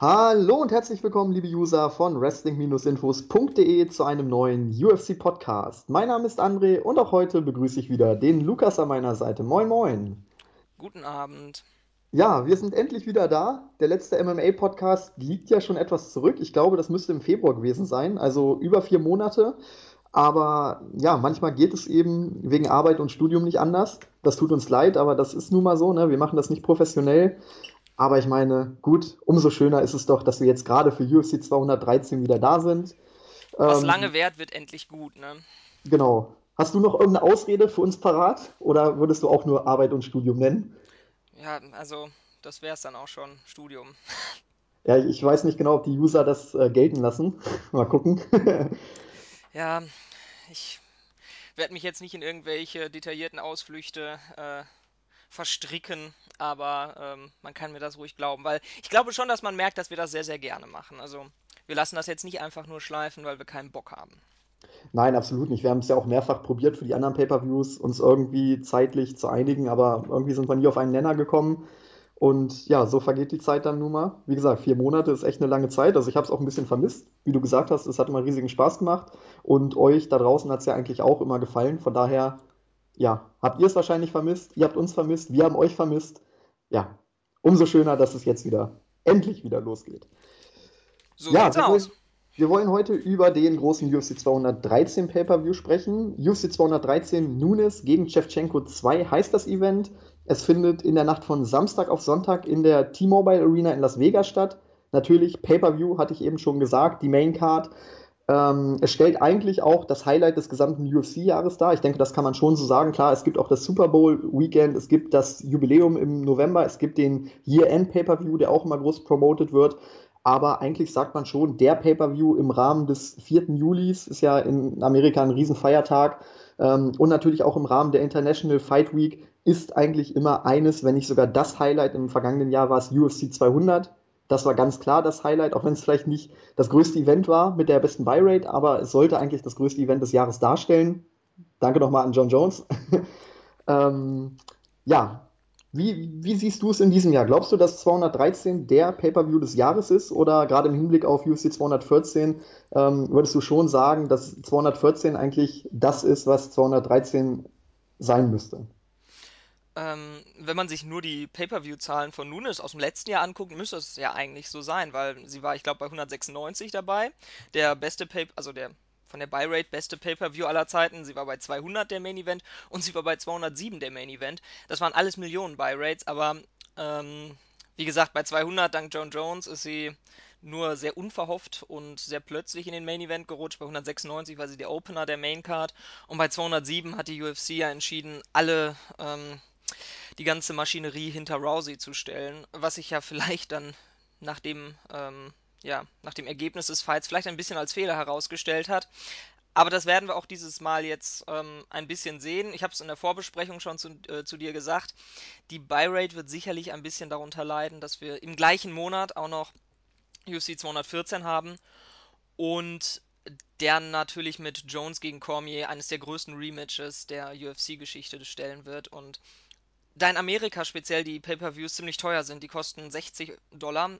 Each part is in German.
Hallo und herzlich willkommen, liebe User von Wrestling-Infos.de zu einem neuen UFC-Podcast. Mein Name ist André und auch heute begrüße ich wieder den Lukas an meiner Seite. Moin, moin. Guten Abend. Ja, wir sind endlich wieder da. Der letzte MMA-Podcast liegt ja schon etwas zurück. Ich glaube, das müsste im Februar gewesen sein, also über vier Monate. Aber ja, manchmal geht es eben wegen Arbeit und Studium nicht anders. Das tut uns leid, aber das ist nun mal so. Ne? Wir machen das nicht professionell. Aber ich meine, gut, umso schöner ist es doch, dass wir jetzt gerade für UFC 213 wieder da sind. Was ähm, lange währt, wird endlich gut, ne? Genau. Hast du noch irgendeine Ausrede für uns parat? Oder würdest du auch nur Arbeit und Studium nennen? Ja, also, das wäre es dann auch schon, Studium. Ja, ich weiß nicht genau, ob die User das äh, gelten lassen. Mal gucken. ja, ich werde mich jetzt nicht in irgendwelche detaillierten Ausflüchte äh, verstricken, aber ähm, man kann mir das ruhig glauben, weil ich glaube schon, dass man merkt, dass wir das sehr, sehr gerne machen. Also wir lassen das jetzt nicht einfach nur schleifen, weil wir keinen Bock haben. Nein, absolut nicht. Wir haben es ja auch mehrfach probiert für die anderen Pay-per-Views, uns irgendwie zeitlich zu einigen, aber irgendwie sind wir nie auf einen Nenner gekommen. Und ja, so vergeht die Zeit dann nun mal. Wie gesagt, vier Monate ist echt eine lange Zeit. Also ich habe es auch ein bisschen vermisst. Wie du gesagt hast, es hat immer riesigen Spaß gemacht. Und euch da draußen hat es ja eigentlich auch immer gefallen. Von daher ja, habt ihr es wahrscheinlich vermisst, ihr habt uns vermisst, wir haben euch vermisst. Ja, umso schöner, dass es jetzt wieder, endlich wieder losgeht. So ja, wir. Wollen, wir wollen heute über den großen UFC 213 Pay-Per-View sprechen. UFC 213 Nunes gegen Shevchenko 2 heißt das Event. Es findet in der Nacht von Samstag auf Sonntag in der T-Mobile Arena in Las Vegas statt. Natürlich Pay-Per-View, hatte ich eben schon gesagt, die Main Card. Ähm, es stellt eigentlich auch das Highlight des gesamten UFC-Jahres dar. Ich denke, das kann man schon so sagen. Klar, es gibt auch das Super Bowl-Weekend, es gibt das Jubiläum im November, es gibt den Year-End-Pay-Per-View, der auch immer groß promoted wird. Aber eigentlich sagt man schon, der Pay-Per-View im Rahmen des 4. Julis ist ja in Amerika ein Riesenfeiertag. Ähm, und natürlich auch im Rahmen der International Fight Week ist eigentlich immer eines, wenn nicht sogar das Highlight im vergangenen Jahr war es UFC 200. Das war ganz klar das Highlight, auch wenn es vielleicht nicht das größte Event war mit der besten Buy-Rate, aber es sollte eigentlich das größte Event des Jahres darstellen. Danke nochmal an John Jones. ähm, ja, wie, wie, siehst du es in diesem Jahr? Glaubst du, dass 213 der Pay-Per-View des Jahres ist oder gerade im Hinblick auf UFC 214 ähm, würdest du schon sagen, dass 214 eigentlich das ist, was 213 sein müsste? Ähm, wenn man sich nur die Pay-Per-View-Zahlen von Nunes aus dem letzten Jahr anguckt, müsste es ja eigentlich so sein, weil sie war, ich glaube, bei 196 dabei. Der beste Pay, also der von der Buy-Rate beste Pay-Per-View aller Zeiten. Sie war bei 200 der Main-Event und sie war bei 207 der Main-Event. Das waren alles Millionen Buy-Rates, aber ähm, wie gesagt, bei 200 dank John Jones ist sie nur sehr unverhofft und sehr plötzlich in den Main Event gerutscht. Bei 196 war sie der Opener der Main Card und bei 207 hat die UFC ja entschieden, alle ähm, die ganze Maschinerie hinter Rousey zu stellen, was sich ja vielleicht dann nach dem, ähm, ja, nach dem Ergebnis des Fights vielleicht ein bisschen als Fehler herausgestellt hat. Aber das werden wir auch dieses Mal jetzt ähm, ein bisschen sehen. Ich habe es in der Vorbesprechung schon zu, äh, zu dir gesagt. Die Buy-Rate wird sicherlich ein bisschen darunter leiden, dass wir im gleichen Monat auch noch UFC 214 haben und der natürlich mit Jones gegen Cormier eines der größten Rematches der UFC-Geschichte stellen wird. Und da in Amerika speziell die Pay-per-Views ziemlich teuer sind, die kosten 60 Dollar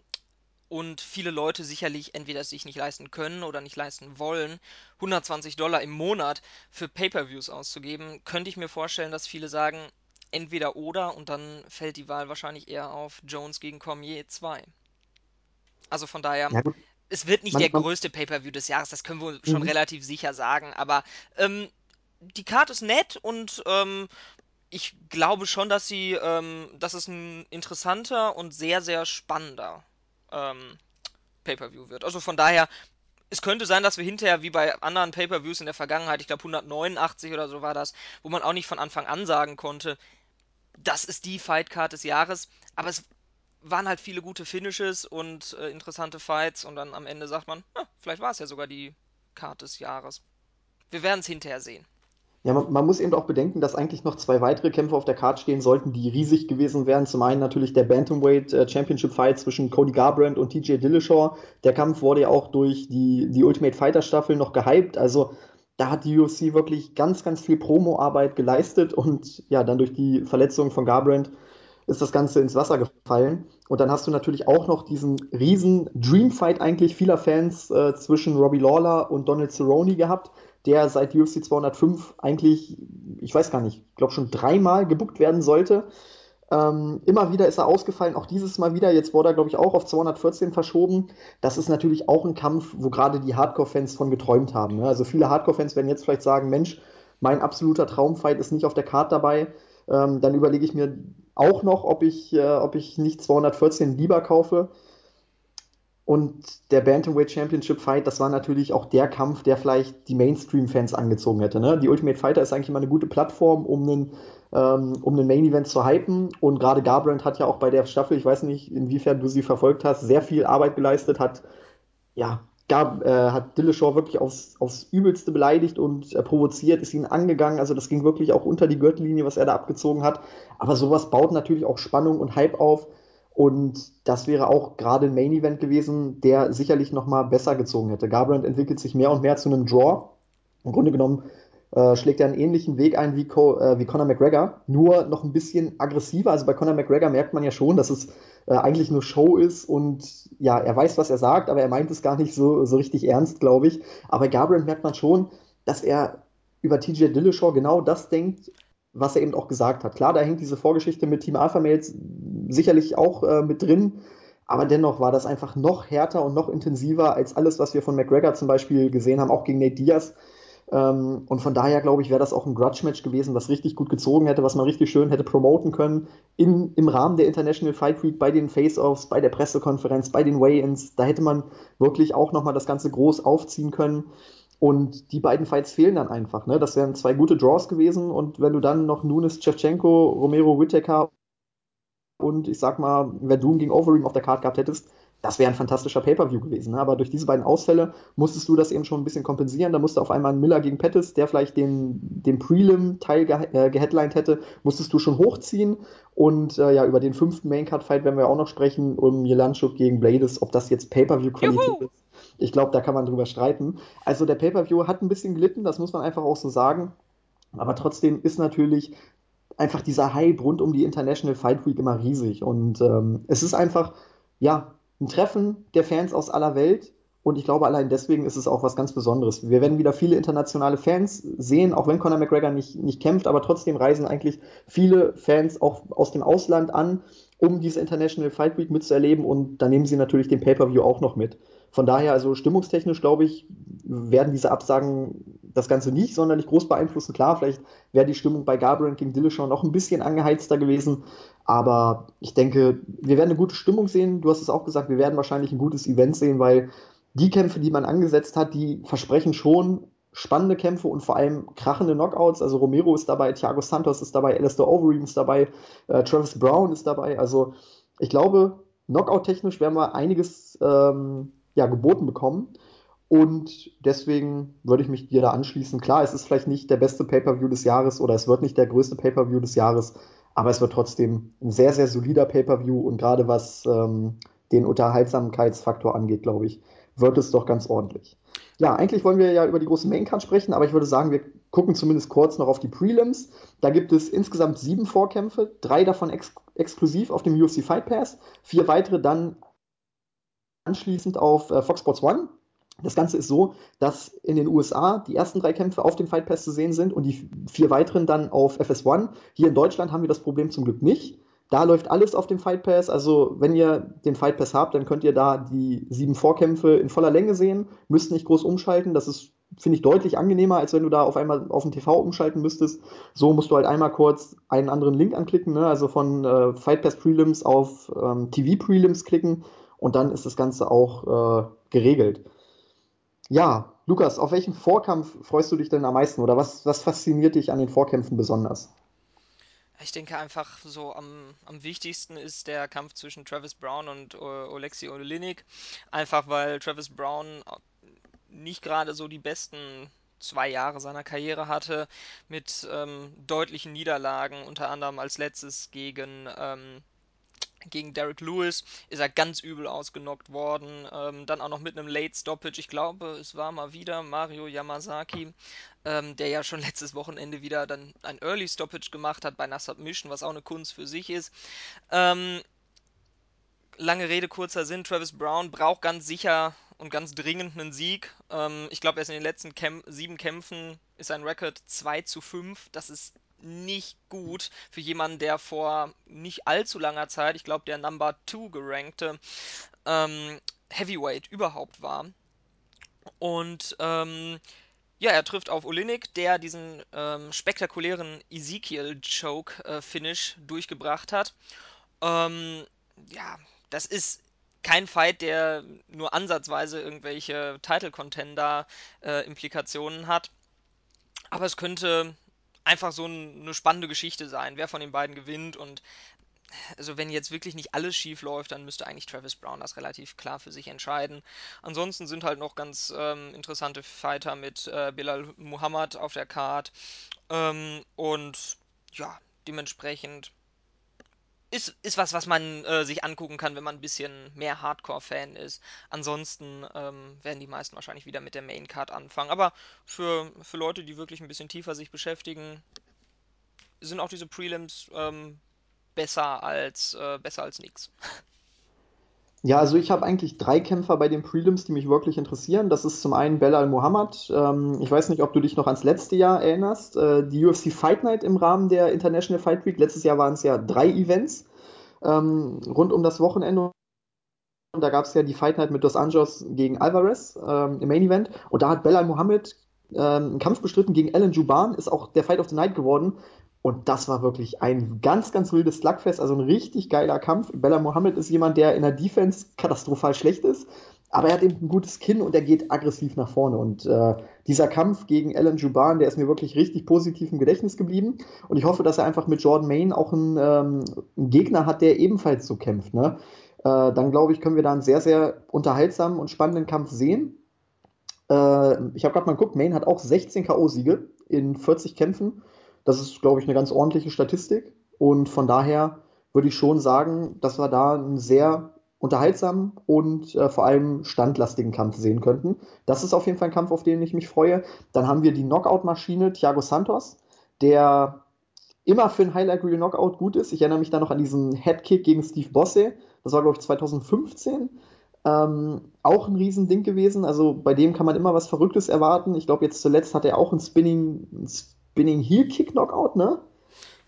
und viele Leute sicherlich entweder sich nicht leisten können oder nicht leisten wollen, 120 Dollar im Monat für Pay-per-Views auszugeben, könnte ich mir vorstellen, dass viele sagen, entweder oder und dann fällt die Wahl wahrscheinlich eher auf Jones gegen Cormier 2. Also von daher, ja, es wird nicht der größte Pay-per-View des Jahres, das können wir schon mhm. relativ sicher sagen, aber ähm, die Karte ist nett und ähm, ich glaube schon, dass sie, ähm, dass es ein interessanter und sehr, sehr spannender ähm, Pay-per-View wird. Also von daher, es könnte sein, dass wir hinterher, wie bei anderen Pay-per-Views in der Vergangenheit, ich glaube 189 oder so war das, wo man auch nicht von Anfang an sagen konnte, das ist die Fight-Card des Jahres, aber es waren halt viele gute Finishes und äh, interessante Fights und dann am Ende sagt man, ah, vielleicht war es ja sogar die Card des Jahres. Wir werden es hinterher sehen. Ja, man, man, muss eben auch bedenken, dass eigentlich noch zwei weitere Kämpfe auf der Karte stehen sollten, die riesig gewesen wären. Zum einen natürlich der Bantamweight äh, Championship Fight zwischen Cody Garbrandt und TJ Dillashaw. Der Kampf wurde ja auch durch die, die Ultimate Fighter Staffel noch gehypt. Also da hat die UFC wirklich ganz, ganz viel Promo-Arbeit geleistet und ja, dann durch die Verletzung von Garbrandt ist das Ganze ins Wasser gefallen. Und dann hast du natürlich auch noch diesen riesen Dreamfight eigentlich vieler Fans äh, zwischen Robbie Lawler und Donald Cerrone gehabt, der seit UFC 205 eigentlich, ich weiß gar nicht, ich glaube schon dreimal gebuckt werden sollte. Ähm, immer wieder ist er ausgefallen, auch dieses Mal wieder. Jetzt wurde er, glaube ich, auch auf 214 verschoben. Das ist natürlich auch ein Kampf, wo gerade die Hardcore-Fans von geträumt haben. Ne? Also viele Hardcore-Fans werden jetzt vielleicht sagen, Mensch, mein absoluter Traumfight ist nicht auf der Karte dabei. Ähm, dann überlege ich mir auch noch, ob ich, äh, ob ich nicht 214 lieber kaufe. Und der Bantamweight Championship Fight, das war natürlich auch der Kampf, der vielleicht die Mainstream-Fans angezogen hätte. Ne? Die Ultimate Fighter ist eigentlich immer eine gute Plattform, um einen, ähm, um einen Main Event zu hypen. Und gerade Garbrandt hat ja auch bei der Staffel, ich weiß nicht, inwiefern du sie verfolgt hast, sehr viel Arbeit geleistet, hat, ja, gab, äh, hat Dillashaw wirklich aufs, aufs Übelste beleidigt und äh, provoziert, ist ihn angegangen. Also das ging wirklich auch unter die Gürtellinie, was er da abgezogen hat. Aber sowas baut natürlich auch Spannung und Hype auf. Und das wäre auch gerade ein Main Event gewesen, der sicherlich noch mal besser gezogen hätte. Garbrandt entwickelt sich mehr und mehr zu einem Draw. Im Grunde genommen äh, schlägt er einen ähnlichen Weg ein wie, Co äh, wie Conor McGregor, nur noch ein bisschen aggressiver. Also bei Conor McGregor merkt man ja schon, dass es äh, eigentlich nur Show ist und ja, er weiß, was er sagt, aber er meint es gar nicht so, so richtig ernst, glaube ich. Aber bei Garbrandt merkt man schon, dass er über TJ Dillashaw genau das denkt, was er eben auch gesagt hat. Klar, da hängt diese Vorgeschichte mit Team Alpha Males sicherlich auch äh, mit drin, aber dennoch war das einfach noch härter und noch intensiver als alles, was wir von McGregor zum Beispiel gesehen haben, auch gegen Nate Diaz. Ähm, und von daher glaube ich, wäre das auch ein Grudge-Match gewesen, was richtig gut gezogen hätte, was man richtig schön hätte promoten können in, im Rahmen der International Fight Week, bei den Face-Offs, bei der Pressekonferenz, bei den Weigh-Ins. Da hätte man wirklich auch nochmal das Ganze groß aufziehen können. Und die beiden Fights fehlen dann einfach. Ne? Das wären zwei gute Draws gewesen. Und wenn du dann noch Nunes, Shevchenko, Romero, Whittaker und ich sag mal, Verdun gegen Overeem auf der Karte gehabt hättest, das wäre ein fantastischer Pay-Per-View gewesen. Ne? Aber durch diese beiden Ausfälle musstest du das eben schon ein bisschen kompensieren. Da musste auf einmal ein Miller gegen Pettis, der vielleicht den, den Prelim-Teil ge äh, geheadlined hätte, musstest du schon hochziehen. Und äh, ja, über den fünften Main-Card-Fight werden wir auch noch sprechen, um Jelanchuk gegen Blades, ob das jetzt Pay-Per-View-Qualität ist. Ich glaube, da kann man drüber streiten. Also der Pay-Per-View hat ein bisschen gelitten, das muss man einfach auch so sagen. Aber trotzdem ist natürlich einfach dieser Hype rund um die International Fight Week immer riesig. Und ähm, es ist einfach, ja, ein Treffen der Fans aus aller Welt. Und ich glaube, allein deswegen ist es auch was ganz Besonderes. Wir werden wieder viele internationale Fans sehen, auch wenn Conor McGregor nicht, nicht kämpft, aber trotzdem reisen eigentlich viele Fans auch aus dem Ausland an, um diese International Fight Week mitzuerleben. Und da nehmen sie natürlich den Pay-Per-View auch noch mit. Von daher, also stimmungstechnisch, glaube ich, werden diese Absagen das Ganze nicht sonderlich groß beeinflussen. Klar, vielleicht wäre die Stimmung bei Garbrandt gegen Dillashaw noch ein bisschen angeheizter gewesen, aber ich denke, wir werden eine gute Stimmung sehen. Du hast es auch gesagt, wir werden wahrscheinlich ein gutes Event sehen, weil die Kämpfe, die man angesetzt hat, die versprechen schon spannende Kämpfe und vor allem krachende Knockouts. Also Romero ist dabei, Thiago Santos ist dabei, Alistair Overeem ist dabei, äh, Travis Brown ist dabei. Also ich glaube, Knockout-technisch werden wir einiges ähm, ja, geboten bekommen. Und deswegen würde ich mich dir da anschließen. Klar, es ist vielleicht nicht der beste Pay-Per-View des Jahres oder es wird nicht der größte Pay-Per-View des Jahres, aber es wird trotzdem ein sehr, sehr solider Pay-Per-View und gerade was ähm, den Unterhaltsamkeitsfaktor angeht, glaube ich, wird es doch ganz ordentlich. Ja, eigentlich wollen wir ja über die große Maincard sprechen, aber ich würde sagen, wir gucken zumindest kurz noch auf die Prelims. Da gibt es insgesamt sieben Vorkämpfe, drei davon ex exklusiv auf dem UFC Fight Pass, vier weitere dann anschließend auf äh, Fox Sports One. Das Ganze ist so, dass in den USA die ersten drei Kämpfe auf dem Fight Pass zu sehen sind und die vier weiteren dann auf FS1. Hier in Deutschland haben wir das Problem zum Glück nicht. Da läuft alles auf dem Fight Pass. Also, wenn ihr den Fight Pass habt, dann könnt ihr da die sieben Vorkämpfe in voller Länge sehen. Müsst nicht groß umschalten. Das ist, finde ich, deutlich angenehmer, als wenn du da auf einmal auf dem TV umschalten müsstest. So musst du halt einmal kurz einen anderen Link anklicken, ne? also von äh, Fight Pass Prelims auf ähm, TV Prelims klicken und dann ist das Ganze auch äh, geregelt. Ja, Lukas, auf welchen Vorkampf freust du dich denn am meisten oder was, was fasziniert dich an den Vorkämpfen besonders? Ich denke einfach so am, am wichtigsten ist der Kampf zwischen Travis Brown und äh, Oleksiy Oleinik. Einfach weil Travis Brown nicht gerade so die besten zwei Jahre seiner Karriere hatte, mit ähm, deutlichen Niederlagen, unter anderem als letztes gegen ähm, Gegen Derek Lewis ist er ganz übel ausgenockt worden. Ähm, dann auch noch mit einem Late Stoppage. Ich glaube, es war mal wieder Mario Yamazaki, ähm, der ja schon letztes Wochenende wieder dann ein Early Stoppage gemacht hat bei einer Submission, was auch eine Kunst für sich ist. Ähm, lange Rede, kurzer Sinn. Travis Brown braucht ganz sicher und ganz dringend einen Sieg. Ähm, ich glaube, erst in den letzten Kämp sieben Kämpfen ist sein Rekord 2 zu 5. Das ist nicht gut für jemanden, der vor nicht allzu langer Zeit, ich glaube, der Number 2 gerankte ähm, Heavyweight überhaupt war. Und ähm, ja, er trifft auf Olinik, der diesen ähm, spektakulären Ezekiel-Choke-Finish äh, durchgebracht hat. Ähm, ja, das ist kein Fight, der nur ansatzweise irgendwelche Title-Contender-Implikationen äh, hat. Aber es könnte einfach so ein, eine spannende Geschichte sein, wer von den beiden gewinnt. Und also wenn jetzt wirklich nicht alles schief läuft, dann müsste eigentlich Travis Brown das relativ klar für sich entscheiden. Ansonsten sind halt noch ganz ähm, interessante Fighter mit äh, Bilal Muhammad auf der Card. Ähm, und ja, dementsprechend ist, ist was, was man äh, sich angucken kann, wenn man ein bisschen mehr Hardcore-Fan ist. Ansonsten ähm, werden die meisten wahrscheinlich wieder mit der Main Card anfangen. Aber für, für Leute, die wirklich ein bisschen tiefer sich beschäftigen, sind auch diese Prelims ähm, besser als äh, besser als nix. Ja, also ich habe eigentlich drei Kämpfer bei den Prelims, die mich wirklich interessieren. Das ist zum einen Belal Muhammad. Ähm, ich weiß nicht, ob du dich noch ans letzte Jahr erinnerst. Äh, die UFC Fight Night im Rahmen der International Fight Week. Letztes Jahr waren es ja drei Events ähm, rund um das Wochenende. Und da gab es ja die Fight Night mit Dos Anjos gegen Alvarez ähm, im Main Event. Und da hat Belal Muhammad ähm, einen Kampf bestritten gegen Alan Juban. Ist auch der Fight of the Night geworden. Und das war wirklich ein ganz, ganz wildes Slugfest, also ein richtig geiler Kampf. Bella Mohammed ist jemand, der in der Defense katastrophal schlecht ist, aber er hat eben ein gutes Kinn und er geht aggressiv nach vorne. Und äh, dieser Kampf gegen Alan Juban, der ist mir wirklich richtig positiv im Gedächtnis geblieben. Und ich hoffe, dass er einfach mit Jordan Main auch einen, ähm, einen Gegner hat, der ebenfalls so kämpft. Ne? Äh, dann glaube ich, können wir da einen sehr, sehr unterhaltsamen und spannenden Kampf sehen. Äh, ich habe gerade mal geguckt, Main hat auch 16 K.O.-Siege in 40 Kämpfen. Das ist, glaube ich, eine ganz ordentliche Statistik. Und von daher würde ich schon sagen, dass wir da einen sehr unterhaltsamen und äh, vor allem standlastigen Kampf sehen könnten. Das ist auf jeden Fall ein Kampf, auf den ich mich freue. Dann haben wir die Knockout-Maschine Thiago Santos, der immer für ein Highlight Reel Knockout gut ist. Ich erinnere mich da noch an diesen Headkick gegen Steve Bosse. Das war, glaube ich, 2015. Ähm, auch ein Riesending gewesen. Also bei dem kann man immer was Verrücktes erwarten. Ich glaube, jetzt zuletzt hat er auch ein Spinning, ein Spinning Heel Kick Knockout, ne?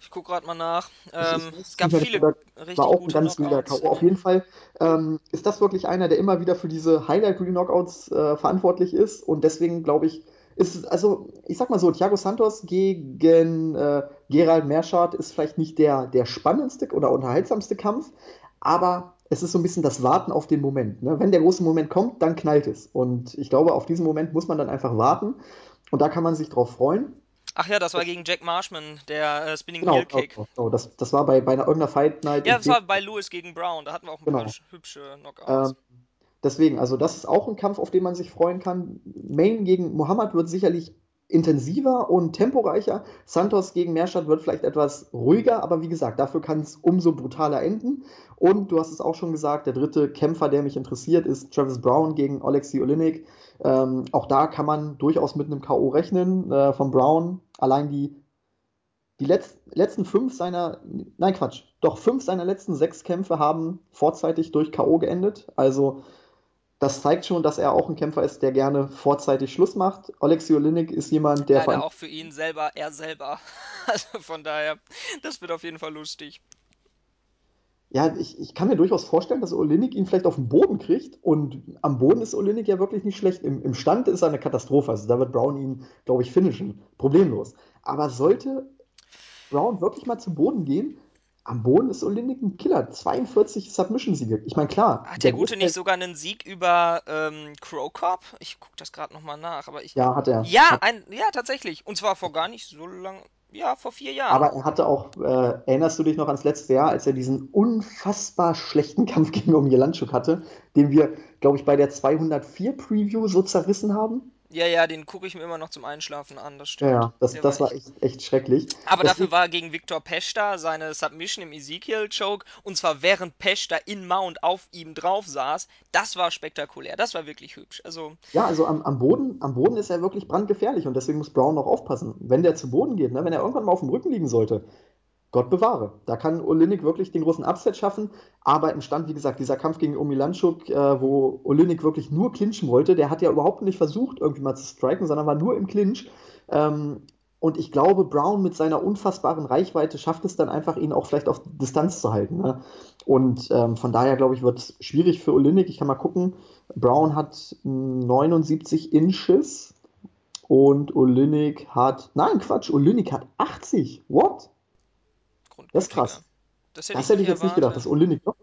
Ich gucke gerade mal nach. Ähm, ich es gab viele war richtig auch ein ganz wilder Knockouts K.O. Auf den. jeden Fall ähm, ist das wirklich einer, der immer wieder für diese Highlight-Reel-Knockouts äh, verantwortlich ist. Und deswegen glaube ich, ist also ich sag mal so, Thiago Santos gegen äh, Gerald Meerschart ist vielleicht nicht der, der spannendste oder unterhaltsamste Kampf, aber es ist so ein bisschen das Warten auf den Moment. Ne? Wenn der große Moment kommt, dann knallt es. Und ich glaube, auf diesen Moment muss man dann einfach warten. Und da kann man sich drauf freuen. Ach ja, das war gegen Jack Marshman, der äh, Spinning Genau, Heel genau, Kick. genau. genau. Das, das war bei, bei einer irgendeiner Fight Night Ja, das war bei. Lewis gegen Brown. Da hatten wir auch ein paar Genau. sch- hübsche Ähm, Knockouts. deswegen, also das ist auch ein Kampf, auf den man sich freuen kann. Main gegen Mohammed wird sicherlich intensiver und temporeicher. Santos gegen Meerschat wird vielleicht etwas ruhiger, aber wie gesagt, dafür kann es umso brutaler enden. Und du hast es auch schon gesagt, der dritte Kämpfer, der mich interessiert, ist Travis Brown gegen Alexei Oleinik. Ähm, auch da kann man durchaus mit einem K.O. rechnen äh, von Brown. Allein die die letz letzten fünf seiner, nein Quatsch, doch fünf seiner letzten sechs Kämpfe haben vorzeitig durch K.O. geendet. Also das zeigt schon, dass er auch ein Kämpfer ist, der gerne vorzeitig Schluss macht. Alexei Oleinik ist jemand, der Leider auch für ihn selber, er selber. Also von daher, das wird auf jeden Fall lustig. ja, ich, ich kann mir durchaus vorstellen, dass Oleinik ihn vielleicht auf den Boden kriegt. Und am Boden ist Oleinik ja wirklich nicht schlecht. Im, Im Stand ist er eine Katastrophe. Also da wird Brown ihn, glaube ich, finishen. Problemlos. Aber sollte Brown wirklich mal zu Boden gehen, am Boden ist Oleinik ein Killer. 42 Submission-Siege. Ich meine, klar, Hat der der Gute nicht sogar einen Sieg über ähm, Crow Cop? Ich gucke das gerade nochmal nach, aber ich. Ja, hat er. Ja, Hat, ein, ja, tatsächlich. Und zwar vor gar nicht so lang. Ja, vor vier Jahren. aber er hatte auch, äh, erinnerst du dich noch ans letzte Jahr, als er diesen unfassbar schlechten Kampf gegen Omielanczuk hatte, den wir, glaube ich, bei der 204 Preview so zerrissen haben? Ja, ja, den gucke ich mir immer noch zum Einschlafen an, das stimmt. ja, das, Der das war echt. echt, schrecklich. Aber dafür Deswegen, war gegen Victor Peschter seine Submission im Ezekiel Choke, und zwar während Peschter in Mount auf ihm drauf saß, das war spektakulär, das war wirklich hübsch. Also, ja, also am, am Boden, am Boden ist er wirklich brandgefährlich und deswegen muss Brown auch aufpassen. Wenn der zu Boden geht, ne, wenn er irgendwann mal auf dem Rücken liegen sollte, Gott bewahre. Da kann Olynyk wirklich den großen Upset schaffen. Aber im Stand, wie gesagt, dieser Kampf gegen Omilanchuk, äh, wo Olynyk wirklich nur clinchen wollte, der hat ja überhaupt nicht versucht, irgendwie mal zu striken, sondern war nur im Clinch. Ähm, und ich glaube, Brown mit seiner unfassbaren Reichweite schafft es dann einfach, ihn auch vielleicht auf Distanz zu halten. Ne? Und ähm, von daher, glaube ich, wird es schwierig für Olynyk. Ich kann mal gucken. Brown hat 79 Inches und Olynyk hat. Nein, Quatsch, Olynyk hat 80. What? Das ist krass. Das hätte Das ich hätte nicht ich jetzt nicht gedacht, erwartet. dass Olynyk noch,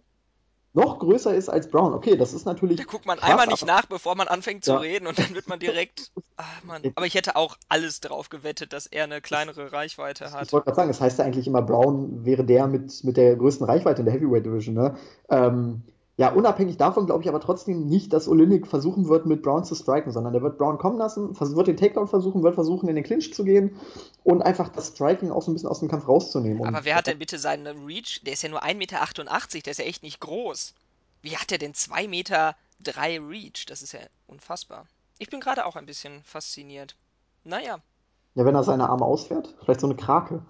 noch größer ist als Brown. Okay, das ist Da natürlich guckt man einmal krass, nicht aber nach, bevor man anfängt zu ja, reden und dann wird man direkt. Ah, Mann. Aber ich hätte auch alles drauf gewettet, dass er eine kleinere Reichweite ich, ich hat. wollte gerade sagen, es heißt ja eigentlich immer, Brown wäre der mit, mit der größten Reichweite in der Heavyweight Division. Ne? Ähm, ja, unabhängig davon glaube ich aber trotzdem nicht, dass Olynyk versuchen wird, mit Brown zu striken, sondern der wird Brown kommen lassen, wird den Takedown versuchen, wird versuchen, in den Clinch zu gehen und einfach das Striking auch so ein bisschen aus dem Kampf rauszunehmen. Aber wer hat denn bitte seinen Reach? Der ist ja nur 1,88 Meter, der ist ja echt nicht groß. Wie hat der denn 2 Meter Reach? Das ist ja unfassbar. Ich bin gerade auch ein bisschen fasziniert. Naja, ja, wenn er seine Arme ausfährt, vielleicht so eine Krake.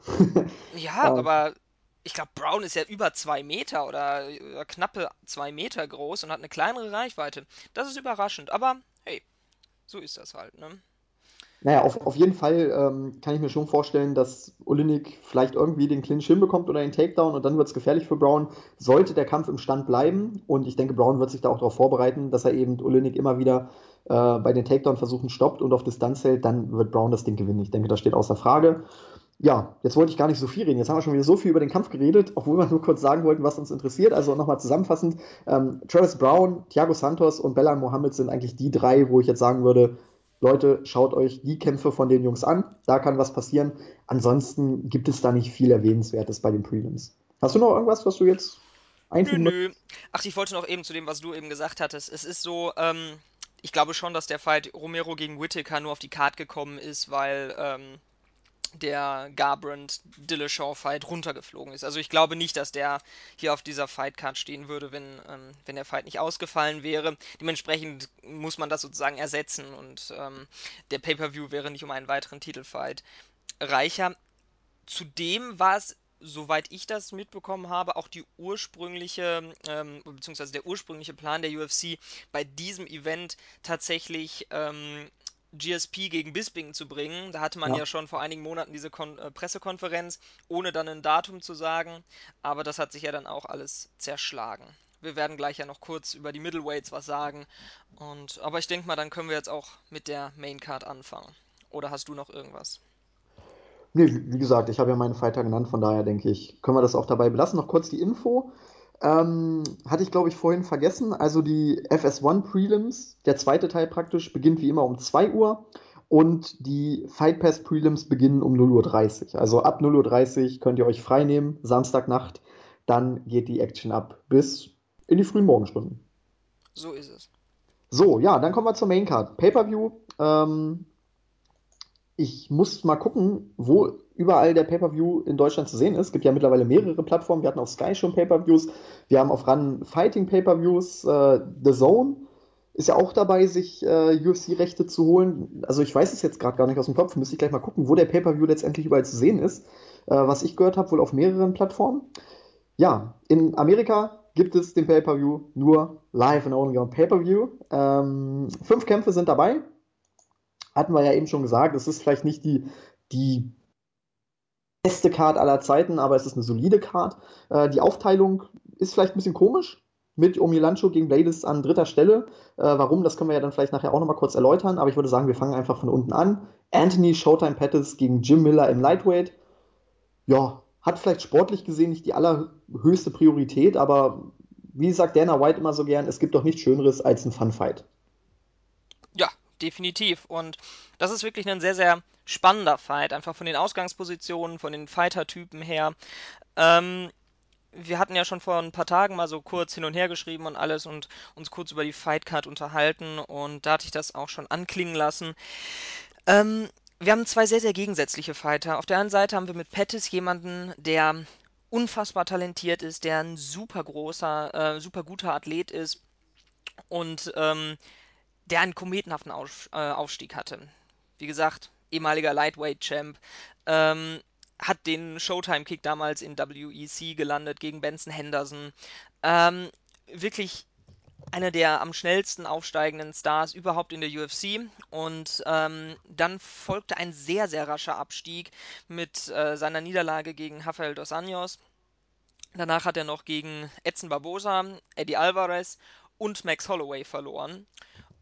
ja, ähm, aber ich glaube, Brown ist ja über 2 Meter oder, oder knappe 2 Meter groß und hat eine kleinere Reichweite. Das ist überraschend, aber hey, so ist das halt, ne? Naja, auf, auf jeden Fall ähm, kann ich mir schon vorstellen, dass Olynyk vielleicht irgendwie den Clinch hinbekommt oder den Takedown und dann wird es gefährlich für Brown, sollte der Kampf im Stand bleiben. Und ich denke, Brown wird sich da auch darauf vorbereiten, dass er eben Olynyk immer wieder äh, bei den Takedown-Versuchen stoppt und auf Distanz hält, dann wird Brown das Ding gewinnen. Ich denke, das steht außer Frage. Ja, jetzt wollte ich gar nicht so viel reden. Jetzt haben wir schon wieder so viel über den Kampf geredet, obwohl wir nur kurz sagen wollten, was uns interessiert. Also nochmal zusammenfassend: ähm, Travis Brown, Thiago Santos und Belal Mohammed sind eigentlich die drei, wo ich jetzt sagen würde, Leute, schaut euch die Kämpfe von den Jungs an. Da kann was passieren. Ansonsten gibt es da nicht viel Erwähnenswertes bei den Prelims. Hast du noch irgendwas, was du jetzt Nö, einfügen möchtest? nö. Ach, ich wollte noch eben zu dem, was du eben gesagt hattest. Es ist so, ähm, ich glaube schon, dass der Fight Romero gegen Whittaker nur auf die Card gekommen ist, weil ähm, der Garbrandt Dillashaw Fight runtergeflogen ist. Also ich glaube nicht, dass der hier auf dieser Fight Card stehen würde, wenn, ähm, wenn der Fight nicht ausgefallen wäre. Dementsprechend muss man das sozusagen ersetzen und ähm, der Pay-Per-View wäre nicht um einen weiteren Titelfight reicher. Zudem war es, soweit ich das mitbekommen habe, auch die ursprüngliche, ähm, beziehungsweise der ursprüngliche Plan der UFC, bei diesem Event tatsächlich ähm, GSP gegen Bisping zu bringen. Da hatte man Ja. ja schon vor einigen Monaten diese Kon äh, Pressekonferenz, ohne dann ein Datum zu sagen. Aber das hat sich ja dann auch alles zerschlagen. Wir werden gleich ja noch kurz über die Middleweights was sagen. Und, aber ich denke mal, dann können wir jetzt auch mit der Main Card anfangen. Oder hast du noch irgendwas? Nee, wie wie gesagt, ich habe ja meinen Fighter genannt, von daher denke ich, können wir das auch dabei belassen. Noch kurz die Info. Ähm, hatte ich, glaube ich, vorhin vergessen. Also die FS1 Prelims, der zweite Teil praktisch, beginnt wie immer um 2 Uhr und die Fight Pass Prelims beginnen um 0.30 Uhr. dreißig. Also ab 0.30 Uhr dreißig könnt ihr euch frei nehmen, Samstagnacht. Dann geht die Action ab bis in die frühen Morgenstunden. So ist es. So, ja, dann kommen wir zur Main Card. Pay-Per-View. Ähm, ich muss mal gucken, wo überall der Pay-Per-View in Deutschland zu sehen ist. Es gibt ja mittlerweile mehrere Plattformen. Wir hatten auf Sky schon Pay-Per-Views. Wir haben auf Run Fighting Pay-Per-Views. Äh, The Zone ist ja auch dabei, sich äh, UFC-Rechte zu holen. Also ich weiß es jetzt gerade gar nicht aus dem Kopf. Müsste ich gleich mal gucken, wo der Pay-Per-View letztendlich überall zu sehen ist. Äh, was ich gehört habe, wohl auf mehreren Plattformen. Ja, in Amerika gibt es den Pay-Per-View nur live and only on Pay-Per-View. Ähm, fünf Kämpfe sind dabei hatten wir ja eben schon gesagt, es ist vielleicht nicht die, die beste Card aller Zeiten, aber es ist eine solide Card. Äh, die Aufteilung ist vielleicht ein bisschen komisch. Mit Omilancho gegen Bladis an dritter Stelle. Äh, warum, das können wir ja dann vielleicht nachher auch nochmal kurz erläutern. Aber ich würde sagen, wir fangen einfach von unten an. Anthony Showtime Pettis gegen Jim Miller im Lightweight. Ja, hat vielleicht sportlich gesehen nicht die allerhöchste Priorität, aber wie sagt Dana White immer so gern, es gibt doch nichts Schöneres als ein Funfight. Definitiv. Und das ist wirklich ein sehr, sehr spannender Fight. Einfach von den Ausgangspositionen, von den Fighter-Typen her. Ähm, wir hatten ja schon vor ein paar Tagen mal so kurz hin und her geschrieben und alles und uns kurz über die Fightcard unterhalten und da hatte ich das auch schon anklingen lassen. Ähm, wir haben zwei sehr, sehr gegensätzliche Fighter. Auf der einen Seite haben wir mit Pettis jemanden, der unfassbar talentiert ist, der ein super großer, äh, super guter Athlet ist und ähm, der einen kometenhaften Auf, äh, Aufstieg hatte. Wie gesagt, ehemaliger Lightweight-Champ, ähm, hat den Showtime-Kick damals in WEC gelandet gegen Benson Henderson. Ähm, wirklich einer der am schnellsten aufsteigenden Stars überhaupt in der UFC. Und ähm, dann folgte ein sehr, sehr rascher Abstieg mit äh, seiner Niederlage gegen Rafael dos Anjos. Danach hat er noch gegen Edson Barbosa, Eddie Alvarez und Max Holloway verloren.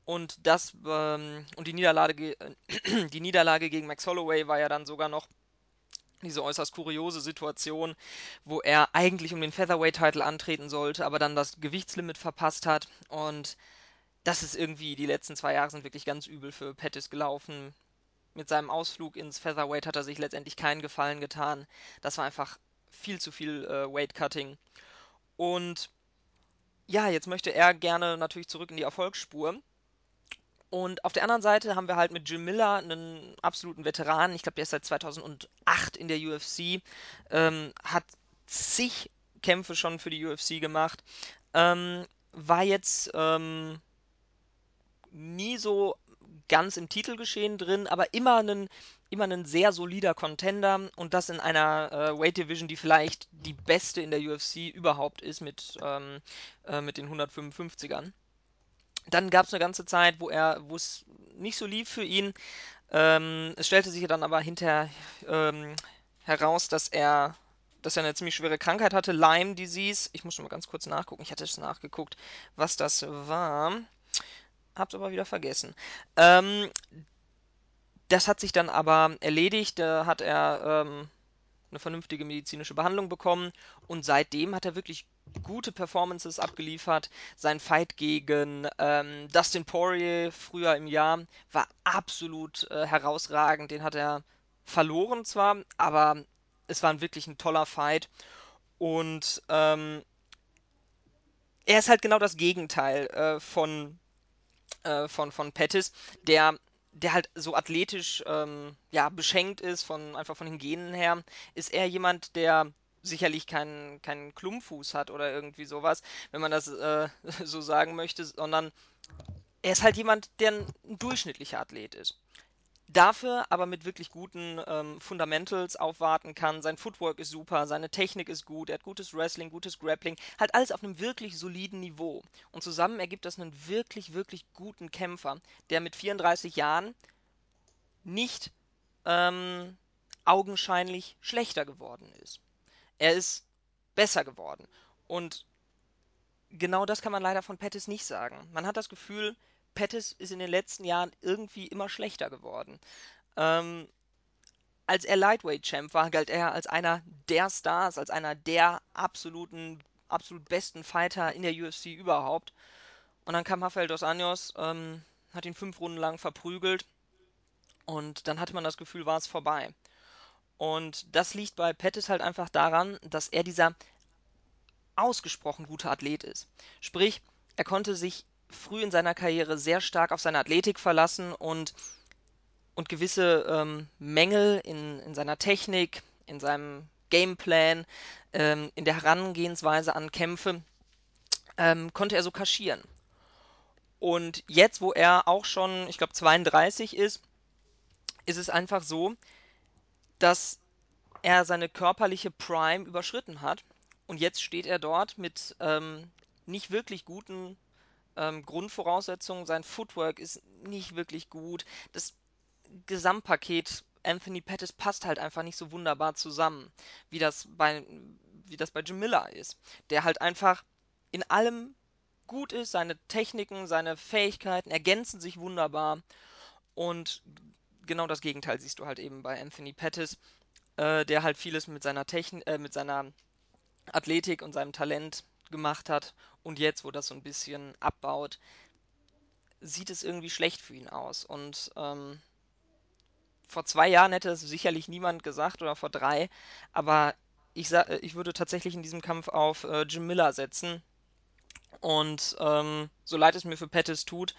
Und das ähm, und die Niederlage, die Niederlage gegen Max Holloway war ja dann sogar noch diese äußerst kuriose Situation, wo er eigentlich um den Featherweight-Titel antreten sollte, aber dann das Gewichtslimit verpasst hat. Und das ist irgendwie, die letzten zwei Jahre sind wirklich ganz übel für Pettis gelaufen. Mit seinem Ausflug ins Featherweight hat er sich letztendlich keinen Gefallen getan. Das war einfach viel zu viel äh, Weight-Cutting. Und ja, jetzt möchte er gerne natürlich zurück in die Erfolgsspur. Und auf der anderen Seite haben wir halt mit Jim Miller einen absoluten Veteranen. Ich glaube, der ist seit 2008 in der UFC, ähm, hat zig Kämpfe schon für die UFC gemacht, ähm, war jetzt ähm, nie so ganz im Titelgeschehen drin, aber immer ein, immer ein sehr solider Contender und das in einer äh, Weight Division, die vielleicht die beste in der UFC überhaupt ist mit, ähm, äh, mit den 155ern. Dann gab es eine ganze Zeit, wo er, wo es nicht so lief für ihn. Ähm, es stellte sich dann aber hinterher ähm, heraus, dass er, dass er eine ziemlich schwere Krankheit hatte, Lyme Disease. Ich muss schon mal ganz kurz nachgucken. Ich hatte es nachgeguckt, was das war. Hab's aber wieder vergessen. Ähm, das hat sich dann aber erledigt. Da hat er ähm, eine vernünftige medizinische Behandlung bekommen und seitdem hat er wirklich gute Performances abgeliefert. Sein Fight gegen ähm, Dustin Poirier früher im Jahr war absolut äh, herausragend. Den hat er verloren zwar, aber es war wirklich ein toller Fight. Und ähm, er ist halt genau das Gegenteil äh, von äh, von, von Pettis, der, der halt so athletisch ähm, ja, beschenkt ist, von, einfach von den Genen her, ist er jemand, der sicherlich keinen, keinen Klumpfuß hat oder irgendwie sowas, wenn man das äh, so sagen möchte, sondern er ist halt jemand, der ein durchschnittlicher Athlet ist dafür aber mit wirklich guten ähm, Fundamentals aufwarten kann. Sein Footwork ist super, seine Technik ist gut, er hat gutes Wrestling, gutes Grappling, halt alles auf einem wirklich soliden Niveau. Und zusammen ergibt das einen wirklich, wirklich guten Kämpfer, der mit 34 Jahren nicht ähm, augenscheinlich schlechter geworden ist. Er ist besser geworden. Und genau das kann man leider von Pettis nicht sagen. Man hat das Gefühl, Pettis ist in den letzten Jahren irgendwie immer schlechter geworden. Ähm, als er Lightweight Champ war, galt er als einer der Stars, als einer der absoluten, absolut besten Fighter in der UFC überhaupt. Und dann kam Rafael dos Anjos, ähm, hat ihn fünf Runden lang verprügelt und dann hatte man das Gefühl, war es vorbei. Und das liegt bei Pettis halt einfach daran, dass er dieser ausgesprochen guter Athlet ist. Sprich, er konnte sich früh in seiner Karriere sehr stark auf seine Athletik verlassen und, und gewisse ähm, Mängel in, in seiner Technik, in seinem Gameplan, ähm, in der Herangehensweise an Kämpfe, ähm, konnte er so kaschieren. Und jetzt, wo er auch schon, ich glaube, 32 ist, ist es einfach so, dass er seine körperliche Prime überschritten hat. Und jetzt steht er dort mit ähm, nicht wirklich guten ähm, Grundvoraussetzungen. Sein Footwork ist nicht wirklich gut. Das Gesamtpaket Anthony Pettis passt halt einfach nicht so wunderbar zusammen, wie das bei, wie das bei Jim Miller ist. Der halt einfach in allem gut ist, seine Techniken, seine Fähigkeiten ergänzen sich wunderbar. Und genau das Gegenteil siehst du halt eben bei Anthony Pettis, äh, der halt vieles mit seiner Technik, äh, mit seiner Athletik und seinem Talent gemacht hat. Und jetzt, wo das so ein bisschen abbaut, sieht es irgendwie schlecht für ihn aus. Und ähm, vor zwei Jahren hätte es sicherlich niemand gesagt oder vor drei, aber ich, äh, ich würde tatsächlich in diesem Kampf auf äh, Jim Miller setzen. Und ähm, so leid es mir für Pettis tut,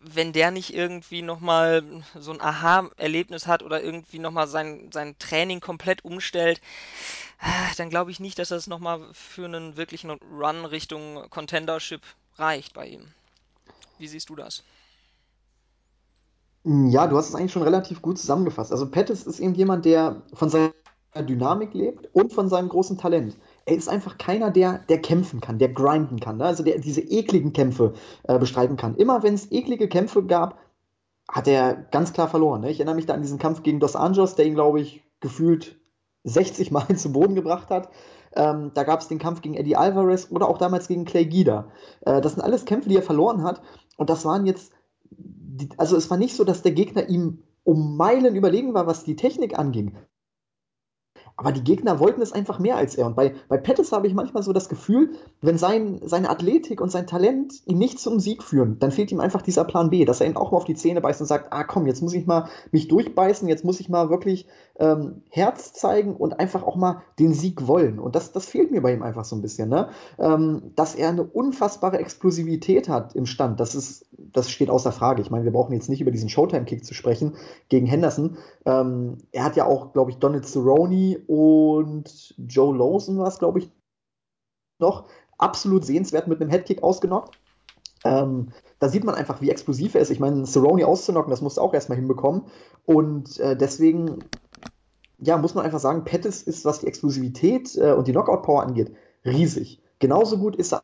wenn der nicht irgendwie nochmal so ein Aha-Erlebnis hat oder irgendwie nochmal sein, sein Training komplett umstellt, äh, dann glaube ich nicht, dass das nochmal für einen wirklichen Run Richtung Contendership reicht bei ihm. Wie siehst du das? Ja, du hast es eigentlich schon relativ gut zusammengefasst. Also Pettis ist eben jemand, der von seiner Dynamik lebt und von seinem großen Talent. Er ist einfach keiner, der, der kämpfen kann, der grinden kann, ne? also der diese ekligen Kämpfe äh, bestreiten kann. Immer wenn es eklige Kämpfe gab, hat er ganz klar verloren. Ne? Ich erinnere mich da an diesen Kampf gegen Dos Anjos, der ihn, glaube ich, gefühlt 60 Mal zu Boden gebracht hat. Ähm, da gab es den Kampf gegen Eddie Alvarez oder auch damals gegen Clay Guida. Äh, das sind alles Kämpfe, die er verloren hat. Und das waren jetzt die, also es war nicht so, dass der Gegner ihm um Meilen überlegen war, was die Technik anging. Aber die Gegner wollten es einfach mehr als er. Und bei, bei Pettis habe ich manchmal so das Gefühl, wenn sein, seine Athletik und sein Talent ihn nicht zum Sieg führen, dann fehlt ihm einfach dieser Plan B, dass er ihn auch mal auf die Zähne beißt und sagt, ah komm, jetzt muss ich mal mich durchbeißen, jetzt muss ich mal wirklich ähm, Herz zeigen und einfach auch mal den Sieg wollen. Und das, das fehlt mir bei ihm einfach so ein bisschen. Ne? Ähm, dass er eine unfassbare Explosivität hat im Stand, das, ist, das steht außer Frage. Ich meine, wir brauchen jetzt nicht über diesen Showtime-Kick zu sprechen gegen Henderson. Ähm, er hat ja auch, glaube ich, Donald Cerrone und Joe Lawson war es, glaube ich, noch absolut sehenswert mit einem Headkick ausgenockt. Ähm, da sieht man einfach, wie explosiv er ist. Ich meine, Cerrone auszunocken, das musst du auch erstmal hinbekommen. Und äh, deswegen, ja, muss man einfach sagen, Pettis ist, was die Explosivität äh, und die Knockout-Power angeht, riesig. Genauso gut ist er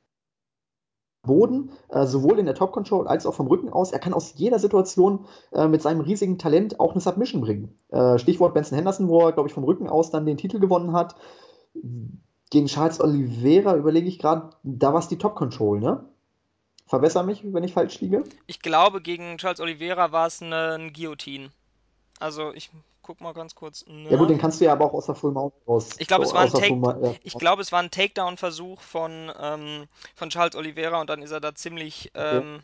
Boden, äh, sowohl in der Top Control als auch vom Rücken aus. Er kann aus jeder Situation äh, mit seinem riesigen Talent auch eine Submission bringen. Äh, Stichwort Benson Henderson, wo er, glaube ich, vom Rücken aus dann den Titel gewonnen hat. Gegen Charles Oliveira überlege ich gerade, da war es die Top Control, ne? Verbessere mich, wenn ich falsch liege. Ich glaube, gegen Charles Oliveira war es eine, ein Guillotine. Also ich guck mal ganz kurz Ja gut, den kannst du ja aber auch aus der Full Mount raus. Ich glaube, es war ein Take, Full ich glaube, es war ein Takedown-Versuch von, ähm, von Charles Oliveira und dann ist er da ziemlich, okay. ähm,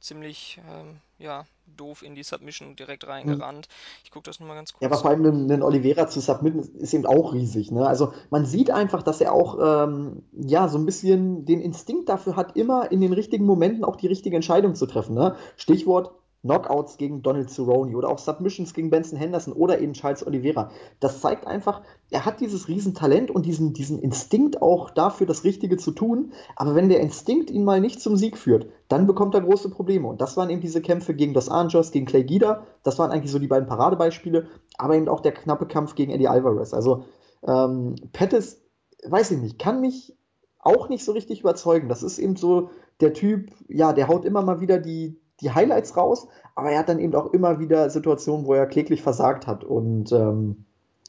ziemlich, ähm, ja, doof in die Submission direkt Hm. reingerannt. Ich gucke das nochmal ganz Ja, aber kurz. vor allem einen, einen Oliveira zu submitten ist eben auch riesig. Ne? Also man sieht einfach, dass er auch ähm, ja so ein bisschen den Instinkt dafür hat, immer in den richtigen Momenten auch die richtige Entscheidung zu treffen. Ne? Stichwort Knockouts gegen Donald Cerrone oder auch Submissions gegen Benson Henderson oder eben Charles Oliveira. Das zeigt einfach, er hat dieses Riesentalent und diesen, diesen Instinkt auch dafür, das Richtige zu tun. Aber wenn der Instinkt ihn mal nicht zum Sieg führt, dann bekommt er große Probleme. Und das waren eben diese Kämpfe gegen Dos Anjos, gegen Clay Guida. Das waren eigentlich so die beiden Paradebeispiele aber eben auch der knappe Kampf gegen Eddie Alvarez. Also ähm, Pettis, weiß ich nicht, kann mich auch nicht so richtig überzeugen. Das ist eben so der Typ, ja, der haut immer mal wieder die, die Highlights raus, aber er hat dann eben auch immer wieder Situationen, wo er kläglich versagt hat. Und ähm,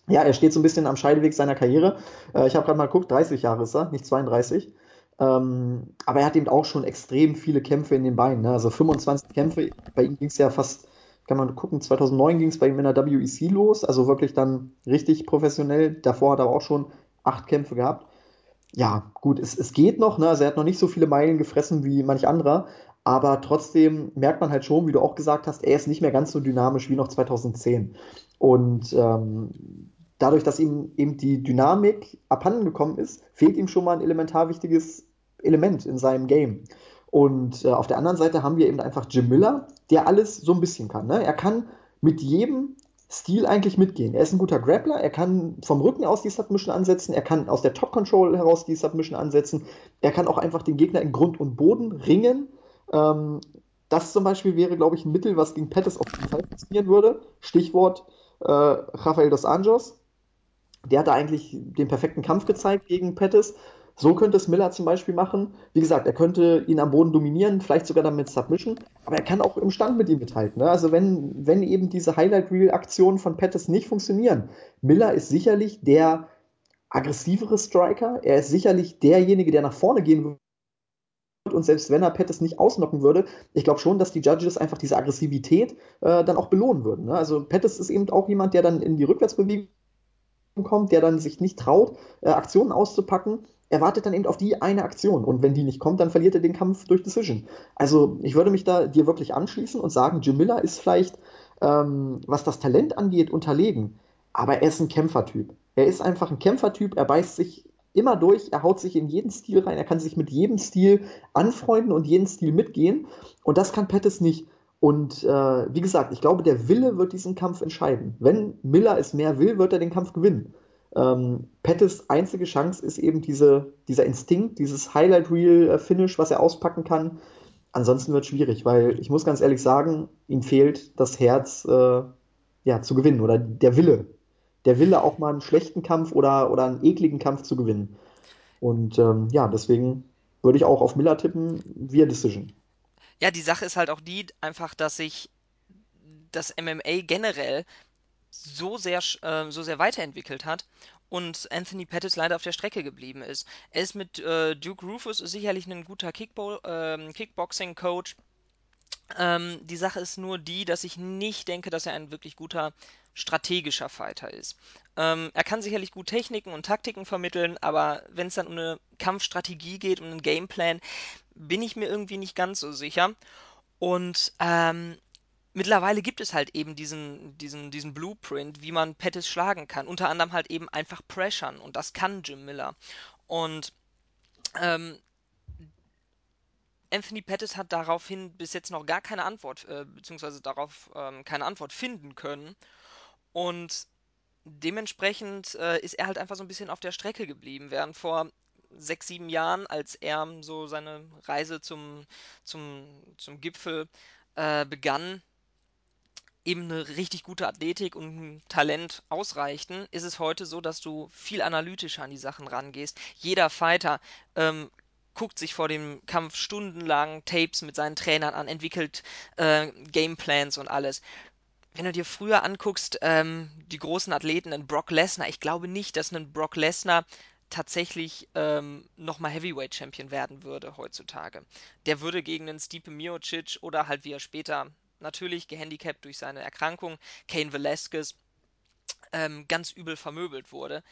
ja, er steht so ein bisschen am Scheideweg seiner Karriere. Äh, ich habe gerade mal geguckt, 30 Jahre ist er, nicht 32. Ähm, aber er hat eben auch schon extrem viele Kämpfe in den Beinen. Ne? Also 25 Kämpfe. Bei ihm ging es ja fast kann man gucken, 2009 ging es bei ihm in der WEC los, also wirklich dann richtig professionell. Davor hat er auch schon acht Kämpfe gehabt. Ja, gut, es, es geht noch, ne? also er hat noch nicht so viele Meilen gefressen wie manch anderer, aber trotzdem merkt man halt schon, wie du auch gesagt hast, er ist nicht mehr ganz so dynamisch wie noch 2010. Und ähm, dadurch, dass ihm eben die Dynamik abhanden gekommen ist, fehlt ihm schon mal ein elementar wichtiges Element in seinem Game. Und äh, auf der anderen Seite haben wir eben einfach Jim Miller, der alles so ein bisschen kann. Ne? Er kann mit jedem Stil eigentlich mitgehen. Er ist ein guter Grappler, er kann vom Rücken aus die Submission ansetzen, er kann aus der Top Control heraus die Submission ansetzen, er kann auch einfach den Gegner in Grund und Boden ringen. Ähm, das zum Beispiel wäre, glaube ich, ein Mittel, was gegen Pettis auf jeden Fall funktionieren würde. Stichwort äh, Rafael dos Anjos. Der hat da eigentlich den perfekten Kampf gezeigt gegen Pettis. So könnte es Miller zum Beispiel machen. Wie gesagt, er könnte ihn am Boden dominieren, vielleicht sogar dann mit Submission, aber er kann auch im Stand mit ihm mithalten. Ne? Also wenn, wenn eben diese Highlight-Reel-Aktionen von Pettis nicht funktionieren, Miller ist sicherlich der aggressivere Striker, er ist sicherlich derjenige, der nach vorne gehen und selbst wenn er Pettis nicht ausnocken würde, ich glaube schon, dass die Judges einfach diese Aggressivität äh, dann auch belohnen würden. Ne? Also Pettis ist eben auch jemand, der dann in die Rückwärtsbewegung kommt, der dann sich nicht traut, äh, Aktionen auszupacken, er wartet dann eben auf die eine Aktion. Und wenn die nicht kommt, dann verliert er den Kampf durch Decision. Also ich würde mich da dir wirklich anschließen und sagen, Jim Miller ist vielleicht, ähm, was das Talent angeht, unterlegen. Aber er ist ein Kämpfertyp. Er ist einfach ein Kämpfertyp, er beißt sich immer durch, er haut sich in jeden Stil rein, er kann sich mit jedem Stil anfreunden und jeden Stil mitgehen. Und das kann Pettis nicht. Und äh, wie gesagt, ich glaube, der Wille wird diesen Kampf entscheiden. Wenn Miller es mehr will, wird er den Kampf gewinnen. Ähm, Pettis einzige Chance ist eben diese, dieser Instinkt, dieses Highlight-Reel-Finish, was er auspacken kann. Ansonsten wird es schwierig, weil ich muss ganz ehrlich sagen, ihm fehlt das Herz, äh, ja, zu gewinnen oder der Wille. Der Wille, auch mal einen schlechten Kampf oder, oder einen ekligen Kampf zu gewinnen. Und ähm, ja, deswegen würde ich auch auf Miller tippen, via Decision. Ja, die Sache ist halt auch die einfach, dass sich das MMA generell so sehr, äh, so sehr weiterentwickelt hat und Anthony Pettis leider auf der Strecke geblieben ist. Er ist mit äh, Duke Rufus sicherlich ein guter Kickball, ähm, Kickboxing-Coach. Ähm, die Sache ist nur die, dass ich nicht denke, dass er ein wirklich guter strategischer Fighter ist. Ähm, er kann sicherlich gut Techniken und Taktiken vermitteln, aber wenn es dann um eine Kampfstrategie geht, um einen Gameplan, bin ich mir irgendwie nicht ganz so sicher. Und ähm, mittlerweile gibt es halt eben diesen, diesen, diesen Blueprint, wie man Pettis schlagen kann. Unter anderem halt eben einfach pressern. Und das kann Jim Miller. Und ähm, Anthony Pettis hat daraufhin bis jetzt noch gar keine Antwort, äh, beziehungsweise darauf ähm, keine Antwort finden können. Und dementsprechend äh, ist er halt einfach so ein bisschen auf der Strecke geblieben, während vor sechs, sieben Jahren, als er so seine Reise zum, zum, zum Gipfel äh, begann, eben eine richtig gute Athletik und ein Talent ausreichten, ist es heute so, dass du viel analytischer an die Sachen rangehst. Jeder Fighter ähm, guckt sich vor dem Kampf stundenlang Tapes mit seinen Trainern an, entwickelt äh, Gameplans und alles. Wenn du dir früher anguckst, ähm, die großen Athleten, einen Brock Lesnar, ich glaube nicht, dass ein Brock Lesnar tatsächlich ähm, nochmal Heavyweight Champion werden würde heutzutage. Der würde gegen einen Stipe Miocic oder halt wie er später natürlich gehandicapt durch seine Erkrankung, Cain Velasquez, ähm, ganz übel vermöbelt wurde.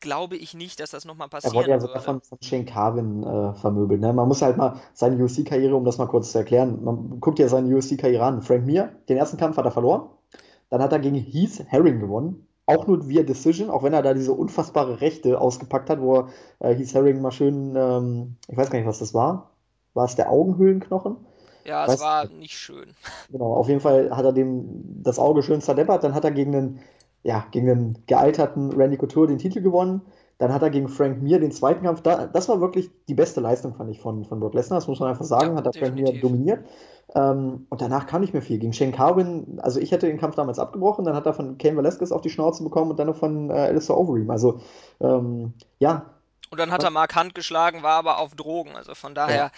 Glaube ich nicht, dass das nochmal Er wurde ja passieren sogar von, von Shane Carwin äh, vermöbelt. Ne? Man muss halt mal seine UFC-Karriere, um das mal kurz zu erklären, man guckt ja seine UFC-Karriere an. Frank Mir, den ersten Kampf hat er verloren. Dann hat er gegen Heath Herring gewonnen. Auch nur via Decision, auch wenn er da diese unfassbare Rechte ausgepackt hat, wo er äh, Heath Herring mal schön, ähm, ich weiß gar nicht, was das war. War es der Augenhöhlenknochen? Ja, es war nicht schön. Genau, auf jeden Fall hat er dem das Auge schön zerdeppert. Dann hat er gegen einen, ja, gegen einen gealterten Randy Couture den Titel gewonnen. Dann hat er gegen Frank Mir den zweiten Kampf. Da, das war wirklich die beste Leistung, fand ich, von, von Brock Lesnar. Das muss man einfach Ja, sagen. Hat er Frank Mir dominiert. Ähm, und danach kam nicht mehr viel. Gegen Shane Carwin, also ich hätte den Kampf damals abgebrochen. Dann hat er von Cain Velasquez auf die Schnauze bekommen und dann noch von äh, Alistair Overeem. Also, ähm, ja, Und dann hat er Mark Hunt geschlagen, war aber auf Drogen. Also von ja. daher,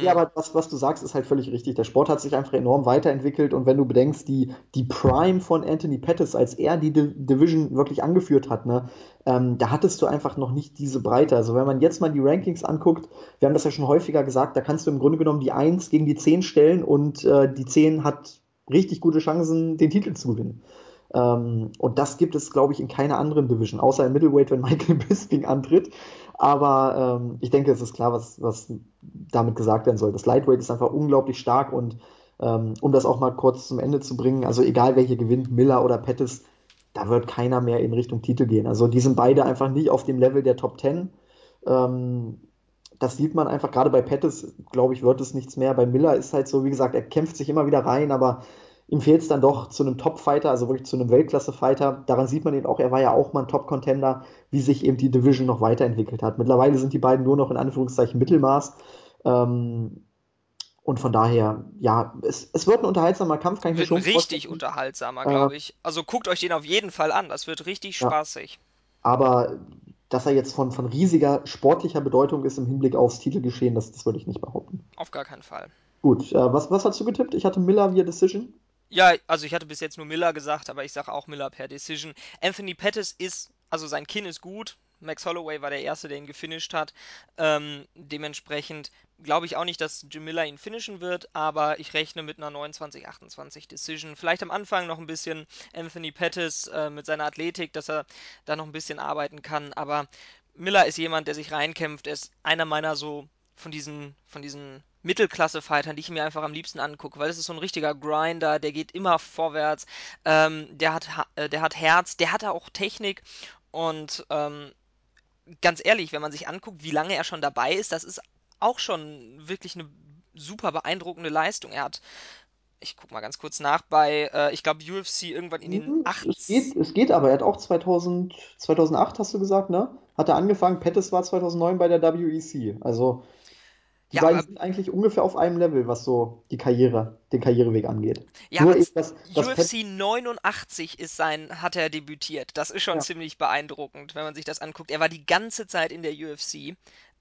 Ja, ähm, aber was, was du sagst, ist halt völlig richtig. Der Sport hat sich einfach enorm weiterentwickelt und wenn du bedenkst, die, die Prime von Anthony Pettis, als er die Di- Division wirklich angeführt hat, ne, ähm, da hattest du einfach noch nicht diese Breite. Also wenn man jetzt mal die Rankings anguckt, wir haben das ja schon häufiger gesagt, da kannst du im Grunde genommen die Eins gegen die 10 stellen und äh, die 10 hat richtig gute Chancen, den Titel zu gewinnen. Ähm, und das gibt es, glaube ich, in keiner anderen Division, außer im Middleweight, wenn Michael Bisping antritt. Aber ähm, ich denke, es ist klar, was, was damit gesagt werden soll. Das Lightweight ist einfach unglaublich stark und ähm, um das auch mal kurz zum Ende zu bringen, also egal welche gewinnt, Miller oder Pettis, da wird keiner mehr in Richtung Titel gehen. Also die sind beide einfach nicht auf dem Level der Top Ten. Ähm, das sieht man einfach, gerade bei Pettis, glaube ich, wird es nichts mehr. Bei Miller ist halt so, wie gesagt, er kämpft sich immer wieder rein, aber ihm fehlt es dann doch zu einem Top-Fighter, also wirklich zu einem Weltklasse-Fighter. Daran sieht man eben auch, er war ja auch mal ein Top-Contender, wie sich eben die Division noch weiterentwickelt hat. Mittlerweile sind die beiden nur noch in Anführungszeichen Mittelmaß. Ähm, und von daher, ja, es, es wird ein unterhaltsamer Kampf, kann ich mir wird ein schon richtig vorstellen. unterhaltsamer, Äh, glaube ich. Also guckt euch den auf jeden Fall an. Das wird richtig ja, spaßig. aber dass er jetzt von, von riesiger sportlicher Bedeutung ist im Hinblick aufs Titelgeschehen, das, das würde ich nicht behaupten. Auf gar keinen Fall. Gut, äh, was, was hast du getippt? Ich hatte Miller via Decision. Ja, also ich hatte bis jetzt nur Miller gesagt, aber ich sage auch Miller per Decision. Anthony Pettis ist, also sein Kinn ist gut. Max Holloway war der Erste, der ihn gefinisht hat. Ähm, dementsprechend glaube ich auch nicht, dass Jim Miller ihn finishen wird, aber ich rechne mit einer 29-28 Decision. Vielleicht am Anfang noch ein bisschen Anthony Pettis äh, mit seiner Athletik, dass er da noch ein bisschen arbeiten kann, aber Miller ist jemand, der sich reinkämpft. Er ist einer meiner so von diesen, von diesen Mittelklasse-Fightern, die ich mir einfach am liebsten angucke, weil es ist so ein richtiger Grinder, der geht immer vorwärts, ähm, der hat, Ha- äh, der hat Herz, der hat auch Technik Und ähm, ganz ehrlich, wenn man sich anguckt, wie lange er schon dabei ist, das ist auch schon wirklich eine super beeindruckende Leistung. Er hat, ich guck mal ganz kurz nach, bei, äh, ich glaube, UFC irgendwann in den Hm, Es, es geht, 8. es geht aber. Er hat auch 2000, 2008, hast du gesagt, ne? Hat er angefangen. Pettis war 2009 bei der WEC. Also, die Ja, beiden aber sind eigentlich ungefähr auf einem Level, was so die Karriere, den Karriereweg angeht. Ja, Nur eben, dass Pettis, UFC 89 ist sein, hat er debütiert. Das ist schon ja, ziemlich beeindruckend, wenn man sich das anguckt. Er war die ganze Zeit in der UFC.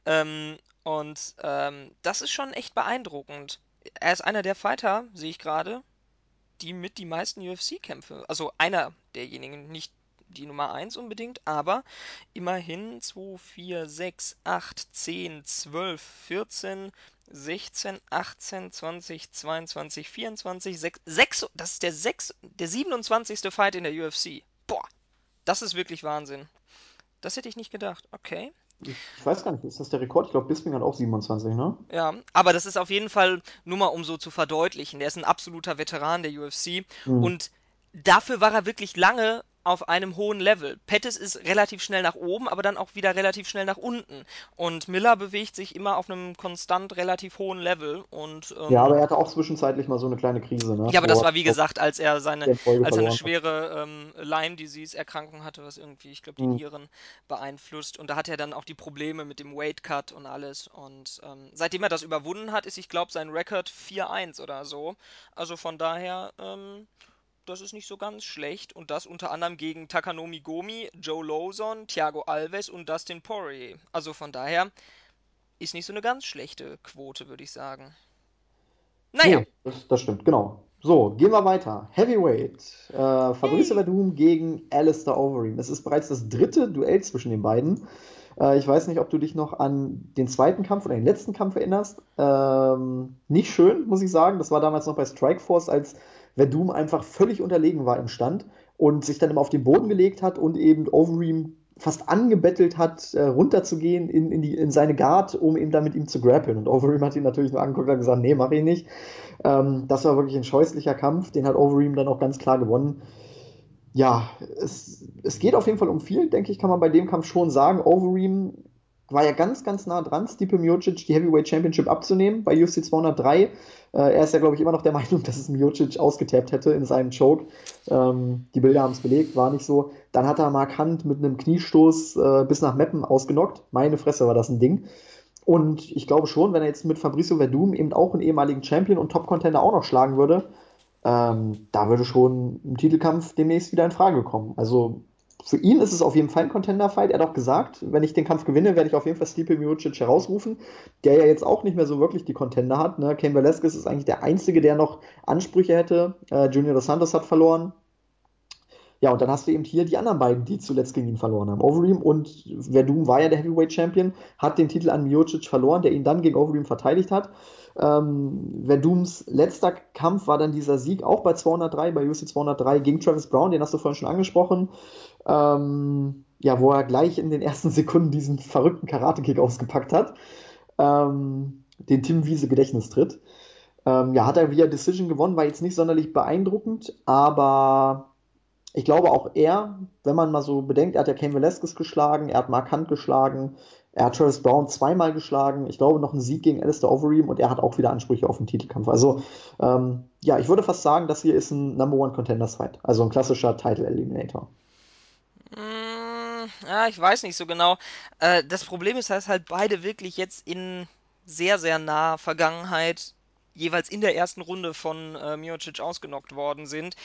Ähm, und ähm, das ist schon echt beeindruckend. Er ist einer der Fighter, sehe ich gerade, die mit die meisten UFC-Kämpfe. Also einer derjenigen, nicht die Nummer eins unbedingt, aber immerhin 2, 4, 6, 8, 10, 12, 14, 16, 18, 20, 22, 24, 6, 6, das ist der, 6, der 27. Fight in der UFC. Boah, das ist wirklich Wahnsinn. Das hätte ich nicht gedacht. Okay. ich, weiß gar nicht, ist das der Rekord? Ich glaube, Bisping hat auch 27, ne? Ja, aber das ist auf jeden Fall nur mal, um so zu verdeutlichen. Der ist ein absoluter Veteran der UFC Hm. und dafür war er wirklich lange auf einem hohen Level. Pettis ist relativ schnell nach oben, aber dann auch wieder relativ schnell nach unten. Und Miller bewegt sich immer auf einem konstant relativ hohen Level. Und Ja, ähm, aber er hatte auch zwischenzeitlich mal so eine kleine Krise, ne? ja, aber Wo das war wie gesagt, als er seine, als er eine schwere ähm, Lyme Disease Erkrankung hatte, was irgendwie, ich glaube, die Hm. Nieren beeinflusst. Und da hat er dann auch die Probleme mit dem Weight Cut und alles. Und ähm, seitdem er das überwunden hat, ist, ich glaube, sein Rekord 4-1 oder so. Also von daher, ähm, das ist nicht so ganz schlecht. Und das unter anderem gegen Takanomi Gomi, Joe Lawson, Thiago Alves und Dustin Poirier. Also von daher ist nicht so eine ganz schlechte Quote, würde ich sagen. Naja, Nee, das, das stimmt, genau. So, gehen wir weiter. Heavyweight. Äh, Fabrice! Verdum gegen Alistair Overeem. Es ist bereits das dritte Duell zwischen den beiden. Äh, ich weiß nicht, ob du dich noch an den zweiten Kampf oder den letzten Kampf erinnerst. Ähm, nicht schön, muss ich sagen. Das war damals noch bei Strikeforce, als Verdum einfach völlig unterlegen war im Stand und sich dann immer auf den Boden gelegt hat und eben Overeem fast angebettelt hat, äh, runterzugehen in, in, die, in seine Guard, um eben dann mit ihm zu grappeln. Und Overeem hat ihn natürlich nur angeguckt und gesagt, nee, mach ich nicht. Ähm, das war wirklich ein scheußlicher Kampf, den hat Overeem dann auch ganz klar gewonnen. Ja, es, es geht auf jeden Fall um viel, denke ich, kann man bei dem Kampf schon sagen. Overeem war ja ganz, ganz nah dran, Stipe Miocic die Heavyweight Championship abzunehmen bei UFC 203. Äh, er ist ja, glaube ich, immer noch der Meinung, dass es Miocic ausgetappt hätte in seinem Choke. Ähm, die Bilder haben es belegt, war nicht so. Dann hat er Mark Hunt mit einem Kniestoß äh, bis nach Meppen ausgenockt. Meine Fresse war das ein Ding. Und ich glaube schon, wenn er jetzt mit Fabricio Verdum eben auch einen ehemaligen Champion und Top-Contender auch noch schlagen würde, ähm, da würde schon ein Titelkampf demnächst wieder in Frage kommen. Also für ihn ist es auf jeden Fall ein Contender-Fight. Er hat auch gesagt, wenn ich den Kampf gewinne, werde ich auf jeden Fall Stipe Miocic herausrufen, der ja jetzt auch nicht mehr so wirklich die Contender hat. Ne? Cain Velasquez ist eigentlich der Einzige, der noch Ansprüche hätte. Äh, Junior Dos Santos hat verloren. Ja, und dann hast du eben hier die anderen beiden, die zuletzt gegen ihn verloren haben. Overeem und Verdum war ja der Heavyweight Champion, hat den Titel an Miocic verloren, der ihn dann gegen Overeem verteidigt hat. Ähm, Verdums letzter Kampf war dann dieser Sieg auch bei 203, bei UFC 203 gegen Travis Brown, den hast du vorhin schon angesprochen. Ähm, ja, wo er gleich in den ersten Sekunden diesen verrückten Karate-Kick ausgepackt hat. Ähm, den Tim Wiese Gedächtnistritt. Ähm, ja, hat er via Decision gewonnen, war jetzt nicht sonderlich beeindruckend, aber ich glaube auch er, wenn man mal so bedenkt, er hat ja Cain Velasquez geschlagen, er hat Mark Hunt geschlagen, er hat Travis Brown zweimal geschlagen, ich glaube noch einen Sieg gegen Alistair Overeem und er hat auch wieder Ansprüche auf den Titelkampf. Also ähm, ja, ich würde fast sagen, das hier ist ein Number One Contenders Fight, also ein klassischer Title Eliminator. Mm, ja, ich weiß nicht so genau. Äh, das Problem ist, dass halt beide wirklich jetzt in sehr, sehr naher Vergangenheit jeweils in der ersten Runde von äh, Miocic ausgenockt worden sind.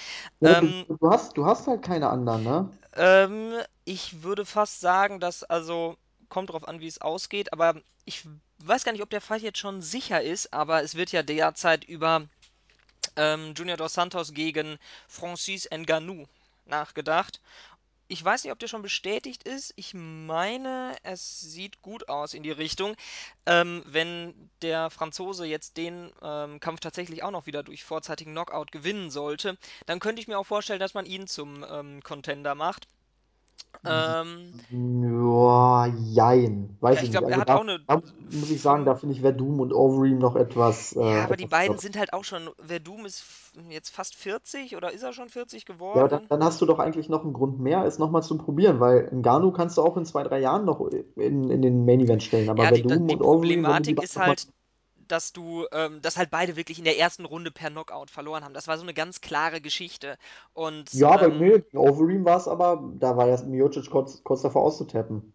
Ja, du, Ähm, du hast, du hast halt keine anderen, ne? ähm, ich würde fast sagen, dass, also, kommt drauf an, wie es ausgeht, aber ich weiß gar nicht, ob der Fall jetzt schon sicher ist, aber es wird ja derzeit über ähm, Junior Dos Santos gegen Francis Ngannou nachgedacht. Ich weiß nicht, ob der schon bestätigt ist. Ich meine, es sieht gut aus in die Richtung. Ähm, wenn der Franzose jetzt den ähm, Kampf tatsächlich auch noch wieder durch vorzeitigen Knockout gewinnen sollte, dann könnte ich mir auch vorstellen, dass man ihn zum ähm, Contender macht. Ähm, Ja, jein. weiß Ja, ich glaube, er Also hat auch da, eine da muss ich sagen, da finde ich Verdum und Overeem noch etwas, Ja, äh, aber die etwas beiden knapp. sind halt auch schon. Verdum ist jetzt fast 40 oder ist er schon 40 Ja, aber dann, geworden? dann hast du doch eigentlich noch einen Grund mehr, es nochmal zu probieren, weil Ngannou kannst du auch in zwei, drei Jahren noch in, in den Main Event stellen, aber Ja, die, Verdum die und Overeem, die Problematik beiden ist halt, dass du, ähm, dass halt beide wirklich in der ersten Runde per Knockout verloren haben. Das war so eine ganz klare Geschichte. Und Ja, ähm, nee, gegen Overeem war es aber, da war ja Miocic kurz, kurz davor auszutappen.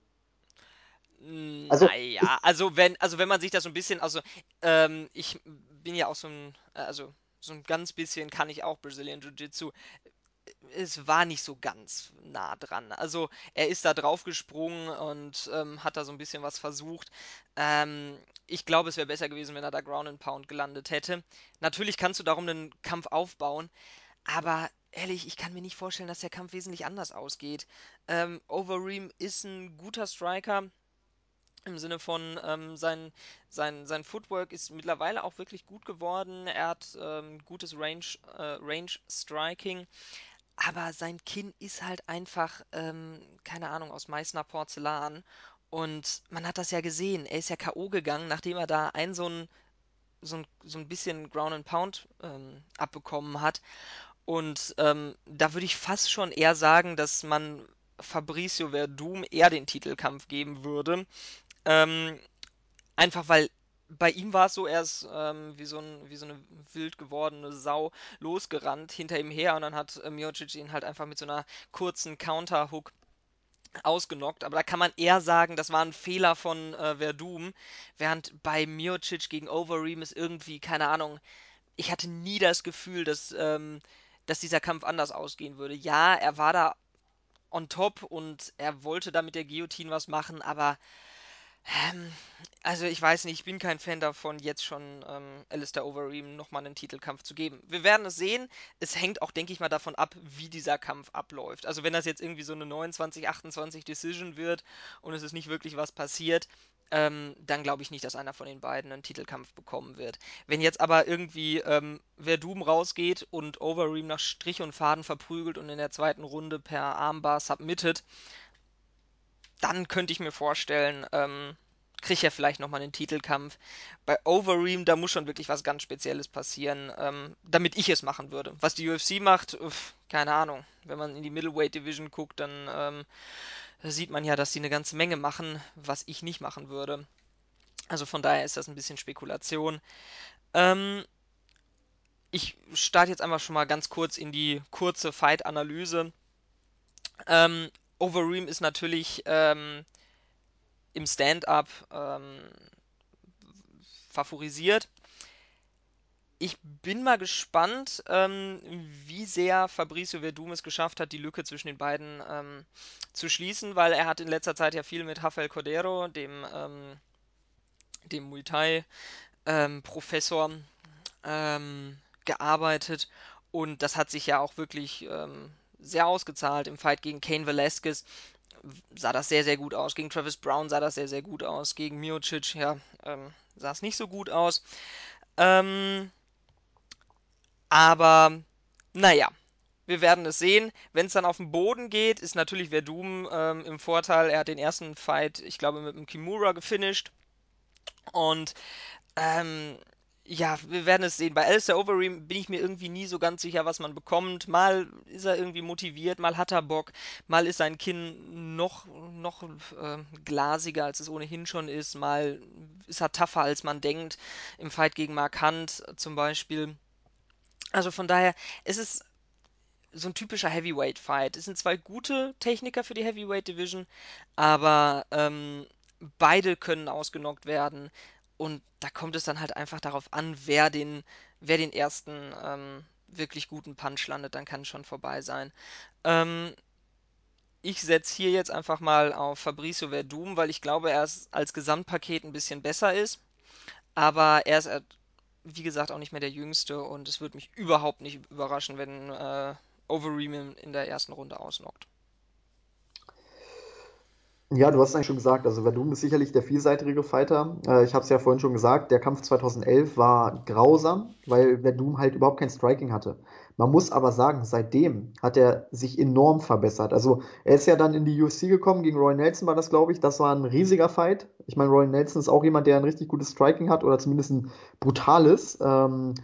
Also, naja, also wenn, also wenn man sich das so ein bisschen, also ähm, ich bin ja auch so ein, äh, also so ein ganz bisschen kann ich auch Brazilian Jiu-Jitsu. Es war nicht so ganz nah dran. Also er ist da draufgesprungen und ähm, hat da so ein bisschen was versucht. Ähm, ich glaube, es wäre besser gewesen, wenn er da Ground and Pound gelandet hätte. Natürlich kannst du darum einen Kampf aufbauen, aber ehrlich, ich kann mir nicht vorstellen, dass der Kampf wesentlich anders ausgeht. Ähm, Overeem ist ein guter Striker. Im Sinne von, ähm, sein, sein, sein Footwork ist mittlerweile auch wirklich gut geworden. Er hat ähm, gutes Range, äh, Range Striking. Aber sein Kinn ist halt einfach, ähm, keine Ahnung, aus Meißner Porzellan. Und man hat das ja gesehen. Er ist ja K.O. gegangen, nachdem er da ein so ein, so ein, so ein bisschen Ground and Pound ähm, abbekommen hat. Und ähm, da würde ich fast schon eher sagen, dass man Fabricio Verdum eher den Titelkampf geben würde. Ähm, Einfach weil bei ihm war es so, er ist ähm, wie so ein, wie so eine wild gewordene Sau losgerannt hinter ihm her und dann hat äh, Miocic ihn halt einfach mit so einer kurzen Counterhook ausgenockt. Aber da kann man eher sagen, das war ein Fehler von äh, Verdum, während bei Miocic gegen Overeem ist irgendwie, keine Ahnung, ich hatte nie das Gefühl, dass, ähm, dass dieser Kampf anders ausgehen würde. Ja, er war da on top und er wollte da mit der Guillotine was machen, aber ähm, also ich weiß nicht, ich bin kein Fan davon, jetzt schon ähm, Alistair Overeem nochmal einen Titelkampf zu geben. Wir werden es sehen. Es hängt auch, denke ich mal, davon ab, wie dieser Kampf abläuft. Also wenn das jetzt irgendwie so eine 29, 28 Decision wird und es ist nicht wirklich was passiert, ähm, dann glaube ich nicht, dass einer von den beiden einen Titelkampf bekommen wird. Wenn jetzt aber irgendwie ähm, Verdum rausgeht und Overeem nach Strich und Faden verprügelt und in der zweiten Runde per Armbar submittet, dann könnte ich mir vorstellen, ähm, kriegt er vielleicht nochmal einen Titelkampf. Bei Overeem, da muss schon wirklich was ganz Spezielles passieren, ähm, damit ich es machen würde. Was die UFC macht, uff, keine Ahnung. Wenn man in die Middleweight Division guckt, dann ähm, sieht man ja, dass die eine ganze Menge machen, was ich nicht machen würde. Also von daher ist das ein bisschen Spekulation. Ähm, ich starte jetzt einfach schon mal ganz kurz in die kurze Fight-Analyse. Ähm, Overeem ist natürlich ähm, im Stand-up ähm, favorisiert. Ich bin mal gespannt, ähm, wie sehr Fabricio Verdum es geschafft hat, die Lücke zwischen den beiden ähm, zu schließen, weil er hat in letzter Zeit ja viel mit Rafael Cordero, dem, ähm, dem Muay Thai ähm, Professor, ähm, gearbeitet und das hat sich ja auch wirklich ähm, sehr ausgezahlt. Im Fight gegen Cain Velasquez sah das sehr, sehr gut aus. Gegen Travis Brown sah das sehr, sehr gut aus. Gegen Miocic, ja, ähm, sah es nicht so gut aus. Ähm, aber naja, wir werden es sehen. Wenn es dann auf den Boden geht, ist natürlich Verdum ähm, im Vorteil. Er hat den ersten Fight, ich glaube, mit dem Kimura gefinisht. Und ähm, ja, wir werden es sehen. Bei Alistair Overeem bin ich mir irgendwie nie so ganz sicher, was man bekommt. Mal ist er irgendwie motiviert, mal hat er Bock, mal ist sein Kinn noch, noch äh, glasiger, als es ohnehin schon ist, mal ist er tougher, als man denkt. Im Fight gegen Mark Hunt zum Beispiel. Also von daher, es ist so ein typischer Heavyweight-Fight. Es sind zwei gute Techniker für die Heavyweight-Division, aber ähm, beide können ausgenockt werden. Und da kommt es dann halt einfach darauf an, wer den, wer den ersten ähm, wirklich guten Punch landet, dann kann es schon vorbei sein. Ähm, ich setze hier jetzt einfach mal auf Fabricio Verdum, weil ich glaube, er ist als Gesamtpaket ein bisschen besser ist. Aber er ist, äh, wie gesagt, auch nicht mehr der Jüngste und es würde mich überhaupt nicht überraschen, wenn äh, Overeem in der ersten Runde ausnockt. Ja, du hast es eigentlich schon gesagt, also Verdum ist sicherlich der vielseitigere Fighter. Äh, ich habe es ja vorhin schon gesagt, der Kampf 2011 war grausam, weil Verdum halt überhaupt kein Striking hatte. Man muss aber sagen, seitdem hat er sich enorm verbessert. Also er ist ja dann in die UFC gekommen, gegen Roy Nelson war das, glaube ich. Das war ein riesiger Fight. Ich meine, Roy Nelson ist auch jemand, der ein richtig gutes Striking hat oder zumindest ein brutales. Ähm,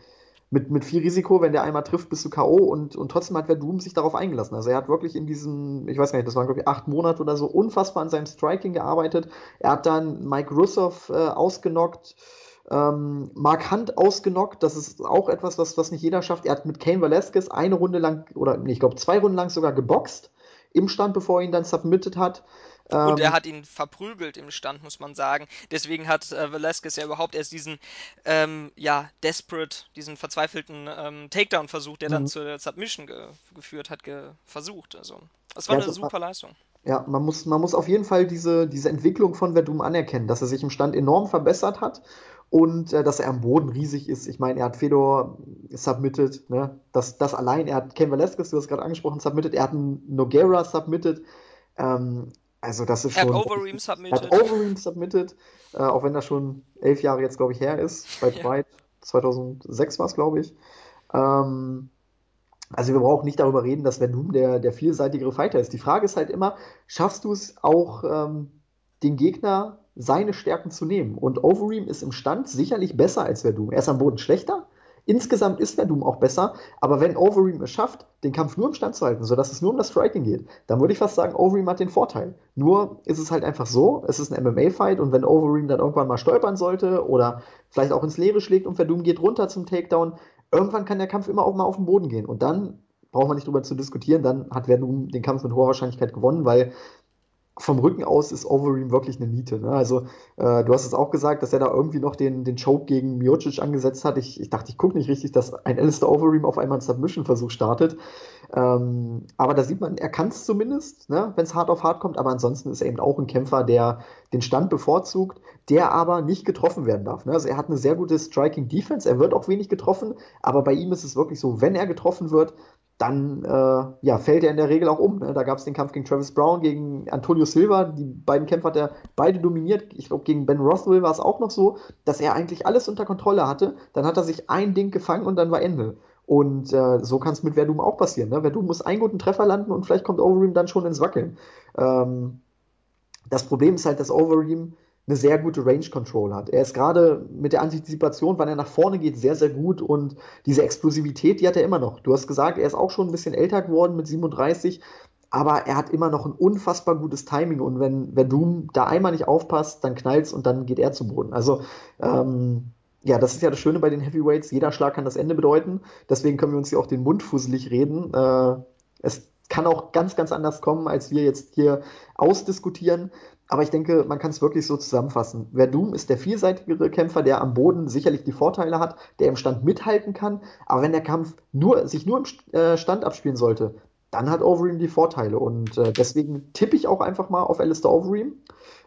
mit, mit viel Risiko, wenn der einmal trifft, bist du K.O. Und, und trotzdem hat Verdum sich darauf eingelassen. Also er hat wirklich in diesen, ich weiß gar nicht, das waren glaube ich acht Monate oder so, unfassbar an seinem Striking gearbeitet. Er hat dann Mike Russoff äh, ausgenockt, ähm, Mark Hunt ausgenockt, das ist auch etwas, was, was nicht jeder schafft. Er hat mit Kane Velasquez eine Runde lang, oder nee, ich glaube zwei Runden lang sogar geboxt im Stand, bevor er ihn dann submitted hat. Und er Ähm, hat ihn verprügelt im Stand, muss man sagen. Deswegen hat äh, Velasquez ja überhaupt erst diesen, ähm, ja, desperate, diesen verzweifelten ähm, Takedown-Versuch, der dann mhm. zur Submission ge geführt hat, ge versucht. Also, das war ja, eine also, super Leistung. Ja, man muss, man muss auf jeden Fall diese, diese Entwicklung von Verdum anerkennen, dass er sich im Stand enorm verbessert hat und äh, dass er am Boden riesig ist. Ich meine, er hat Fedor submitted, ne? Das, das allein, er hat Ken Velasquez, du hast gerade angesprochen, submitted, er hat einen Nogueira submitted. Ähm, also das ist Er hat schon. Overeem Er hat submitted. Overeem submitted, äh, auch wenn das schon elf Jahre jetzt, glaube ich, her ist. Bei Ja. Pride 2006 war es, glaube ich. Ähm, also wir brauchen nicht darüber reden, dass Verdum der, der vielseitigere Fighter ist. Die Frage ist halt immer, schaffst du es auch, ähm, den Gegner seine Stärken zu nehmen? Und Overeem ist im Stand sicherlich besser als Verdum. Er ist am Boden schlechter. Insgesamt ist Verdum auch besser, aber wenn Overeem es schafft, den Kampf nur im Stand zu halten, sodass es nur um das Striking geht, dann würde ich fast sagen, Overeem hat den Vorteil. Nur ist es halt einfach so, es ist ein MMA-Fight und wenn Overeem dann irgendwann mal stolpern sollte oder vielleicht auch ins Leere schlägt und Verdum geht runter zum Takedown, irgendwann kann der Kampf immer auch mal auf den Boden gehen. Und dann braucht man nicht drüber zu diskutieren, dann hat Verdum den Kampf mit hoher Wahrscheinlichkeit gewonnen, weil vom Rücken aus ist Overeem wirklich eine Niete. Ne? Also, äh, du hast es auch gesagt, dass er da irgendwie noch den, den Choke gegen Miocic angesetzt hat. Ich, ich dachte, ich gucke nicht richtig, dass ein Alistair Overeem auf einmal einen Submission-Versuch startet. Ähm, aber da sieht man, er kann es zumindest, ne? wenn es hart auf hart kommt. Aber ansonsten ist er eben auch ein Kämpfer, der den Stand bevorzugt, der aber nicht getroffen werden darf. Ne? Also er hat eine sehr gute Striking-Defense. Er wird auch wenig getroffen. Aber bei ihm ist es wirklich so, wenn er getroffen wird, dann äh, ja, fällt er in der Regel auch um. Ne? Da gab es den Kampf gegen Travis Brown, gegen Antonio Silva. Die beiden Kämpfe hat er beide dominiert. Ich glaube, gegen Ben Rothwell war es auch noch so, dass er eigentlich alles unter Kontrolle hatte. Dann hat er sich ein Ding gefangen und dann war Ende. Und äh, so kann es mit Verdum auch passieren. Ne? Verdum muss einen guten Treffer landen und vielleicht kommt Overeem dann schon ins Wackeln. Ähm, das Problem ist halt, dass Overeem eine sehr gute Range Control hat. Er ist gerade mit der Antizipation, wann er nach vorne geht, sehr, sehr gut und diese Explosivität, die hat er immer noch. Du hast gesagt, er ist auch schon ein bisschen älter geworden mit 37, aber er hat immer noch ein unfassbar gutes Timing und wenn, wenn Doom da einmal nicht aufpasst, dann knallt's und dann geht er zu Boden. Also, ähm, ja, das ist ja das Schöne bei den Heavyweights. Jeder Schlag kann das Ende bedeuten. Deswegen können wir uns hier auch den Mund fusselig reden. Äh, es kann auch ganz, ganz anders kommen, als wir jetzt hier ausdiskutieren. Aber ich denke, man kann es wirklich so zusammenfassen. Verdum ist der vielseitigere Kämpfer, der am Boden sicherlich die Vorteile hat, der im Stand mithalten kann. Aber wenn der Kampf nur, sich nur im äh, Stand abspielen sollte, dann hat Overeem die Vorteile. Und äh, deswegen tippe ich auch einfach mal auf Alistair Overeem,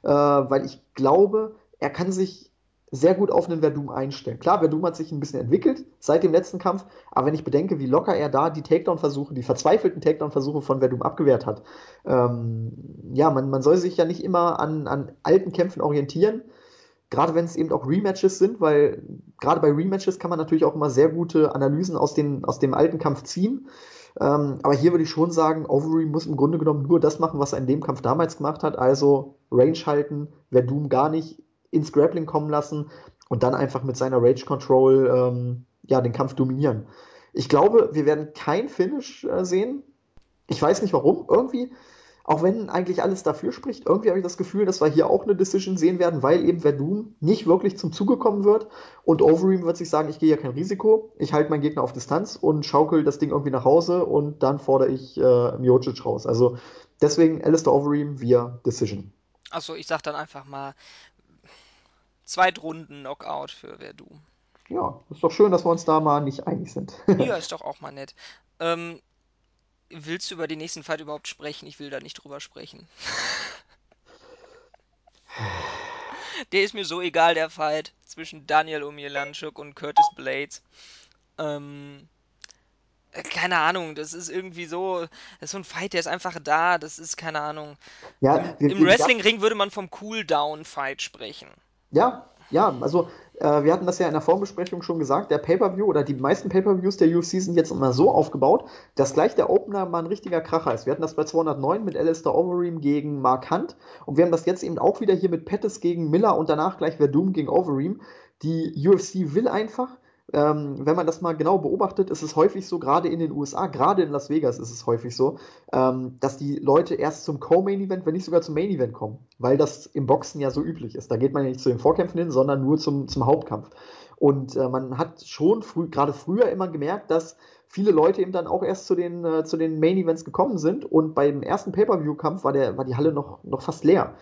äh, weil ich glaube, er kann sich sehr gut auf einen Verdum einstellen. Klar, Verdum hat sich ein bisschen entwickelt seit dem letzten Kampf, aber wenn ich bedenke, wie locker er da die Takedown-Versuche, die verzweifelten Takedown-Versuche von Verdum abgewehrt hat, ähm, ja, man, man soll sich ja nicht immer an, an alten Kämpfen orientieren, gerade wenn es eben auch Rematches sind, weil gerade bei Rematches kann man natürlich auch immer sehr gute Analysen aus, den, aus dem alten Kampf ziehen. Ähm, aber hier würde ich schon sagen, Overeem muss im Grunde genommen nur das machen, was er in dem Kampf damals gemacht hat, also Range halten, Verdum gar nicht ins Grappling kommen lassen und dann einfach mit seiner Rage Control ähm, ja, den Kampf dominieren. Ich glaube, wir werden kein Finish äh, sehen. Ich weiß nicht warum. Irgendwie auch wenn eigentlich alles dafür spricht, irgendwie habe ich das Gefühl, dass wir hier auch eine Decision sehen werden, weil eben Verdun nicht wirklich zum Zuge kommen wird und Overeem wird sich sagen, ich gehe ja kein Risiko, ich halte meinen Gegner auf Distanz und schaukel das Ding irgendwie nach Hause und dann fordere ich äh, Miocic raus. Also deswegen Alistair Overeem via Decision. Also ich sag dann einfach mal Zweitrunden-Knockout für Verdum. Ja, ist doch schön, dass wir uns da mal nicht einig sind. Ja, ist doch auch mal nett. Ähm, willst du über den nächsten Fight überhaupt sprechen? Ich will da nicht drüber sprechen. Der ist mir so egal, der Fight zwischen Daniel Omielanczuk und Curtis Blades. Ähm, äh, keine Ahnung, das ist irgendwie so, das ist so ein Fight, der ist einfach da, das ist keine Ahnung. Ja, Im, wir, im Wrestling-Ring würde man vom Cooldown-Fight sprechen. Ja, ja, also äh, wir hatten das ja in der Vorbesprechung schon gesagt, der Pay-Per-View oder die meisten Pay-Per-Views der UFC sind jetzt immer so aufgebaut, dass gleich der Opener mal ein richtiger Kracher ist. Wir hatten das bei 209 mit Alistair Overeem gegen Mark Hunt und wir haben das jetzt eben auch wieder hier mit Pettis gegen Miller und danach gleich Verdum gegen Overeem. Die UFC will einfach, ähm, wenn man das mal genau beobachtet, ist es häufig so, gerade in den USA, gerade in Las Vegas ist es häufig so, ähm, dass die Leute erst zum Co-Main-Event, wenn nicht sogar zum Main-Event kommen, weil das im Boxen ja so üblich ist. Da geht man ja nicht zu den Vorkämpfen hin, sondern nur zum, zum Hauptkampf. Und äh, man hat schon früh, gerade früher immer gemerkt, dass viele Leute eben dann auch erst zu den, äh, zu den Main-Events gekommen sind und beim ersten Pay-Per-View-Kampf war, war die Halle noch, noch fast leer.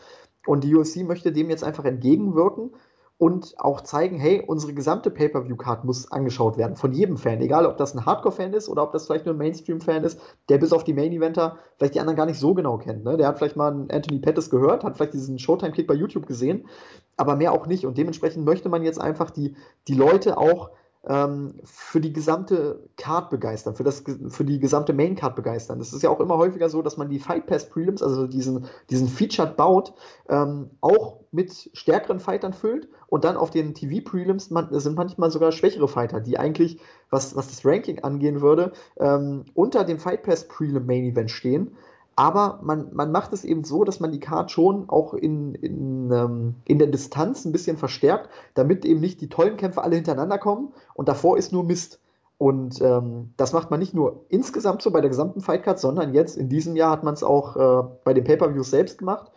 Und die UFC möchte dem jetzt einfach entgegenwirken und auch zeigen, hey, unsere gesamte Pay-Per-View-Card muss angeschaut werden, von jedem Fan, egal ob das ein Hardcore-Fan ist oder ob das vielleicht nur ein Mainstream-Fan ist, der bis auf die Main-Eventer vielleicht die anderen gar nicht so genau kennt. Ne? Der hat vielleicht mal einen Anthony Pettis gehört, hat vielleicht diesen Showtime-Kick bei YouTube gesehen, aber mehr auch nicht. Und dementsprechend möchte man jetzt einfach die, die Leute auch für die gesamte Card begeistern, für, das, für die gesamte Main Card begeistern. Es ist ja auch immer häufiger so, dass man die Fight Pass Prelims, also diesen, diesen Featured baut, ähm, auch mit stärkeren Fightern füllt und dann auf den TV Prelims man, sind manchmal sogar schwächere Fighter, die eigentlich, was, was das Ranking angehen würde, ähm, unter dem Fight Pass Prelim Main Event stehen aber man, man macht es eben so, dass man die Card schon auch in, in, ähm, in der Distanz ein bisschen verstärkt, damit eben nicht die tollen Kämpfe alle hintereinander kommen und davor ist nur Mist. Und ähm, das macht man nicht nur insgesamt so bei der gesamten Fightcard, sondern jetzt in diesem Jahr hat man es auch äh, bei den Pay-Per-Views selbst gemacht.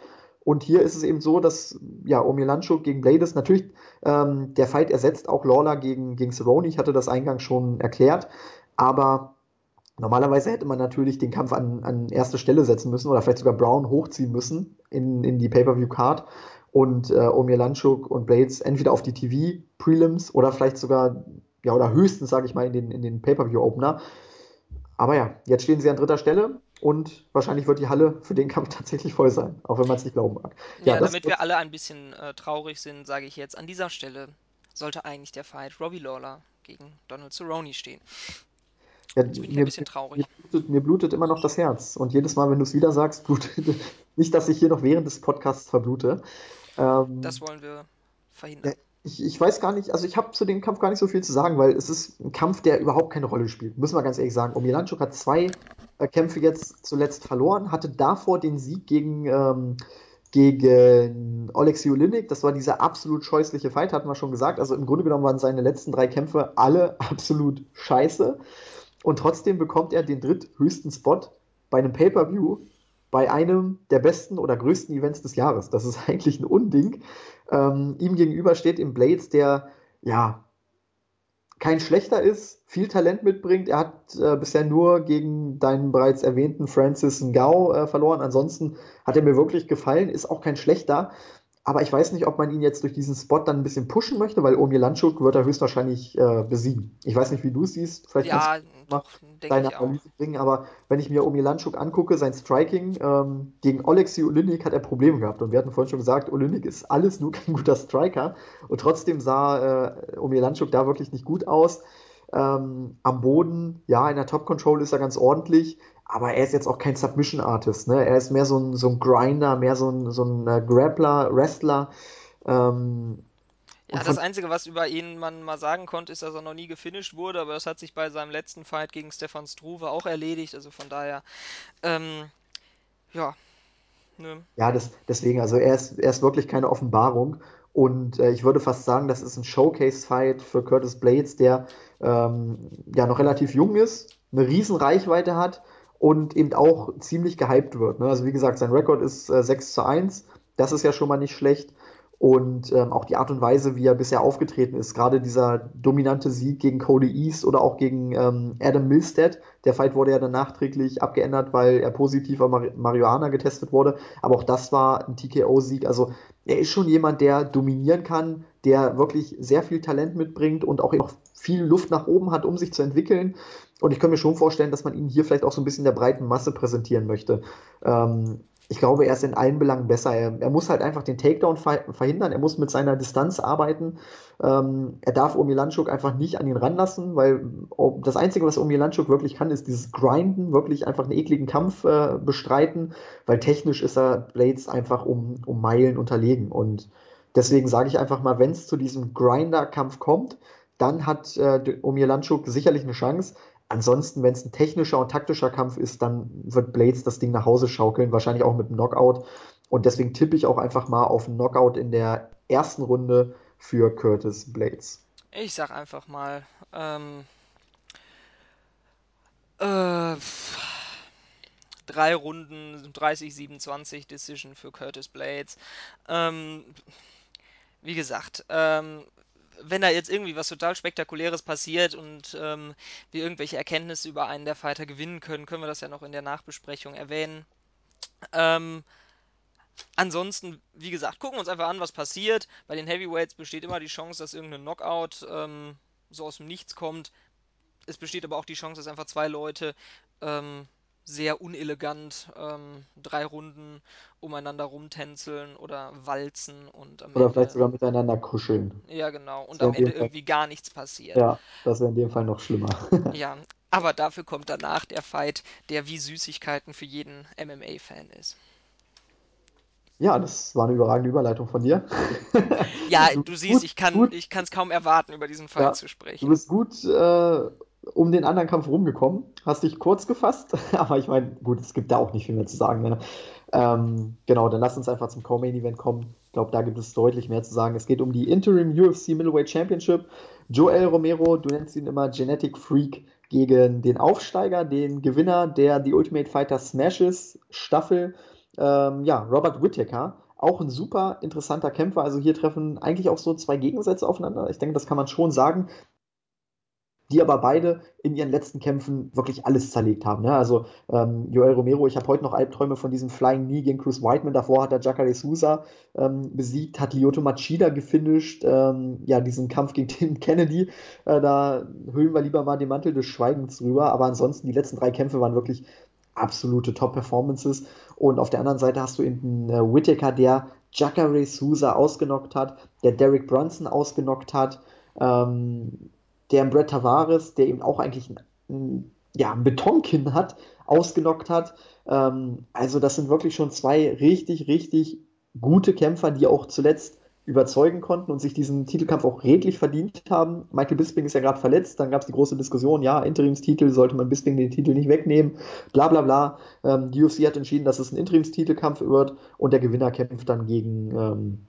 Und hier ist es eben so, dass ja, Omilanchuk gegen Blades natürlich ähm, der Fight ersetzt auch Lawler gegen, gegen Cerrone. Ich hatte das eingangs schon erklärt. Aber Normalerweise hätte man natürlich den Kampf an, an erste Stelle setzen müssen oder vielleicht sogar Brown hochziehen müssen in, in die Pay-Per-View-Card und äh, Omir Lanchuk und Blades entweder auf die TV-Prelims oder vielleicht sogar, ja, oder höchstens, sage ich mal, in den, in den Pay-Per-View-Opener. Aber ja, jetzt stehen sie an dritter Stelle und wahrscheinlich wird die Halle für den Kampf tatsächlich voll sein, auch wenn man es nicht glauben mag. Ja, ja damit wir alle ein bisschen äh, traurig sind, sage ich jetzt, an dieser Stelle sollte eigentlich der Fight Robbie Lawler gegen Donald Cerrone stehen. Ja, bin ich mir, ein bisschen traurig. Mir blutet, mir blutet, immer noch das Herz. Und jedes Mal, wenn du es wieder sagst, blutet. Nicht, dass ich hier noch während des Podcasts verblute. Ähm, das wollen wir verhindern. Ich, ich weiß gar nicht, also ich habe zu dem Kampf gar nicht so viel zu sagen, weil es ist ein Kampf, der überhaupt keine Rolle spielt. Müssen wir ganz ehrlich sagen. Omilanchuk hat zwei äh, Kämpfe jetzt zuletzt verloren, hatte davor den Sieg gegen. Ähm, gegen Oleksiy Olinik. Das war dieser absolut scheußliche Fight, hatten wir schon gesagt. Also im Grunde genommen waren seine letzten drei Kämpfe alle absolut scheiße. Und trotzdem bekommt er den dritthöchsten Spot bei einem Pay-Per-View bei einem der besten oder größten Events des Jahres. Das ist eigentlich ein Unding. Ähm, ihm gegenüber steht im Blades, der ja kein schlechter ist, viel Talent mitbringt. Er hat äh, bisher nur gegen deinen bereits erwähnten Francis Ngao äh, verloren. Ansonsten hat er mir wirklich gefallen, ist auch kein schlechter. Aber ich weiß nicht, ob man ihn jetzt durch diesen Spot dann ein bisschen pushen möchte, weil Omir Landschuk wird er höchstwahrscheinlich äh, besiegen. Ich weiß nicht, wie du es siehst. Vielleicht ja, doch, deine Analyse bringen, aber wenn ich mir Omir Landschuk angucke, sein Striking ähm, gegen Oleksiy Olynyk hat er Probleme gehabt. Und wir hatten vorhin schon gesagt, Olynyk ist alles nur kein guter Striker. Und trotzdem sah äh, Omir Landschuk da wirklich nicht gut aus. Ähm, am Boden, ja, in der Top Control ist er ganz ordentlich, aber er ist jetzt auch kein Submission-Artist. Ne? Er ist mehr so ein, so ein Grinder, mehr so ein, so ein äh, Grappler, Wrestler. Ähm, ja, das Einzige, was über ihn man mal sagen konnte, ist, dass er noch nie gefinisht wurde, aber das hat sich bei seinem letzten Fight gegen Stefan Struve auch erledigt. Also von daher, ähm, ja. Ne. Ja, das, deswegen, also er ist, er ist wirklich keine Offenbarung. Und äh, ich würde fast sagen, das ist ein Showcase-Fight für Curtis Blades, der ähm, ja noch relativ jung ist, eine riesen Reichweite hat und eben auch ziemlich gehypt wird. Ne? Also wie gesagt, sein Rekord ist äh, 6 zu 1. Das ist ja schon mal nicht schlecht. Und ähm, auch die Art und Weise, wie er bisher aufgetreten ist, gerade dieser dominante Sieg gegen Cody East oder auch gegen ähm, Adam Milstead. Der Fight wurde ja dann nachträglich abgeändert, weil er positiv auf Mar Marihuana getestet wurde. Aber auch das war ein TKO-Sieg. Also er ist schon jemand, der dominieren kann, der wirklich sehr viel Talent mitbringt und auch noch viel Luft nach oben hat, um sich zu entwickeln. Und ich kann mir schon vorstellen, dass man ihn hier vielleicht auch so ein bisschen der breiten Masse präsentieren möchte. Ähm, ich glaube, er ist in allen Belangen besser. Er, er muss halt einfach den Takedown verhindern. Er muss mit seiner Distanz arbeiten. Ähm, er darf Omilanchuk einfach nicht an ihn ranlassen, weil das Einzige, was Omilanchuk wirklich kann, ist dieses Grinden, wirklich einfach einen ekligen Kampf äh, bestreiten, weil technisch ist er Blades einfach um, um Meilen unterlegen. Und Deswegen sage ich einfach mal, wenn es zu diesem Grinder-Kampf kommt, dann hat äh, Omir Landschuk sicherlich eine Chance. Ansonsten, wenn es ein technischer und taktischer Kampf ist, dann wird Blades das Ding nach Hause schaukeln, wahrscheinlich auch mit einem Knockout. Und deswegen tippe ich auch einfach mal auf einen Knockout in der ersten Runde für Curtis Blades. Ich sag einfach mal, ähm, äh, drei Runden, 30-27 Decision für Curtis Blades. Ähm, wie gesagt, ähm, wenn da jetzt irgendwie was total Spektakuläres passiert und ähm, wir irgendwelche Erkenntnisse über einen der Fighter gewinnen können, können wir das ja noch in der Nachbesprechung erwähnen. Ähm, ansonsten, wie gesagt, gucken wir uns einfach an, was passiert. Bei den Heavyweights besteht immer die Chance, dass irgendein Knockout ähm, so aus dem Nichts kommt. Es besteht aber auch die Chance, dass einfach zwei Leute ähm, sehr unelegant ähm, drei Runden umeinander rumtänzeln oder walzen und am Oder vielleicht Ende, sogar miteinander kuscheln. ja genau, und am Ende Fall, irgendwie gar nichts passiert. ja, das wäre in dem Fall noch schlimmer. Ja, aber dafür kommt danach der Fight, der wie Süßigkeiten für jeden MMA-Fan ist. Ja, das war eine überragende Überleitung von dir. Ja, Du du siehst, gut, ich kann, es kaum erwarten, über diesen Fight Ja, zu du sprechen. bist gut äh, um den anderen Kampf rumgekommen, hast dich kurz gefasst, aber ich meine, gut, es gibt da auch nicht viel mehr zu sagen. Ne? Ähm, genau, dann lass uns einfach zum Co-Main Event kommen. Ich glaube, da gibt es deutlich mehr zu sagen. Es geht um die Interim UFC Middleweight Championship. Joel Romero, du nennst ihn immer Genetic Freak, gegen den Aufsteiger, den Gewinner der The Ultimate Fighter Smashes Staffel, ähm, ja, Robert Whittaker. Auch ein super interessanter Kämpfer. Also hier treffen eigentlich auch so zwei Gegensätze aufeinander. Ich denke, das kann man schon sagen die aber beide in ihren letzten Kämpfen wirklich alles zerlegt haben. Ne? Also ähm, Joel Romero, ich habe heute noch Albträume von diesem Flying Knee gegen Chris Weidman. Davor hat er Jacare Souza ähm, besiegt, hat Lyoto Machida gefinisht. Ähm, ja, diesen Kampf gegen Tim Kennedy, äh, da hüllen wir lieber mal den Mantel des Schweigens drüber. Aber ansonsten, die letzten drei Kämpfe waren wirklich absolute Top-Performances. Und auf der anderen Seite hast du eben äh, Whittaker, der Jacare Souza ausgenockt hat, der Derek Brunson ausgenockt hat. Ähm, der Brett Tavares, der eben auch eigentlich ein, ein, ja, ein Betonkinn hat, ausgenockt hat. Ähm, also das sind wirklich schon zwei richtig, richtig gute Kämpfer, die auch zuletzt überzeugen konnten und sich diesen Titelkampf auch redlich verdient haben. Michael Bisping ist ja gerade verletzt, dann gab es die große Diskussion, ja, Interimstitel, sollte man Bisping den Titel nicht wegnehmen, bla bla bla. Ähm, die UFC hat entschieden, dass es ein Interimstitelkampf wird und der Gewinner kämpft dann gegen ähm,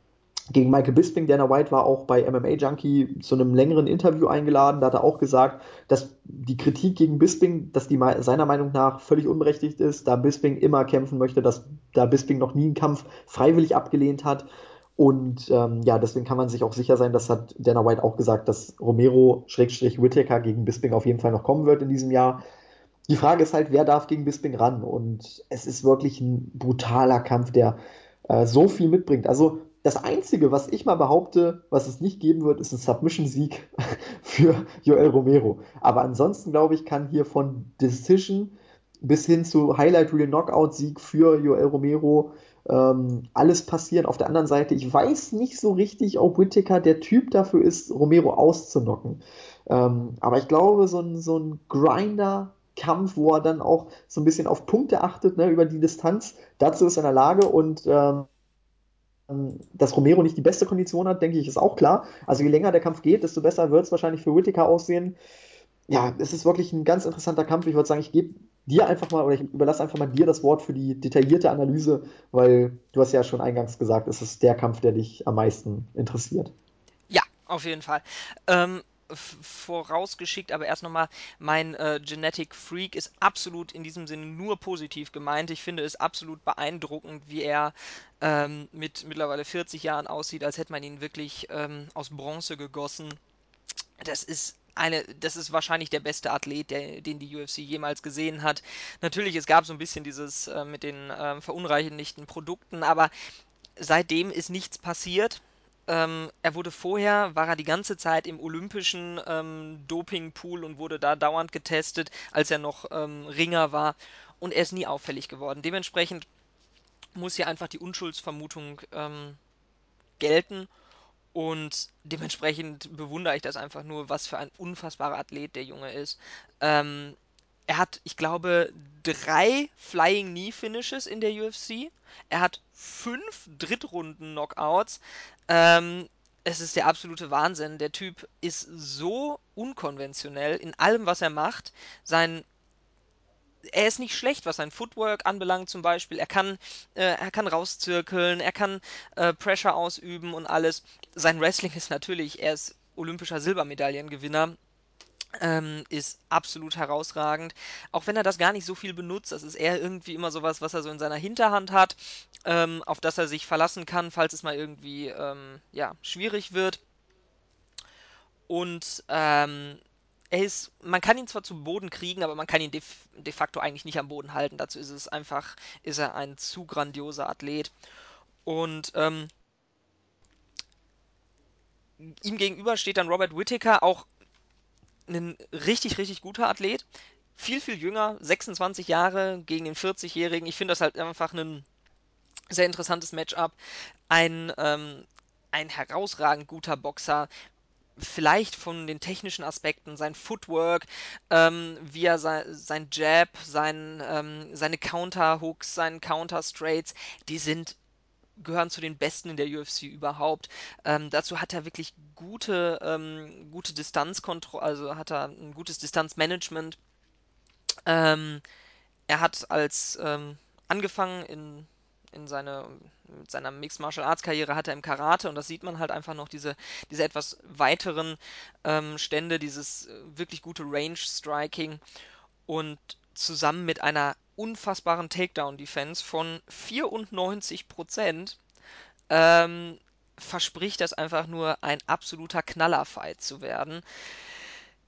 gegen Michael Bisping. Dana White war auch bei MMA Junkie zu einem längeren Interview eingeladen. Da hat er auch gesagt, dass die Kritik gegen Bisping, dass die seiner Meinung nach völlig unberechtigt ist, da Bisping immer kämpfen möchte, dass da Bisping noch nie einen Kampf freiwillig abgelehnt hat. Und ähm, ja, deswegen kann man sich auch sicher sein, das hat Dana White auch gesagt, dass Romero-Whittaker gegen Bisping auf jeden Fall noch kommen wird in diesem Jahr. Die Frage ist halt, wer darf gegen Bisping ran? Und es ist wirklich ein brutaler Kampf, der äh, so viel mitbringt. Also das Einzige, was ich mal behaupte, was es nicht geben wird, ist ein Submission-Sieg für Joel Romero. Aber ansonsten, glaube ich, kann hier von Decision bis hin zu Highlight Real Knockout-Sieg für Joel Romero ähm, alles passieren. Auf der anderen Seite, ich weiß nicht so richtig, ob Whittaker der Typ dafür ist, Romero auszunocken. Ähm, aber ich glaube, so ein, so ein Grinder, Kampf, wo er dann auch so ein bisschen auf Punkte achtet, ne, über die Distanz. Dazu ist er in der Lage und ähm, dass Romero nicht die beste Kondition hat, denke ich, ist auch klar. Also je länger der Kampf geht, desto besser wird es wahrscheinlich für Whittaker aussehen. Ja, es ist wirklich ein ganz interessanter Kampf. Ich würde sagen, ich gebe dir einfach mal oder ich überlasse einfach mal dir das Wort für die detaillierte Analyse, weil du hast ja schon eingangs gesagt, es ist der Kampf, der dich am meisten interessiert. Ja, auf jeden Fall. Ähm, vorausgeschickt, aber erst nochmal, mein äh, Genetic Freak ist absolut in diesem Sinne nur positiv gemeint. Ich finde es absolut beeindruckend, wie er ähm, mit mittlerweile 40 Jahren aussieht, als hätte man ihn wirklich ähm, aus Bronze gegossen. Das ist eine, das ist wahrscheinlich der beste Athlet, der, den die UFC jemals gesehen hat. Natürlich, es gab so ein bisschen dieses äh, mit den äh, verunreinigten Produkten, aber seitdem ist nichts passiert. Ähm, er wurde vorher, war er die ganze Zeit im olympischen ähm, Dopingpool und wurde da dauernd getestet, als er noch ähm, Ringer war. Und er ist nie auffällig geworden. Dementsprechend muss hier einfach die Unschuldsvermutung ähm, gelten. Und dementsprechend bewundere ich das einfach nur, was für ein unfassbarer Athlet der Junge ist. Ähm, Er hat, ich glaube, drei Flying Knee Finishes in der UFC. Er hat fünf Drittrunden-Knockouts. Ähm, es ist der absolute Wahnsinn. Der Typ ist so unkonventionell in allem, was er macht. Sein er ist nicht schlecht, was sein Footwork anbelangt zum Beispiel. Er kann, äh, er kann rauszirkeln, er kann äh, Pressure ausüben und alles. Sein Wrestling ist natürlich, er ist olympischer Silbermedaillengewinner, ähm, ist absolut herausragend. Auch wenn er das gar nicht so viel benutzt, das ist eher irgendwie immer sowas, was er so in seiner Hinterhand hat, ähm, auf das er sich verlassen kann, falls es mal irgendwie ähm, ja, schwierig wird. Und ähm, er ist, man kann ihn zwar zu Boden kriegen, aber man kann ihn de, de facto eigentlich nicht am Boden halten. Dazu ist es einfach, ist er ein zu grandioser Athlet. Und ähm, ihm gegenüber steht dann Robert Whittaker, auch ein richtig, richtig guter Athlet. Viel, viel jünger, 26 Jahre gegen den 40-Jährigen. Ich finde das halt einfach ein sehr interessantes Matchup. Ein, ähm, ein herausragend guter Boxer, vielleicht von den technischen Aspekten, sein Footwork, ähm, wie er sein, sein Jab, sein, ähm, seine Counter-Hooks, seine Counter-Straights, die sind gehören zu den Besten in der UFC überhaupt. Ähm, dazu hat er wirklich gute, ähm, gute Distanzkontrolle, also hat er ein gutes Distanzmanagement. Ähm, er hat als ähm, angefangen in, in seine, mit seiner Mixed Martial Arts Karriere hat er im Karate und das sieht man halt einfach noch diese, diese etwas weiteren ähm, Stände, dieses äh, wirklich gute Range Striking und zusammen mit einer unfassbaren Takedown Defense von 94 Prozent ähm, verspricht das einfach nur ein absoluter Knallerfight zu werden.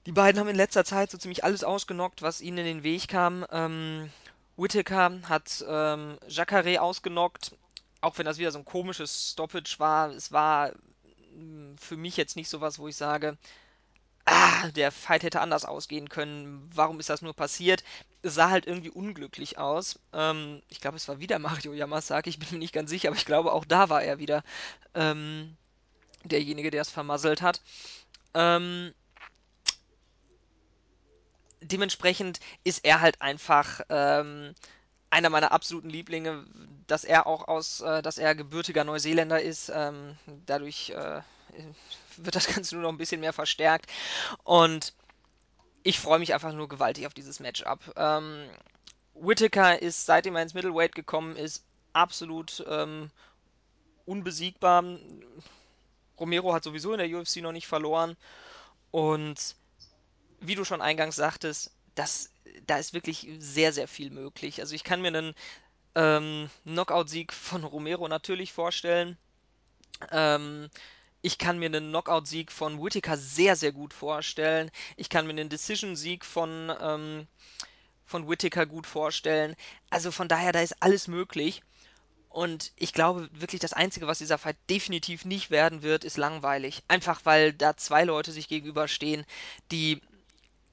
Die beiden haben in letzter Zeit so ziemlich alles ausgenockt, was ihnen in den Weg kam. Ähm, Whittaker hat ähm, Jacare ausgenockt, auch wenn das wieder so ein komisches Stoppage war. Es war mh, für mich jetzt nicht sowas, wo ich sage, ah, der Fight hätte anders ausgehen können. Warum ist das nur passiert? Es sah halt irgendwie unglücklich aus. Ähm, ich glaube, es war wieder Mario Yamasaki, ich bin mir nicht ganz sicher, aber ich glaube, auch da war er wieder ähm, derjenige, der es vermasselt hat. Ähm, dementsprechend ist er halt einfach ähm, einer meiner absoluten Lieblinge, dass er auch aus, äh, dass er gebürtiger Neuseeländer ist. Ähm, dadurch äh, wird das Ganze nur noch ein bisschen mehr verstärkt. Und ich freue mich einfach nur gewaltig auf dieses Matchup. Ähm, Whittaker ist, seitdem er ins Middleweight gekommen ist, absolut ähm, unbesiegbar. Romero hat sowieso in der UFC noch nicht verloren. Und wie du schon eingangs sagtest, das, da ist wirklich sehr, sehr viel möglich. Also ich kann mir einen ähm, Knockout-Sieg von Romero natürlich vorstellen. Ähm, ich kann mir einen Knockout-Sieg von Whittaker sehr, sehr gut vorstellen. Ich kann mir einen Decision-Sieg von, ähm, von Whittaker gut vorstellen. Also von daher, da ist alles möglich. Und ich glaube wirklich, das Einzige, was dieser Fight definitiv nicht werden wird, ist langweilig. Einfach weil da zwei Leute sich gegenüberstehen, die,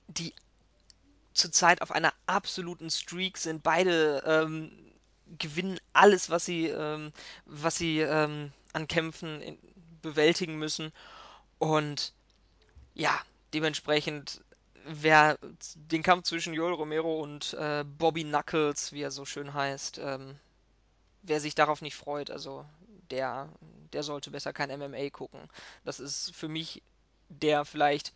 die zurzeit auf einer absoluten Streak sind. Beide ähm, gewinnen alles, was sie, ähm, was sie ähm, an Kämpfen in, bewältigen müssen. Und ja, dementsprechend, wer den Kampf zwischen Joel Romero und äh, Bobby Knuckles, wie er so schön heißt, ähm, wer sich darauf nicht freut, also der, der sollte besser kein MMA gucken. Das ist für mich der vielleicht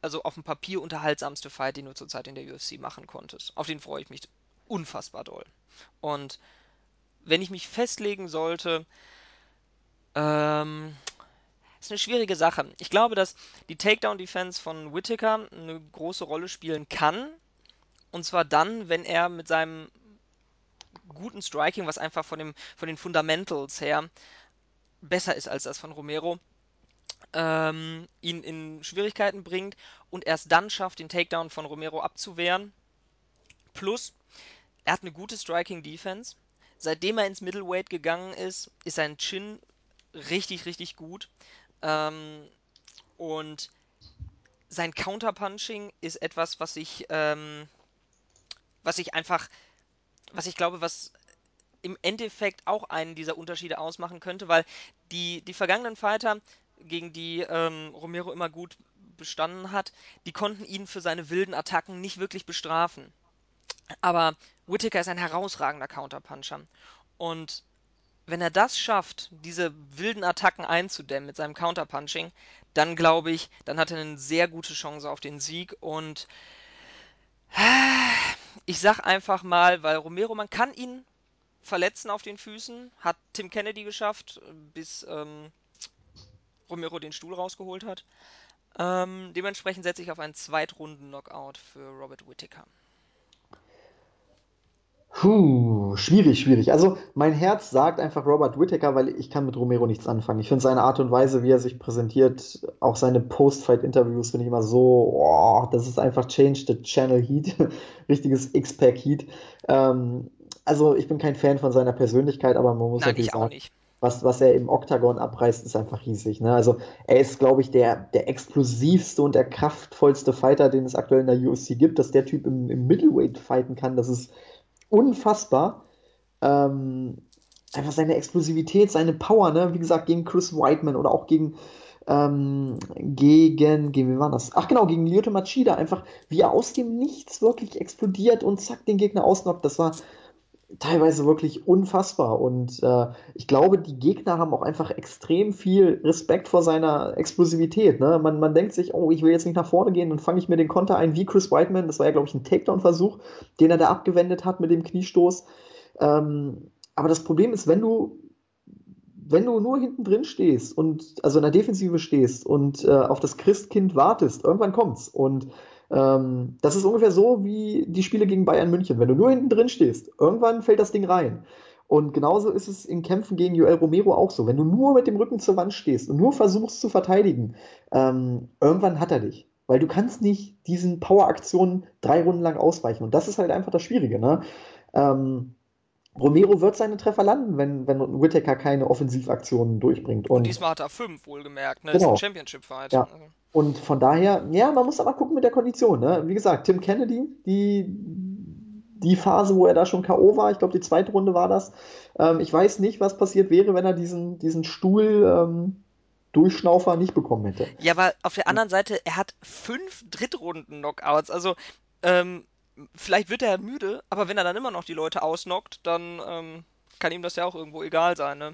also auf dem Papier unterhaltsamste Fight, den du zurzeit in der UFC machen konntest. Auf den freue ich mich unfassbar doll. Und wenn ich mich festlegen sollte, ähm, ist eine schwierige Sache. Ich glaube, dass die Takedown-Defense von Whittaker eine große Rolle spielen kann. Und zwar dann, wenn er mit seinem guten Striking, was einfach von, dem, von den Fundamentals her besser ist als das von Romero, ähm, ihn in Schwierigkeiten bringt und erst dann schafft, den Takedown von Romero abzuwehren. Plus, er hat eine gute Striking-Defense. Seitdem er ins Middleweight gegangen ist, ist sein Chin richtig, richtig gut. Ähm, und sein Counterpunching ist etwas, was ich, ähm, was ich einfach, was ich glaube, was im Endeffekt auch einen dieser Unterschiede ausmachen könnte, weil die, die vergangenen Fighter, gegen die ähm, Romero immer gut bestanden hat, die konnten ihn für seine wilden Attacken nicht wirklich bestrafen. Aber Whittaker ist ein herausragender Counterpuncher. Und wenn er das schafft, diese wilden Attacken einzudämmen mit seinem Counterpunching, dann glaube ich, dann hat er eine sehr gute Chance auf den Sieg. Und ich sag einfach mal, weil Romero, man kann ihn verletzen auf den Füßen, hat Tim Kennedy geschafft, bis ähm, Romero den Stuhl rausgeholt hat. Ähm, dementsprechend setze ich auf einen Zweitrunden-Knockout für Robert Whittaker. Puh, schwierig, schwierig. Also mein Herz sagt einfach Robert Whittaker, weil ich kann mit Romero nichts anfangen. Ich finde seine Art und Weise, wie er sich präsentiert, auch seine Post-Fight-Interviews finde ich immer so, oh, das ist einfach Change the Channel Heat, richtiges X-Pack Heat. Ähm, also ich bin kein Fan von seiner Persönlichkeit, aber man muss Nein, natürlich sagen, was, was er im Oktagon abreißt, ist einfach riesig. Ne? Also er ist, glaube ich, der, der explosivste und der kraftvollste Fighter, den es aktuell in der UFC gibt. Dass der Typ im, im Middleweight fighten kann, das ist unfassbar. Ähm, einfach seine Explosivität, seine Power, ne? Wie gesagt, gegen Chris Whiteman oder auch gegen, ähm, gegen, gegen, wie war das? Ach genau, gegen Lyoto Machida, einfach wie er aus dem Nichts wirklich explodiert und zack, den Gegner ausnockt. Das war teilweise wirklich unfassbar. Und äh, ich glaube, die Gegner haben auch einfach extrem viel Respekt vor seiner Explosivität. Ne? Man, man denkt sich, oh, ich will jetzt nicht nach vorne gehen, dann fange ich mir den Konter ein wie Chris Whiteman. Das war ja, glaube ich, ein Takedown-Versuch, den er da abgewendet hat mit dem Kniestoß. Ähm, aber das Problem ist, wenn du wenn du nur hinten drin stehst und also in der Defensive stehst und äh, auf das Christkind wartest, irgendwann kommt's. Und ähm, das ist ungefähr so wie die Spiele gegen Bayern München. Wenn du nur hinten drin stehst, irgendwann fällt das Ding rein. Und genauso ist es in Kämpfen gegen Joel Romero auch so. Wenn du nur mit dem Rücken zur Wand stehst und nur versuchst zu verteidigen, ähm, irgendwann hat er dich. Weil du kannst nicht diesen Power-Aktionen drei Runden lang ausweichen. Und das ist halt einfach das Schwierige. Ne? Ähm, Romero wird seine Treffer landen, wenn, wenn Whittaker keine Offensivaktionen durchbringt. Und Und diesmal hat er fünf, wohlgemerkt. Ne? Ist ein genau, Championship-Fight. ja. Also, Und von daher, ja, man muss aber gucken mit der Kondition. Ne? Wie gesagt, Tim Kennedy, die, die Phase, wo er da schon K.O. war, ich glaube, die zweite Runde war das. Ähm, ich weiß nicht, was passiert wäre, wenn er diesen, diesen Stuhl ähm, Durchschnaufer nicht bekommen hätte. Ja, aber auf der anderen Seite, er hat fünf Drittrunden-Knockouts. Also, ähm, vielleicht wird er müde, aber wenn er dann immer noch die Leute ausnockt, dann ähm, kann ihm das ja auch irgendwo egal sein, ne?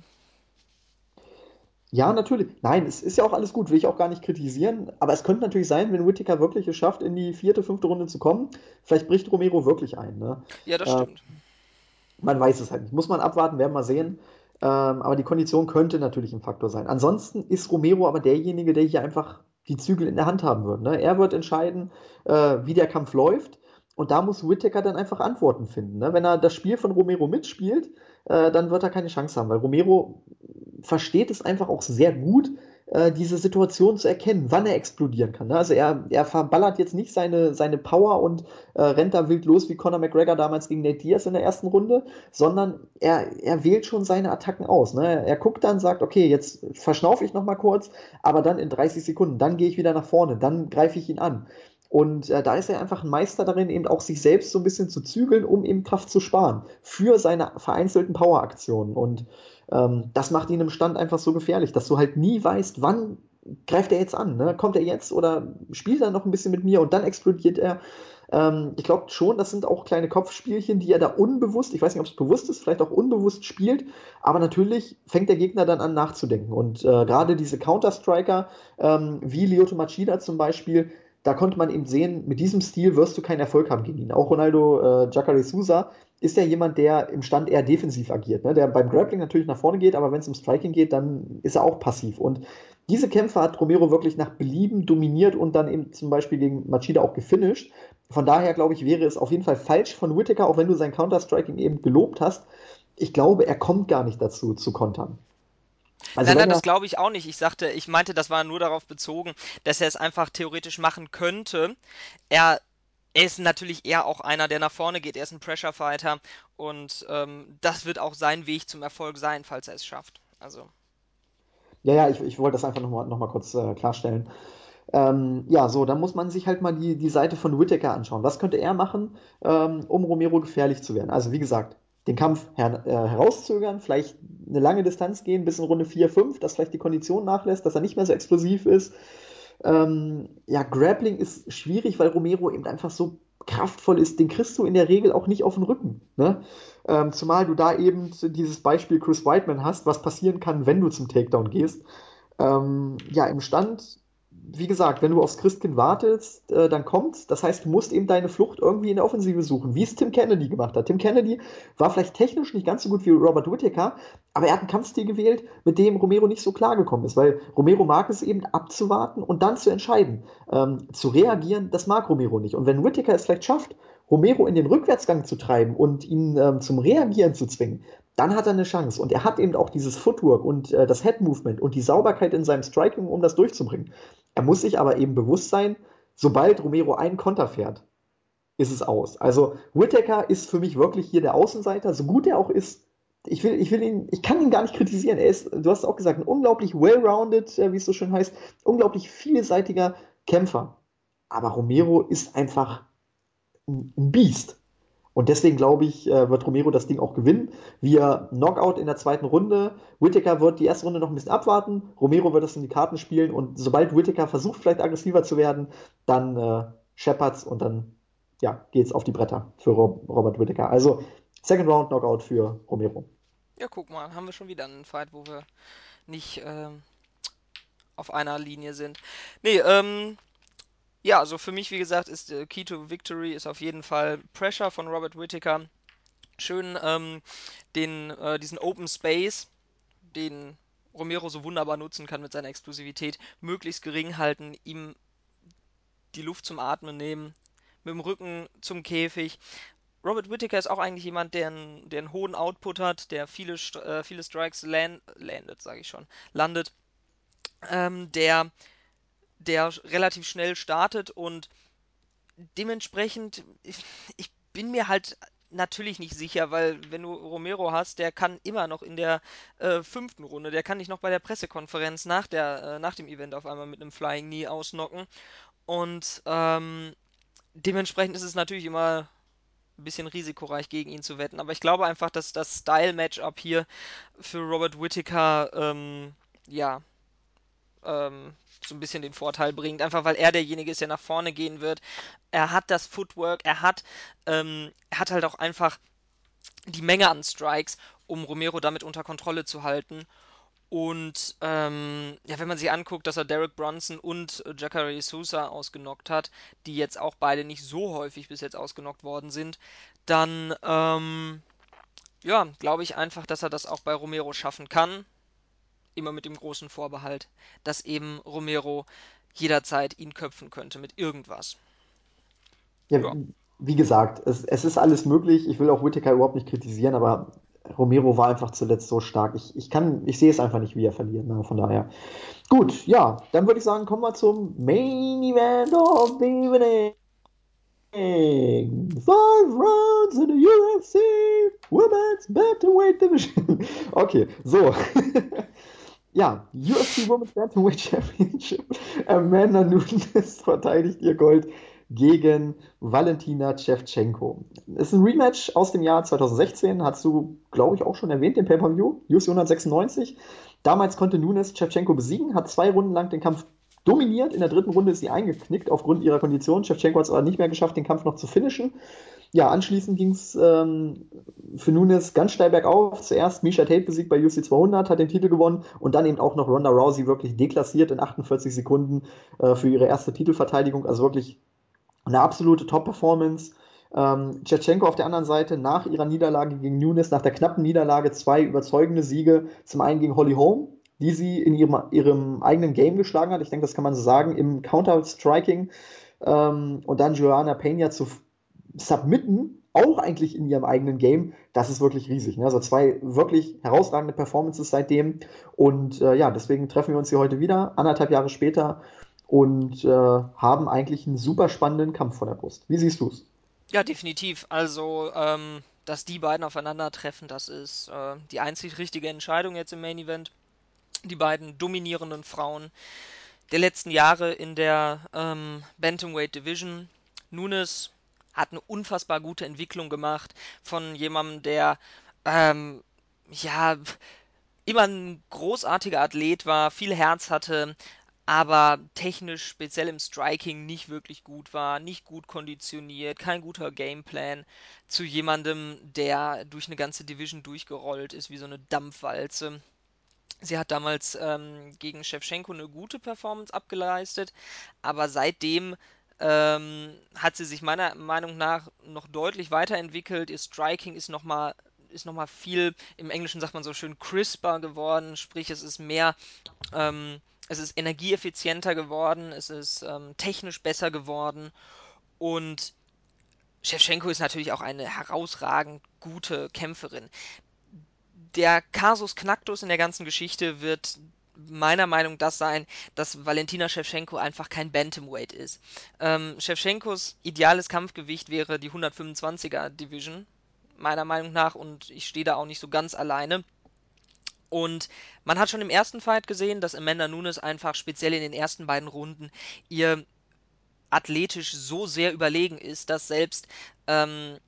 Ja, natürlich. Nein, es ist ja auch alles gut, will ich auch gar nicht kritisieren. Aber es könnte natürlich sein, wenn Whittaker wirklich es schafft, in die vierte, fünfte Runde zu kommen, vielleicht bricht Romero wirklich ein. Ne? Ja, das Äh, stimmt. man weiß es halt nicht. Muss man abwarten, werden wir sehen. Ähm, aber die Kondition könnte natürlich ein Faktor sein. Ansonsten ist Romero aber derjenige, der hier einfach die Zügel in der Hand haben wird. Ne? Er wird entscheiden, äh, wie der Kampf läuft. Und da muss Whittaker dann einfach Antworten finden. Ne? Wenn er das Spiel von Romero mitspielt, äh, dann wird er keine Chance haben, weil Romero versteht es einfach auch sehr gut, äh, diese Situation zu erkennen, wann er explodieren kann. Ne? Also er, er verballert jetzt nicht seine, seine Power und äh, rennt da wild los wie Conor McGregor damals gegen Nate Diaz in der ersten Runde, sondern er, er wählt schon seine Attacken aus. Ne? Er guckt dann, sagt, okay, jetzt verschnaufe ich noch mal kurz, aber dann in 30 Sekunden, dann gehe ich wieder nach vorne, dann greife ich ihn an. Und äh, da ist er einfach ein Meister darin, eben auch sich selbst so ein bisschen zu zügeln, um eben Kraft zu sparen für seine vereinzelten Power-Aktionen. Und ähm, das macht ihn im Stand einfach so gefährlich, dass du halt nie weißt, wann greift er jetzt an. Ne? Kommt er jetzt oder spielt er noch ein bisschen mit mir und dann explodiert er. Ähm, ich glaube schon, das sind auch kleine Kopfspielchen, die er da unbewusst, ich weiß nicht, ob es bewusst ist, vielleicht auch unbewusst spielt, aber natürlich fängt der Gegner dann an nachzudenken. Und äh, gerade diese Counter-Striker, ähm, wie Lyoto Machida zum Beispiel, da konnte man eben sehen, mit diesem Stil wirst du keinen Erfolg haben gegen ihn. Auch Ronaldo äh, Jacare Souza ist ja jemand, der im Stand eher defensiv agiert, ne? der beim Grappling natürlich nach vorne geht, aber wenn es um Striking geht, dann ist er auch passiv. Und diese Kämpfe hat Romero wirklich nach Belieben dominiert und dann eben zum Beispiel gegen Machida auch gefinisht. Von daher glaube ich, wäre es auf jeden Fall falsch von Whittaker, auch wenn du sein Counter-Striking eben gelobt hast. Ich glaube, er kommt gar nicht dazu, zu kontern. Also Nein, nein, das glaube ich auch nicht. Ich sagte, ich meinte, das war nur darauf bezogen, dass er es einfach theoretisch machen könnte. Er, er ist natürlich eher auch einer, der nach vorne geht. Er ist ein Pressure Fighter und ähm, das wird auch sein Weg zum Erfolg sein, falls er es schafft. Also, ja, ja, ich, ich wollte das einfach nochmal noch mal kurz äh, klarstellen. Ähm, ja, so, dann muss man sich halt mal die, die Seite von Whittaker anschauen. Was könnte er machen, ähm, um Romero gefährlich zu werden? Also, wie gesagt, den Kampf her äh, herauszögern, vielleicht eine lange Distanz gehen bis in Runde 4, 5, dass vielleicht die Kondition nachlässt, dass er nicht mehr so explosiv ist. Ähm, ja, Grappling ist schwierig, weil Romero eben einfach so kraftvoll ist. Den kriegst du in der Regel auch nicht auf den Rücken. Ne? Ähm, zumal du da eben dieses Beispiel Chris Whiteman hast, was passieren kann, wenn du zum Takedown gehst. Ähm, ja, im Stand wie gesagt, wenn du aufs Christkind wartest, äh, dann kommt's. Das heißt, du musst eben deine Flucht irgendwie in der Offensive suchen, wie es Tim Kennedy gemacht hat. Tim Kennedy war vielleicht technisch nicht ganz so gut wie Robert Whittaker, aber er hat einen Kampfstil gewählt, mit dem Romero nicht so klar gekommen ist, weil Romero mag es eben abzuwarten und dann zu entscheiden. Ähm, zu reagieren, das mag Romero nicht. Und wenn Whittaker es vielleicht schafft, Romero in den Rückwärtsgang zu treiben und ihn ähm, zum Reagieren zu zwingen, dann hat er eine Chance. Und er hat eben auch dieses Footwork und äh, das Head Movement und die Sauberkeit in seinem Striking, um das durchzubringen. Er muss sich aber eben bewusst sein, sobald Romero einen Konter fährt, ist es aus. Also Whittaker ist für mich wirklich hier der Außenseiter, so gut er auch ist. Ich will, ich will ihn, ich kann ihn gar nicht kritisieren. Er ist, du hast auch gesagt, ein unglaublich well-rounded, äh, wie es so schön heißt, unglaublich vielseitiger Kämpfer. Aber Romero ist einfach ein Biest. Und deswegen glaube ich, äh, wird Romero das Ding auch gewinnen. Wir Knockout in der zweiten Runde. Whittaker wird die erste Runde noch ein bisschen abwarten. Romero wird das in die Karten spielen. Und sobald Whittaker versucht, vielleicht aggressiver zu werden, dann äh, Shepherds und dann ja, geht's auf die Bretter für Robert Whittaker. Also Second Round Knockout für Romero. Ja, guck mal, haben wir schon wieder einen Fight, wo wir nicht ähm, auf einer Linie sind. Nee, ähm, ja, also für mich, wie gesagt, ist äh, Key to Victory ist auf jeden Fall Pressure von Robert Whittaker. Schön ähm, den, äh, diesen Open Space, den Romero so wunderbar nutzen kann mit seiner Explosivität, möglichst gering halten, ihm die Luft zum Atmen nehmen, mit dem Rücken zum Käfig. Robert Whittaker ist auch eigentlich jemand, der einen, der einen hohen Output hat, der viele, äh, viele Strikes land, landet, sage ich schon, landet, ähm, der der relativ schnell startet und dementsprechend, ich, ich bin mir halt natürlich nicht sicher, weil wenn du Romero hast, der kann immer noch in der äh, fünften Runde, der kann dich noch bei der Pressekonferenz nach, der, äh, nach dem Event auf einmal mit einem Flying Knee ausnocken. Und ähm, dementsprechend ist es natürlich immer ein bisschen risikoreich gegen ihn zu wetten. Aber ich glaube einfach, dass das Style-Matchup hier für Robert Whittaker ähm, ja ähm, so ein bisschen den Vorteil bringt, einfach weil er derjenige ist, der nach vorne gehen wird. Er hat das Footwork, er hat, ähm, er hat halt auch einfach die Menge an Strikes, um Romero damit unter Kontrolle zu halten. Und ähm, ja, wenn man sich anguckt, dass er Derek Bronson und Jacare Sousa ausgenockt hat, die jetzt auch beide nicht so häufig bis jetzt ausgenockt worden sind, dann ähm, ja, glaube ich einfach, dass er das auch bei Romero schaffen kann immer mit dem großen Vorbehalt, dass eben Romero jederzeit ihn köpfen könnte mit irgendwas. Ja, Ja, wie gesagt, es, es ist alles möglich. Ich will auch Whittaker überhaupt nicht kritisieren, aber Romero war einfach zuletzt so stark. Ich, ich kann, ich sehe es einfach nicht, wie er verliert. Ne? Von daher. Gut, ja, dann würde ich sagen, kommen wir zum Main Event of the Evening. Five rounds in the UFC Women's Bantamweight Division. Okay, so. Ja, UFC Women's Bantamweight Championship. Amanda Nunes verteidigt ihr Gold gegen Valentina Shevchenko. Ist ein Rematch aus dem Jahr 2016, hast du, glaube ich, auch schon erwähnt, den Pay-Per-View, UFC 196. Damals konnte Nunes Shevchenko besiegen, hat zwei Runden lang den Kampf dominiert. In der dritten Runde ist sie eingeknickt aufgrund ihrer Kondition. Shevchenko hat es aber nicht mehr geschafft, den Kampf noch zu finishen. Ja, anschließend ging es ähm, für Nunes ganz steil bergauf. Zuerst Misha Tate besiegt bei UFC 200, hat den Titel gewonnen und dann eben auch noch Ronda Rousey wirklich deklassiert in 48 Sekunden äh, für ihre erste Titelverteidigung. Also wirklich eine absolute Top-Performance. Ähm, Tschetschenko auf der anderen Seite nach ihrer Niederlage gegen Nunes, nach der knappen Niederlage, zwei überzeugende Siege. Zum einen gegen Holly Holm, die sie in ihrem, ihrem eigenen Game geschlagen hat. Ich denke, das kann man so sagen, im Counter-Striking. Ähm, und dann Joanna Pena zu submitten, auch eigentlich in ihrem eigenen Game. Das ist wirklich riesig. Ne? Also zwei wirklich herausragende Performances seitdem. Und äh, ja, deswegen treffen wir uns hier heute wieder, anderthalb Jahre später und äh, haben eigentlich einen super spannenden Kampf vor der Brust. Wie siehst du es? ja, definitiv. Also, ähm, dass die beiden aufeinandertreffen, das ist äh, die einzig richtige Entscheidung jetzt im Main Event. Die beiden dominierenden Frauen der letzten Jahre in der ähm, Bantamweight Division. Nunes hat eine unfassbar gute Entwicklung gemacht von jemandem, der ähm, ja immer ein großartiger Athlet war, viel Herz hatte, aber technisch, speziell im Striking, nicht wirklich gut war, nicht gut konditioniert, kein guter Gameplan zu jemandem, der durch eine ganze Division durchgerollt ist, wie so eine Dampfwalze. Sie hat damals ähm, gegen Shevchenko eine gute Performance abgeleistet, aber seitdem ähm, hat sie sich meiner Meinung nach noch deutlich weiterentwickelt. Ihr Striking ist nochmal ist noch mal viel, im Englischen sagt man so schön, crisper geworden, sprich es ist mehr, ähm, es ist energieeffizienter geworden, es ist ähm, technisch besser geworden. Und Shevchenko ist natürlich auch eine herausragend gute Kämpferin. Der Kasus Knacktus in der ganzen Geschichte wird meiner Meinung das sein, dass Valentina Shevchenko einfach kein Bantamweight ist. Ähm, Shevchenkos ideales Kampfgewicht wäre die 125er Division, meiner Meinung nach, und ich stehe da auch nicht so ganz alleine. Und man hat schon im ersten Fight gesehen, dass Amanda Nunes einfach speziell in den ersten beiden Runden ihr athletisch so sehr überlegen ist, dass selbst ähm,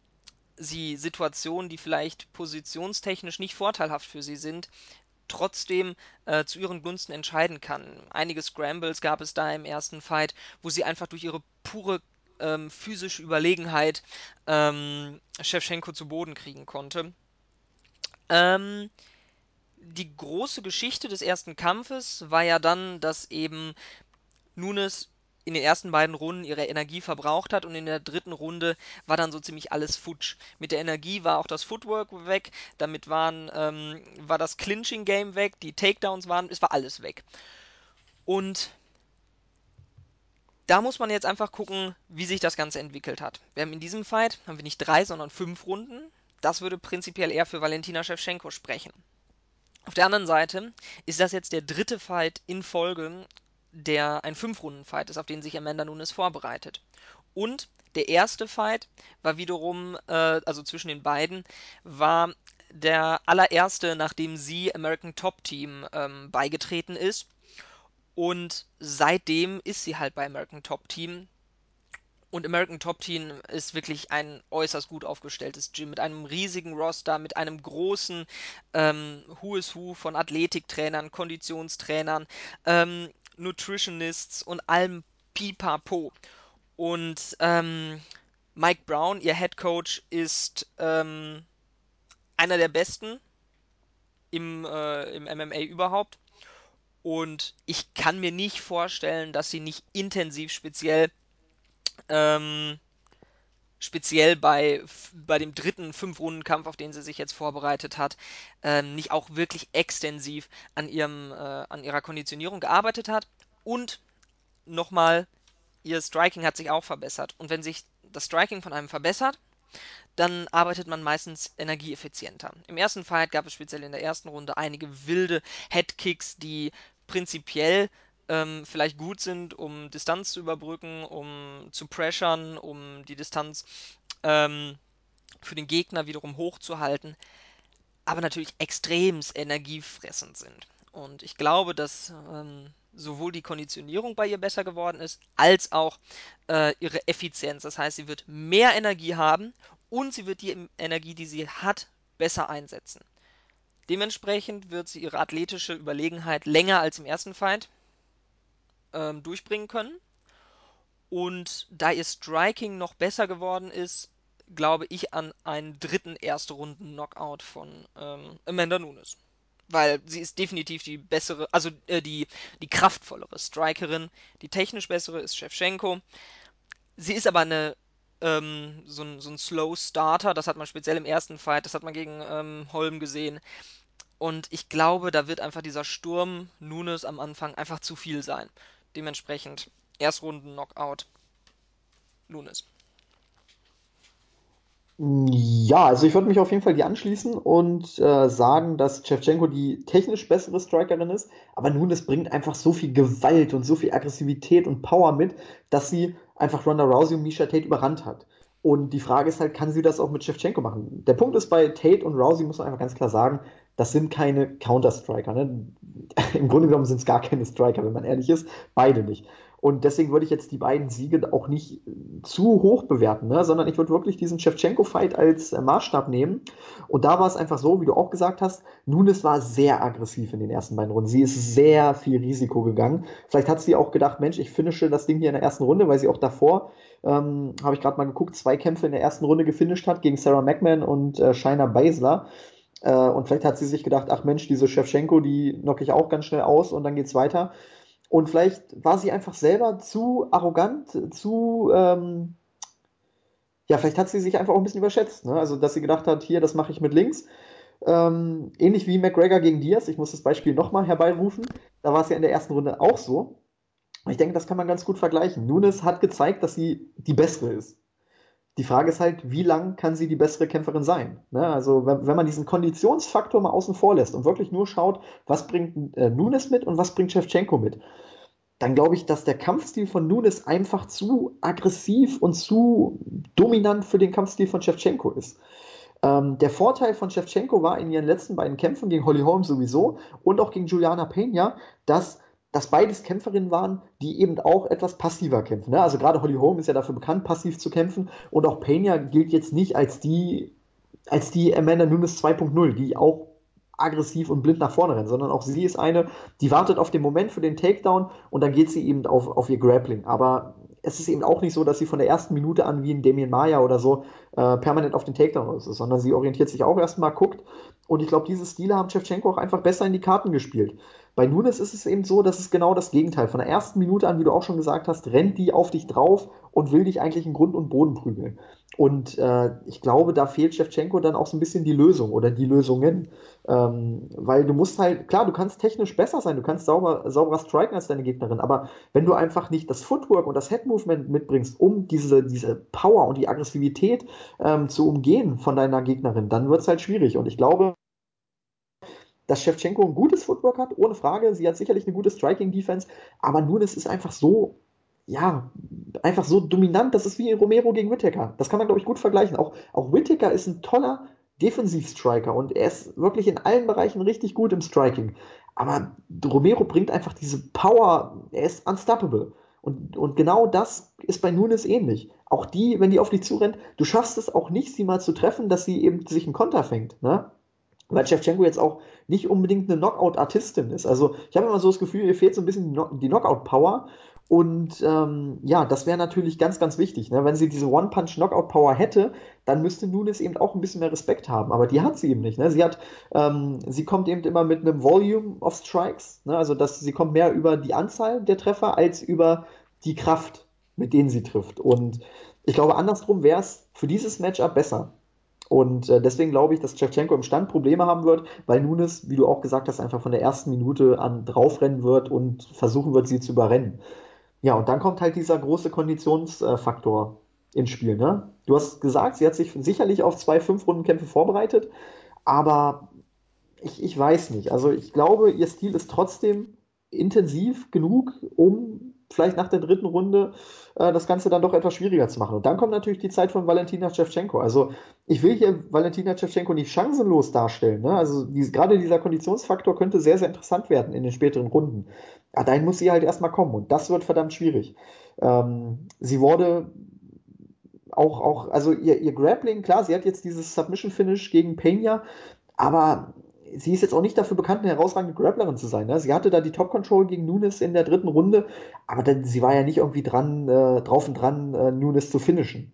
sie Situationen, die vielleicht positionstechnisch nicht vorteilhaft für sie sind, trotzdem äh, zu ihren Gunsten entscheiden kann. Einige Scrambles gab es da im ersten Fight, wo sie einfach durch ihre pure ähm, physische Überlegenheit ähm, Shevchenko zu Boden kriegen konnte. Ähm, die große Geschichte des ersten Kampfes war ja dann, dass eben Nunes in den ersten beiden Runden ihre Energie verbraucht hat und in der dritten Runde war dann so ziemlich alles futsch. Mit der Energie war auch das Footwork weg, damit waren, ähm, war das Clinching-Game weg, die Takedowns waren, es war alles weg. Und da muss man jetzt einfach gucken, wie sich das Ganze entwickelt hat. Wir haben in diesem Fight, haben wir nicht drei, sondern fünf Runden. Das würde prinzipiell eher für Valentina Shevchenko sprechen. Auf der anderen Seite ist das jetzt der dritte Fight in Folge, der ein Fünf-Runden-Fight ist, auf den sich Amanda Nunes vorbereitet. Und der erste Fight war wiederum, äh, also zwischen den beiden, war der allererste, nachdem sie American Top Team ähm, beigetreten ist. Und seitdem ist sie halt bei American Top Team. Und American Top Team ist wirklich ein äußerst gut aufgestelltes Gym mit einem riesigen Roster, mit einem großen ähm, Who is Who von Athletiktrainern, Konditionstrainern, ähm, Nutritionists und allem Pipapo. Und ähm, Mike Brown, ihr Head Coach, ist ähm, einer der besten im, äh, im MMA überhaupt. Und ich kann mir nicht vorstellen, dass sie nicht intensiv speziell ähm, speziell bei, bei dem dritten Fünf-Runden-Kampf, auf den sie sich jetzt vorbereitet hat, ähm, nicht auch wirklich extensiv an, ihrem, äh, an ihrer Konditionierung gearbeitet hat. Und nochmal, ihr Striking hat sich auch verbessert. Und wenn sich das Striking von einem verbessert, dann arbeitet man meistens energieeffizienter. Im ersten Fight gab es speziell in der ersten Runde einige wilde Headkicks, die prinzipiell ähm, vielleicht gut sind, um Distanz zu überbrücken, um zu pressern, um die Distanz ähm, für den Gegner wiederum hochzuhalten, aber natürlich extremst energiefressend sind. Und ich glaube, dass ähm, sowohl die Konditionierung bei ihr besser geworden ist, als auch äh, ihre Effizienz. Das heißt, sie wird mehr Energie haben und sie wird die Energie, die sie hat, besser einsetzen. Dementsprechend wird sie ihre athletische Überlegenheit länger als im ersten Fight ähm, durchbringen können. Und da ihr Striking noch besser geworden ist, glaube ich an einen dritten erste Runden Knockout von ähm, Amanda Nunes. Weil sie ist definitiv die bessere, also äh, die, die kraftvollere Strikerin. Die technisch bessere ist Shevchenko. Sie ist aber eine ähm, so, ein, so ein Slow Starter, das hat man speziell im ersten Fight, das hat man gegen ähm, Holm gesehen. Und ich glaube, da wird einfach dieser Sturm Nunes am Anfang einfach zu viel sein. Dementsprechend Erstrunden Knockout Nunes. Ja, also ich würde mich auf jeden Fall dir anschließen und äh, sagen, dass Shevchenko die technisch bessere Strikerin ist, aber Nunes bringt einfach so viel Gewalt und so viel Aggressivität und Power mit, dass sie einfach Ronda Rousey und Misha Tate überrannt hat. Und die Frage ist halt, kann sie das auch mit Shevchenko machen? Der Punkt ist bei Tate und Rousey, muss man einfach ganz klar sagen, das sind keine Counter-Striker. Ne? Im Grunde genommen sind es gar keine Striker, wenn man ehrlich ist. Beide nicht. Und deswegen würde ich jetzt die beiden Siege auch nicht zu hoch bewerten, ne? sondern ich würde wirklich diesen Shevchenko-Fight als äh, Maßstab nehmen. Und da war es einfach so, wie du auch gesagt hast, Nunes war sehr aggressiv in den ersten beiden Runden. Sie ist sehr viel Risiko gegangen. Vielleicht hat sie auch gedacht, Mensch, ich finische das Ding hier in der ersten Runde, weil sie auch davor, ähm, habe ich gerade mal geguckt, zwei Kämpfe in der ersten Runde gefinisht hat gegen Sarah McMahon und äh, Shaina Baszler. Äh, und vielleicht hat sie sich gedacht, ach Mensch, diese Shevchenko, die knocke ich auch ganz schnell aus und dann geht's weiter. Und vielleicht war sie einfach selber zu arrogant, zu, ähm, ja, vielleicht hat sie sich einfach auch ein bisschen überschätzt. Ne? Also, dass sie gedacht hat, hier, das mache ich mit links. Ähm, ähnlich wie McGregor gegen Diaz. Ich muss das Beispiel nochmal herbeirufen. Da war es ja in der ersten Runde auch so. Ich denke, das kann man ganz gut vergleichen. Nunes hat gezeigt, dass sie die bessere ist. Die Frage ist halt, wie lang kann sie die bessere Kämpferin sein? Ne? Also, wenn, wenn, man diesen Konditionsfaktor mal außen vor lässt und wirklich nur schaut, was bringt äh, Nunes mit und was bringt Shevchenko mit, dann glaube ich, dass der Kampfstil von Nunes einfach zu aggressiv und zu dominant für den Kampfstil von Shevchenko ist. Ähm, der Vorteil von Shevchenko war in ihren letzten beiden Kämpfen gegen Holly Holm sowieso und auch gegen Juliana Pena, dass dass beides Kämpferinnen waren, die eben auch etwas passiver kämpfen. Ne? Also gerade Holly Holm ist ja dafür bekannt, passiv zu kämpfen und auch Pena gilt jetzt nicht als die, als die Amanda Nunes 2.0, die auch aggressiv und blind nach vorne rennt, sondern auch sie ist eine, die wartet auf den Moment für den Takedown und dann geht sie eben auf, auf ihr Grappling. Aber es ist eben auch nicht so, dass sie von der ersten Minute an wie ein Damien Maya oder so äh, permanent auf den Takedown ist, sondern sie orientiert sich auch erstmal, guckt. Und ich glaube, diese Stile haben Shevchenko auch einfach besser in die Karten gespielt. Bei Nunes ist es eben so, dass es genau das Gegenteil. Von der ersten Minute an, wie du auch schon gesagt hast, rennt die auf dich drauf und will dich eigentlich in Grund und Boden prügeln. Und äh, ich glaube, da fehlt Shevchenko dann auch so ein bisschen die Lösung oder die Lösungen. Ähm, weil du musst halt, klar, du kannst technisch besser sein, du kannst sauber, sauberer striken als deine Gegnerin, aber wenn du einfach nicht das Footwork und das Head-Movement mitbringst, um diese, diese Power und die Aggressivität ähm, zu umgehen von deiner Gegnerin, dann wird es halt schwierig. Und ich glaube, dass Shevchenko ein gutes Footwork hat, ohne Frage. Sie hat sicherlich eine gute Striking-Defense, aber Nunes ist einfach so, ja, einfach so dominant. Das ist wie Romero gegen Whittaker. Das kann man, glaube ich, gut vergleichen. Auch, auch Whittaker ist ein toller Defensiv-Striker und er ist wirklich in allen Bereichen richtig gut im Striking. Aber Romero bringt einfach diese Power, er ist unstoppable. Und, und genau das ist bei Nunes ähnlich. Auch die, wenn die auf dich zurennt, du schaffst es auch nicht, sie mal zu treffen, dass sie eben sich einen Konter fängt. Ne? Weil Shevchenko jetzt auch nicht unbedingt eine Knockout-Artistin ist. Also ich habe immer so das Gefühl, ihr fehlt so ein bisschen die Knockout-Power. Und ähm, ja, das wäre natürlich ganz, ganz wichtig. Ne? Wenn sie diese One-Punch-Knockout-Power hätte, dann müsste Nunes eben auch ein bisschen mehr Respekt haben. Aber die hat sie eben nicht. Ne? Sie, hat, ähm, sie kommt eben immer mit einem Volume of Strikes. Ne? Also dass sie kommt mehr über die Anzahl der Treffer als über die Kraft, mit denen sie trifft. Und ich glaube, andersrum wäre es für dieses Matchup besser. Und äh, deswegen glaube ich, dass Shevchenko im Stand Probleme haben wird, weil Nunes, wie du auch gesagt hast, einfach von der ersten Minute an draufrennen wird und versuchen wird, sie zu überrennen. Ja, und dann kommt halt dieser große Konditionsfaktor äh, ins Spiel. Ne? Du hast gesagt, sie hat sich sicherlich auf zwei Fünf-Runden-Kämpfe vorbereitet, aber ich, ich weiß nicht. Also ich glaube, ihr Stil ist trotzdem intensiv genug, um vielleicht nach der dritten Runde äh, das Ganze dann doch etwas schwieriger zu machen. Und dann kommt natürlich die Zeit von Valentina Shevchenko. Also ich will hier Valentina Shevchenko nicht chancenlos darstellen. Ne? Also die, gerade dieser Konditionsfaktor könnte sehr, sehr interessant werden in den späteren Runden. Aber dahin muss sie halt erstmal kommen und das wird verdammt schwierig. Ähm, sie wurde auch, auch also ihr, ihr Grappling, klar, sie hat jetzt dieses Submission-Finish gegen Pena, aber sie ist jetzt auch nicht dafür bekannt, eine herausragende Grapplerin zu sein. Ne? Sie hatte da die Top Control gegen Nunes in der dritten Runde, aber dann, sie war ja nicht irgendwie dran, äh, drauf und dran, äh, Nunes zu finishen.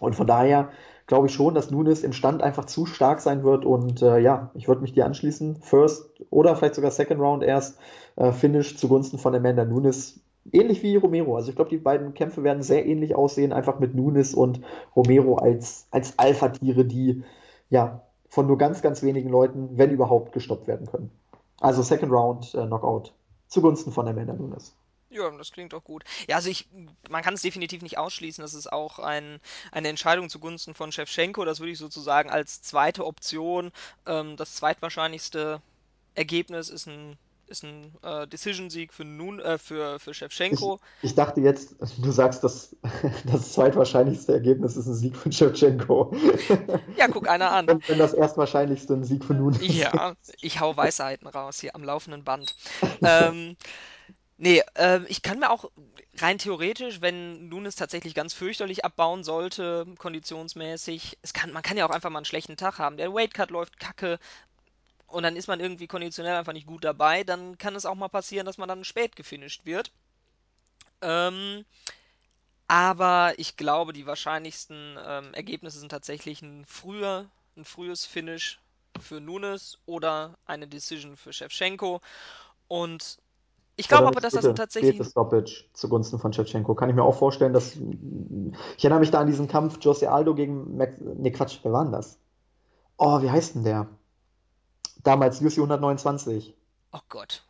Und von daher glaube ich schon, dass Nunes im Stand einfach zu stark sein wird. Und äh, ja, ich würde mich dir anschließen. First oder vielleicht sogar Second Round erst äh, Finish zugunsten von Amanda Nunes. Ähnlich wie Romero. Also ich glaube, die beiden Kämpfe werden sehr ähnlich aussehen, einfach mit Nunes und Romero als, als Alpha-Tiere, die ja von nur ganz, ganz wenigen Leuten, wenn überhaupt, gestoppt werden können. Also Second Round äh, Knockout zugunsten von Amanda Nunes. Ja, das klingt doch gut. Ja, also ich, man kann es definitiv nicht ausschließen, das ist auch ein, eine Entscheidung zugunsten von Shevchenko. Das würde ich sozusagen als zweite Option, ähm, das zweitwahrscheinlichste Ergebnis ist ein, ist ein äh, Decision-Sieg für, Nun, äh, für, für Ich, Shevchenko. ich dachte jetzt, du sagst, dass das zweitwahrscheinlichste Ergebnis ist ein Sieg von Shevchenko. Ja, guck einer an. Und wenn das erstwahrscheinlichste ein Sieg von Nunes ist. Ja, ich hau Weisheiten raus hier am laufenden Band. Ähm, Nee, ähm, ich kann mir auch rein theoretisch, wenn Nunes tatsächlich ganz fürchterlich abbauen sollte, konditionsmäßig, es kann, man kann ja auch einfach mal einen schlechten Tag haben. Der Weightcut läuft kacke und dann ist man irgendwie konditionell einfach nicht gut dabei, dann kann es auch mal passieren, dass man dann spät gefinisht wird. Ähm, aber ich glaube, die wahrscheinlichsten ähm, Ergebnisse sind tatsächlich ein früher, ein frühes Finish für Nunes oder eine Decision für Shevchenko. Und ich glaube aber, dass das tatsächlich späte Stoppage zugunsten von Shevchenko. Kann ich mir auch vorstellen, dass. Ich erinnere mich da an diesen Kampf Jose Aldo gegen Max. Nee, Quatsch, wer war denn das? Oh, wie heißt denn der? Damals UFC 129. Oh Gott.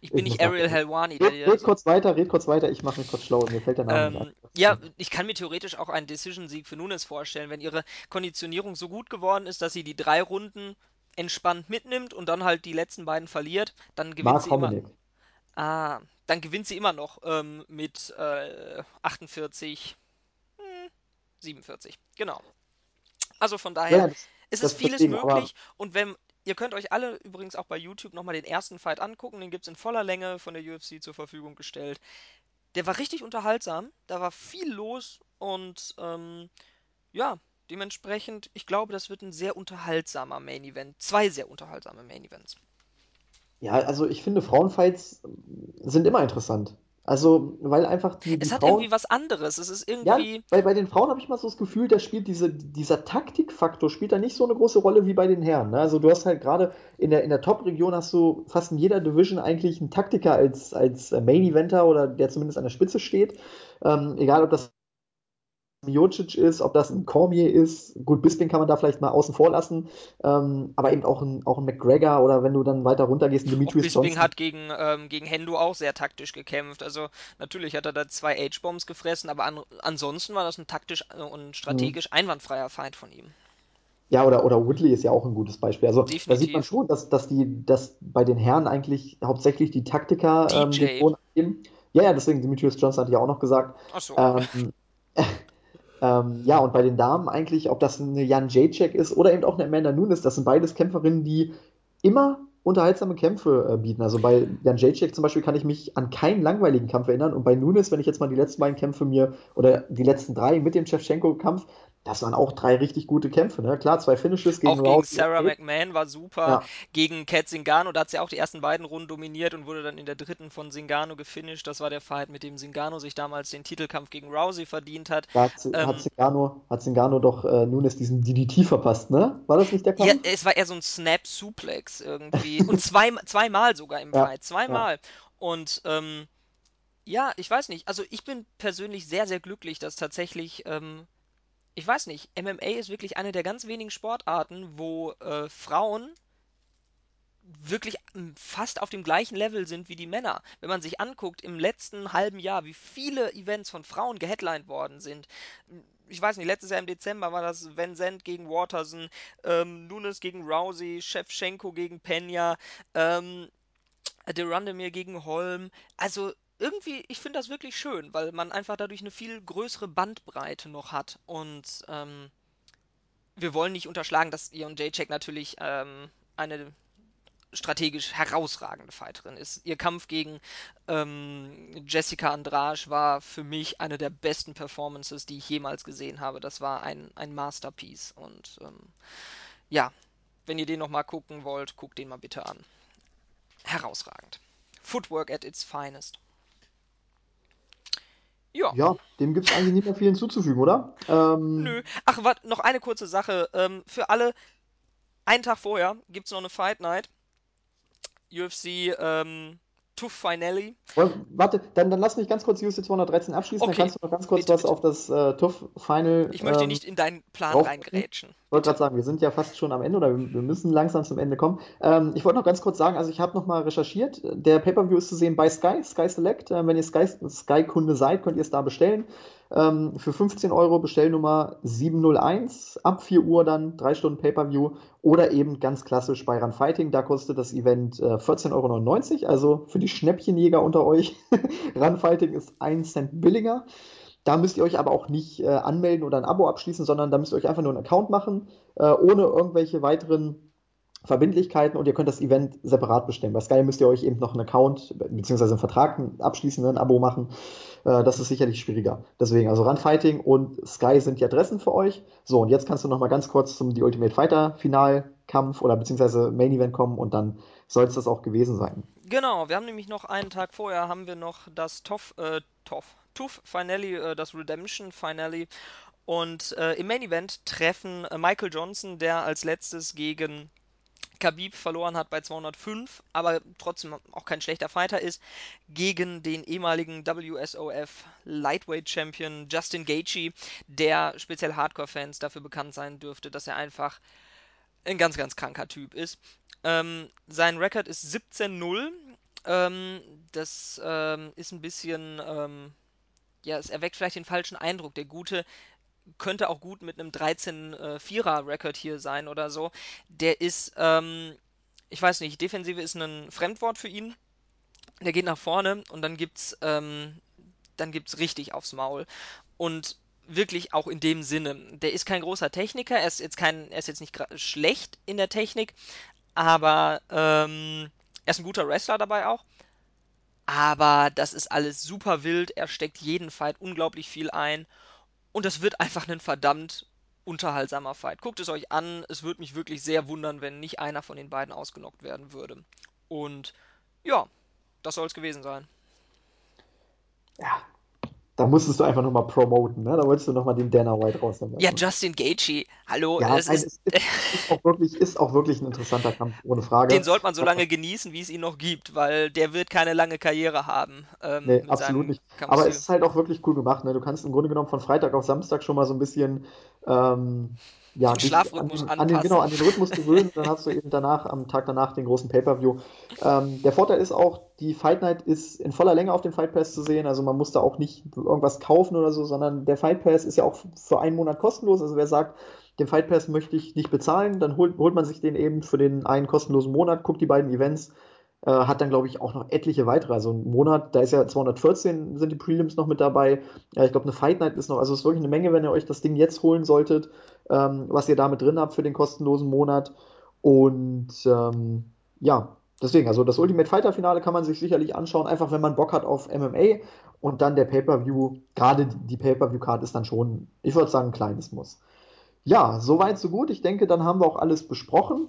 Ich bin Ich nicht Ariel. Helwani, Red, red kurz weiter, red kurz weiter. Ich mache mich kurz schlau. Mir fällt der Name nicht ein. Ähm, ja, ich kann mir theoretisch auch einen Decision-Sieg für Nunes vorstellen, wenn ihre Konditionierung so gut geworden ist, dass sie die drei Runden entspannt mitnimmt und dann halt die letzten beiden verliert, dann gewinnt Mark sie immer. Hominick. Ah, dann gewinnt sie immer noch ähm, mit äh, 48, 47. Genau. Also von daher, ja, es ist vieles deswegen, möglich und wenn ihr könnt euch alle übrigens auch bei YouTube nochmal den ersten Fight angucken, den gibt es in voller Länge von der UFC zur Verfügung gestellt. Der war richtig unterhaltsam, da war viel los und ähm, ja, dementsprechend, ich glaube, das wird ein sehr unterhaltsamer Main Event. Zwei sehr unterhaltsame Main Events. ja, also ich finde, Frauenfights sind immer interessant. Also, weil einfach die, die Es hat Frauen irgendwie was anderes. Es ist Ja, irgendwie, bei, bei den Frauen habe ich mal so das Gefühl, da spielt diese, dieser Taktikfaktor spielt da nicht so eine große Rolle wie bei den Herren. Ne? Also du hast halt gerade in der, in der Top-Region hast du fast in jeder Division eigentlich einen Taktiker als, als Main-Eventer oder der zumindest an der Spitze steht. Ähm, egal, ob das Miocic ist, ob das ein Cormier ist. Gut, Bisping kann man da vielleicht mal außen vor lassen. Ähm, aber eben auch ein, auch ein McGregor oder wenn du dann weiter runtergehst, ein Demetrius Bisping Johnson. hat gegen, ähm, gegen Hendo auch sehr taktisch gekämpft. Also natürlich hat er da zwei H-Bombs gefressen, aber an, ansonsten war das ein taktisch äh, und Mhm. strategisch einwandfreier Fight von ihm. Ja, oder, oder Woodley ist ja auch ein gutes Beispiel. Also da sieht man Definitiv. schon, dass, dass die, dass bei den Herren eigentlich hauptsächlich die Taktiker ähm, den. Ton geben. Ja, ja, deswegen Demetrius Johnson ich ja auch noch gesagt. Ach so. Ähm, ähm, ja, und bei den Damen eigentlich, ob das eine Jan Jacek ist oder eben auch eine Amanda Nunes, das sind beides Kämpferinnen, die immer unterhaltsame Kämpfe äh, bieten. Also bei Jan Jacek zum Beispiel kann ich mich an keinen langweiligen Kampf erinnern. Und bei Nunes, wenn ich jetzt mal die letzten beiden Kämpfe mir, oder die letzten drei mit dem Shevchenko-Kampf, das waren auch drei richtig gute Kämpfe. Ne? Klar, zwei Finishes gegen Auch gegen Rousey, Sarah. McMahon war super. Ja, Gegen Cat Zingano, da hat sie auch die ersten beiden Runden dominiert und wurde dann in der dritten von Zingano gefinisht. Das war der Fight, mit dem Zingano sich damals den Titelkampf gegen Rousey verdient hat. da hat, hat Ähm, Zingano, hat Zingano doch äh, Nunes diesen DDT verpasst, ne? War das nicht der ja, Kampf? es war eher so ein Snap-Suplex irgendwie. Und zwei, zweimal sogar im Ja, Fight. ja. Zweimal. Und ähm, ja, ich weiß nicht. Also ich bin persönlich sehr, sehr glücklich, dass tatsächlich, ähm, ich weiß nicht, MMA ist wirklich eine der ganz wenigen Sportarten, wo äh, Frauen wirklich ähm, fast auf dem gleichen Level sind wie die Männer. Wenn man sich anguckt, im letzten halben Jahr, wie viele Events von Frauen geheadlined worden sind. Ich weiß nicht, letztes Jahr im Dezember war das Vincent gegen Waterson, ähm, Nunes gegen Rousey, Shevchenko gegen Pena, ähm, De Randamir gegen Holm. Also irgendwie, ich finde das wirklich schön, weil man einfach dadurch eine viel größere Bandbreite noch hat. Und ähm, wir wollen nicht unterschlagen, dass Ion Jacek natürlich ähm, eine strategisch herausragende Fighterin ist. Ihr Kampf gegen ähm, Jessica Andrade war für mich eine der besten Performances, die ich jemals gesehen habe. Das war ein, ein Masterpiece. Und ähm, ja, wenn ihr den nochmal gucken wollt, guckt den mal bitte an. Herausragend. Footwork at its finest. Ja, Ja, dem gibt es eigentlich nicht mehr viel hinzuzufügen, oder? nö. Ähm, Ach, warte, noch eine kurze Sache. Ähm, für alle, einen Tag vorher gibt es noch eine Fight Night. UFC ähm, TUF Finale. woll- warte, dann, dann lass mich ganz kurz UFC 213 abschließen, dann Okay, kannst du noch ganz kurz bitte, was bitte. auf das äh, TUF-Final Ich möchte ähm, nicht in deinen Plan reingrätschen. Ich wollte gerade sagen, wir sind ja fast schon am Ende oder wir, wir müssen langsam zum Ende kommen. Ähm, ich wollte noch ganz kurz sagen, also ich habe noch mal recherchiert. Der Pay-Per-View ist zu sehen bei Sky, Sky Select. Äh, wenn ihr Sky, Sky-Kunde seid, könnt ihr es da bestellen. Ähm, für 15 Euro Bestellnummer 701, ab 4 Uhr dann, drei Stunden Pay-Per-View. Oder eben ganz klassisch bei Run Fighting, da kostet das Event äh, 14,99 Euro. Also für die Schnäppchenjäger unter euch, Run Fighting ist 1 Cent billiger. Da müsst ihr euch aber auch nicht äh, anmelden oder ein Abo abschließen, sondern da müsst ihr euch einfach nur einen Account machen, äh, ohne irgendwelche weiteren Verbindlichkeiten und ihr könnt das Event separat bestellen. Bei Sky müsst ihr euch eben noch einen Account bzw. einen Vertrag abschließen, ein Abo machen. Äh, das ist sicherlich schwieriger. Deswegen, also Runfighting und Sky sind die Adressen für euch. So, und jetzt kannst du noch mal ganz kurz zum die Ultimate Fighter Finalkampf oder beziehungsweise Main Event kommen und dann soll es das auch gewesen sein. Genau, wir haben nämlich noch einen Tag vorher haben wir noch das TOF, äh, TOF, TUF Finale, äh, das Redemption Finale. Und äh, im Main Event treffen äh, Michael Johnson, der als letztes gegen Khabib verloren hat bei 205, aber trotzdem auch kein schlechter Fighter ist, gegen den ehemaligen WSOF Lightweight Champion Justin Gaethje, der speziell Hardcore-Fans dafür bekannt sein dürfte, dass er einfach ein ganz, ganz kranker Typ ist. Ähm, sein Rekord ist 17-0. Ähm, das ähm, ist ein bisschen, ähm, ja, es erweckt vielleicht den falschen Eindruck. Der Gute könnte auch gut mit einem 13-4er-Record hier sein oder so. Der ist, ähm, ich weiß nicht, Defensive ist ein Fremdwort für ihn. Der geht nach vorne und dann gibt's, ähm, dann gibt's richtig aufs Maul. Und wirklich auch in dem Sinne. Der ist kein großer Techniker, er ist jetzt kein, er ist jetzt nicht schlecht in der Technik, aber ähm, er ist ein guter Wrestler dabei auch. Aber das ist alles super wild. Er steckt jeden Fight unglaublich viel ein. Und das wird einfach ein verdammt unterhaltsamer Fight. Guckt es euch an. Es würde mich wirklich sehr wundern, wenn nicht einer von den beiden ausgenockt werden würde. Und ja, das soll es gewesen sein. Ja, da musstest du einfach nochmal promoten, ne? Da wolltest du nochmal den Dana White rausnehmen. Ja, Justin Gaethje, hallo. Ja, nein, ist, ist, ist, auch wirklich, ist auch wirklich ein interessanter Kampf, ohne Frage. Den sollte man so lange genießen, wie es ihn noch gibt, weil der wird keine lange Karriere haben. Ähm, nee, absolut nicht. Aber es ist halt auch wirklich cool gemacht. Ne? Du kannst im Grunde genommen von Freitag auf Samstag schon mal so ein bisschen ähm, ja, den Schlafrhythmus an, an, den, genau, an den Rhythmus gewöhnen, dann hast du eben danach, am Tag danach, den großen Pay-Per-View. Ähm, der Vorteil ist auch, die Fight Night ist in voller Länge auf dem Fight Pass zu sehen, also man muss da auch nicht irgendwas kaufen oder so, sondern der Fight Pass ist ja auch für einen Monat kostenlos, also wer sagt, den Fight Pass möchte ich nicht bezahlen, dann holt, holt man sich den eben für den einen kostenlosen Monat, guckt die beiden Events, äh, hat dann, glaube ich, auch noch etliche weitere. Also ein Monat, da ist ja 214 sind die Prelims noch mit dabei. Ja, ich glaube, eine Fight Night ist noch, also es ist wirklich eine Menge, wenn ihr euch das Ding jetzt holen solltet, ähm, was ihr damit drin habt für den kostenlosen Monat. Und ähm, ja, deswegen, also das Ultimate Fighter Finale kann man sich sicherlich anschauen, einfach wenn man Bock hat auf MMA und dann der Pay-Per-View, gerade die Pay-Per-View-Card ist dann schon, ich würde sagen, ein kleines Muss. Ja, soweit, so gut. Ich denke, dann haben wir auch alles besprochen.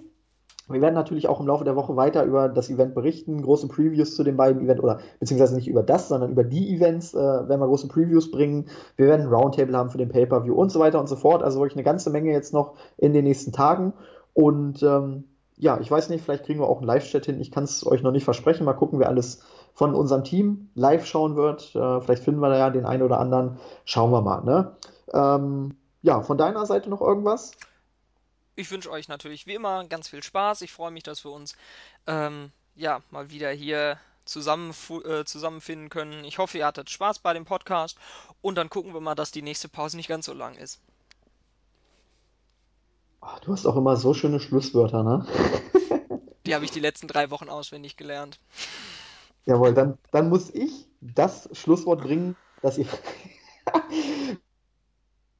Wir werden natürlich auch im Laufe der Woche weiter über das Event berichten, große Previews zu den beiden Events oder beziehungsweise nicht über das, sondern über die Events äh, werden wir große Previews bringen. Wir werden ein Roundtable haben für den Pay-Per-View und so weiter und so fort. Also wirklich eine ganze Menge jetzt noch in den nächsten Tagen. Und ähm, ja, ich weiß nicht, vielleicht kriegen wir auch einen Live-Chat hin. Ich kann es euch noch nicht versprechen. Mal gucken, wer alles von unserem Team live schauen wird. Äh, vielleicht finden wir da ja den einen oder anderen. Schauen wir mal. Ne? Ähm, ja, von deiner Seite noch irgendwas? Ich wünsche euch natürlich wie immer ganz viel Spaß. Ich freue mich, dass wir uns ähm, ja mal wieder hier zusammen, äh, zusammenfinden können. Ich hoffe, ihr hattet Spaß bei dem Podcast und dann gucken wir mal, dass die nächste Pause nicht ganz so lang ist. Ach, du hast auch immer so schöne Schlusswörter, ne? die habe ich die letzten drei Wochen auswendig gelernt. Jawohl, dann, dann muss ich das Schlusswort bringen, dass ihr.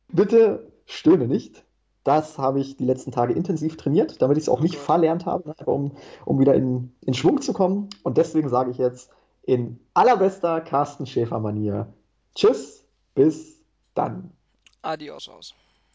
Bitte stöhne nicht. Das habe ich die letzten Tage intensiv trainiert, damit ich es auch nicht verlernt habe, ne, um, um wieder in, in Schwung zu kommen. Und deswegen sage ich jetzt in allerbester Carsten Schäfer-Manier Tschüss, bis dann. Adios aus.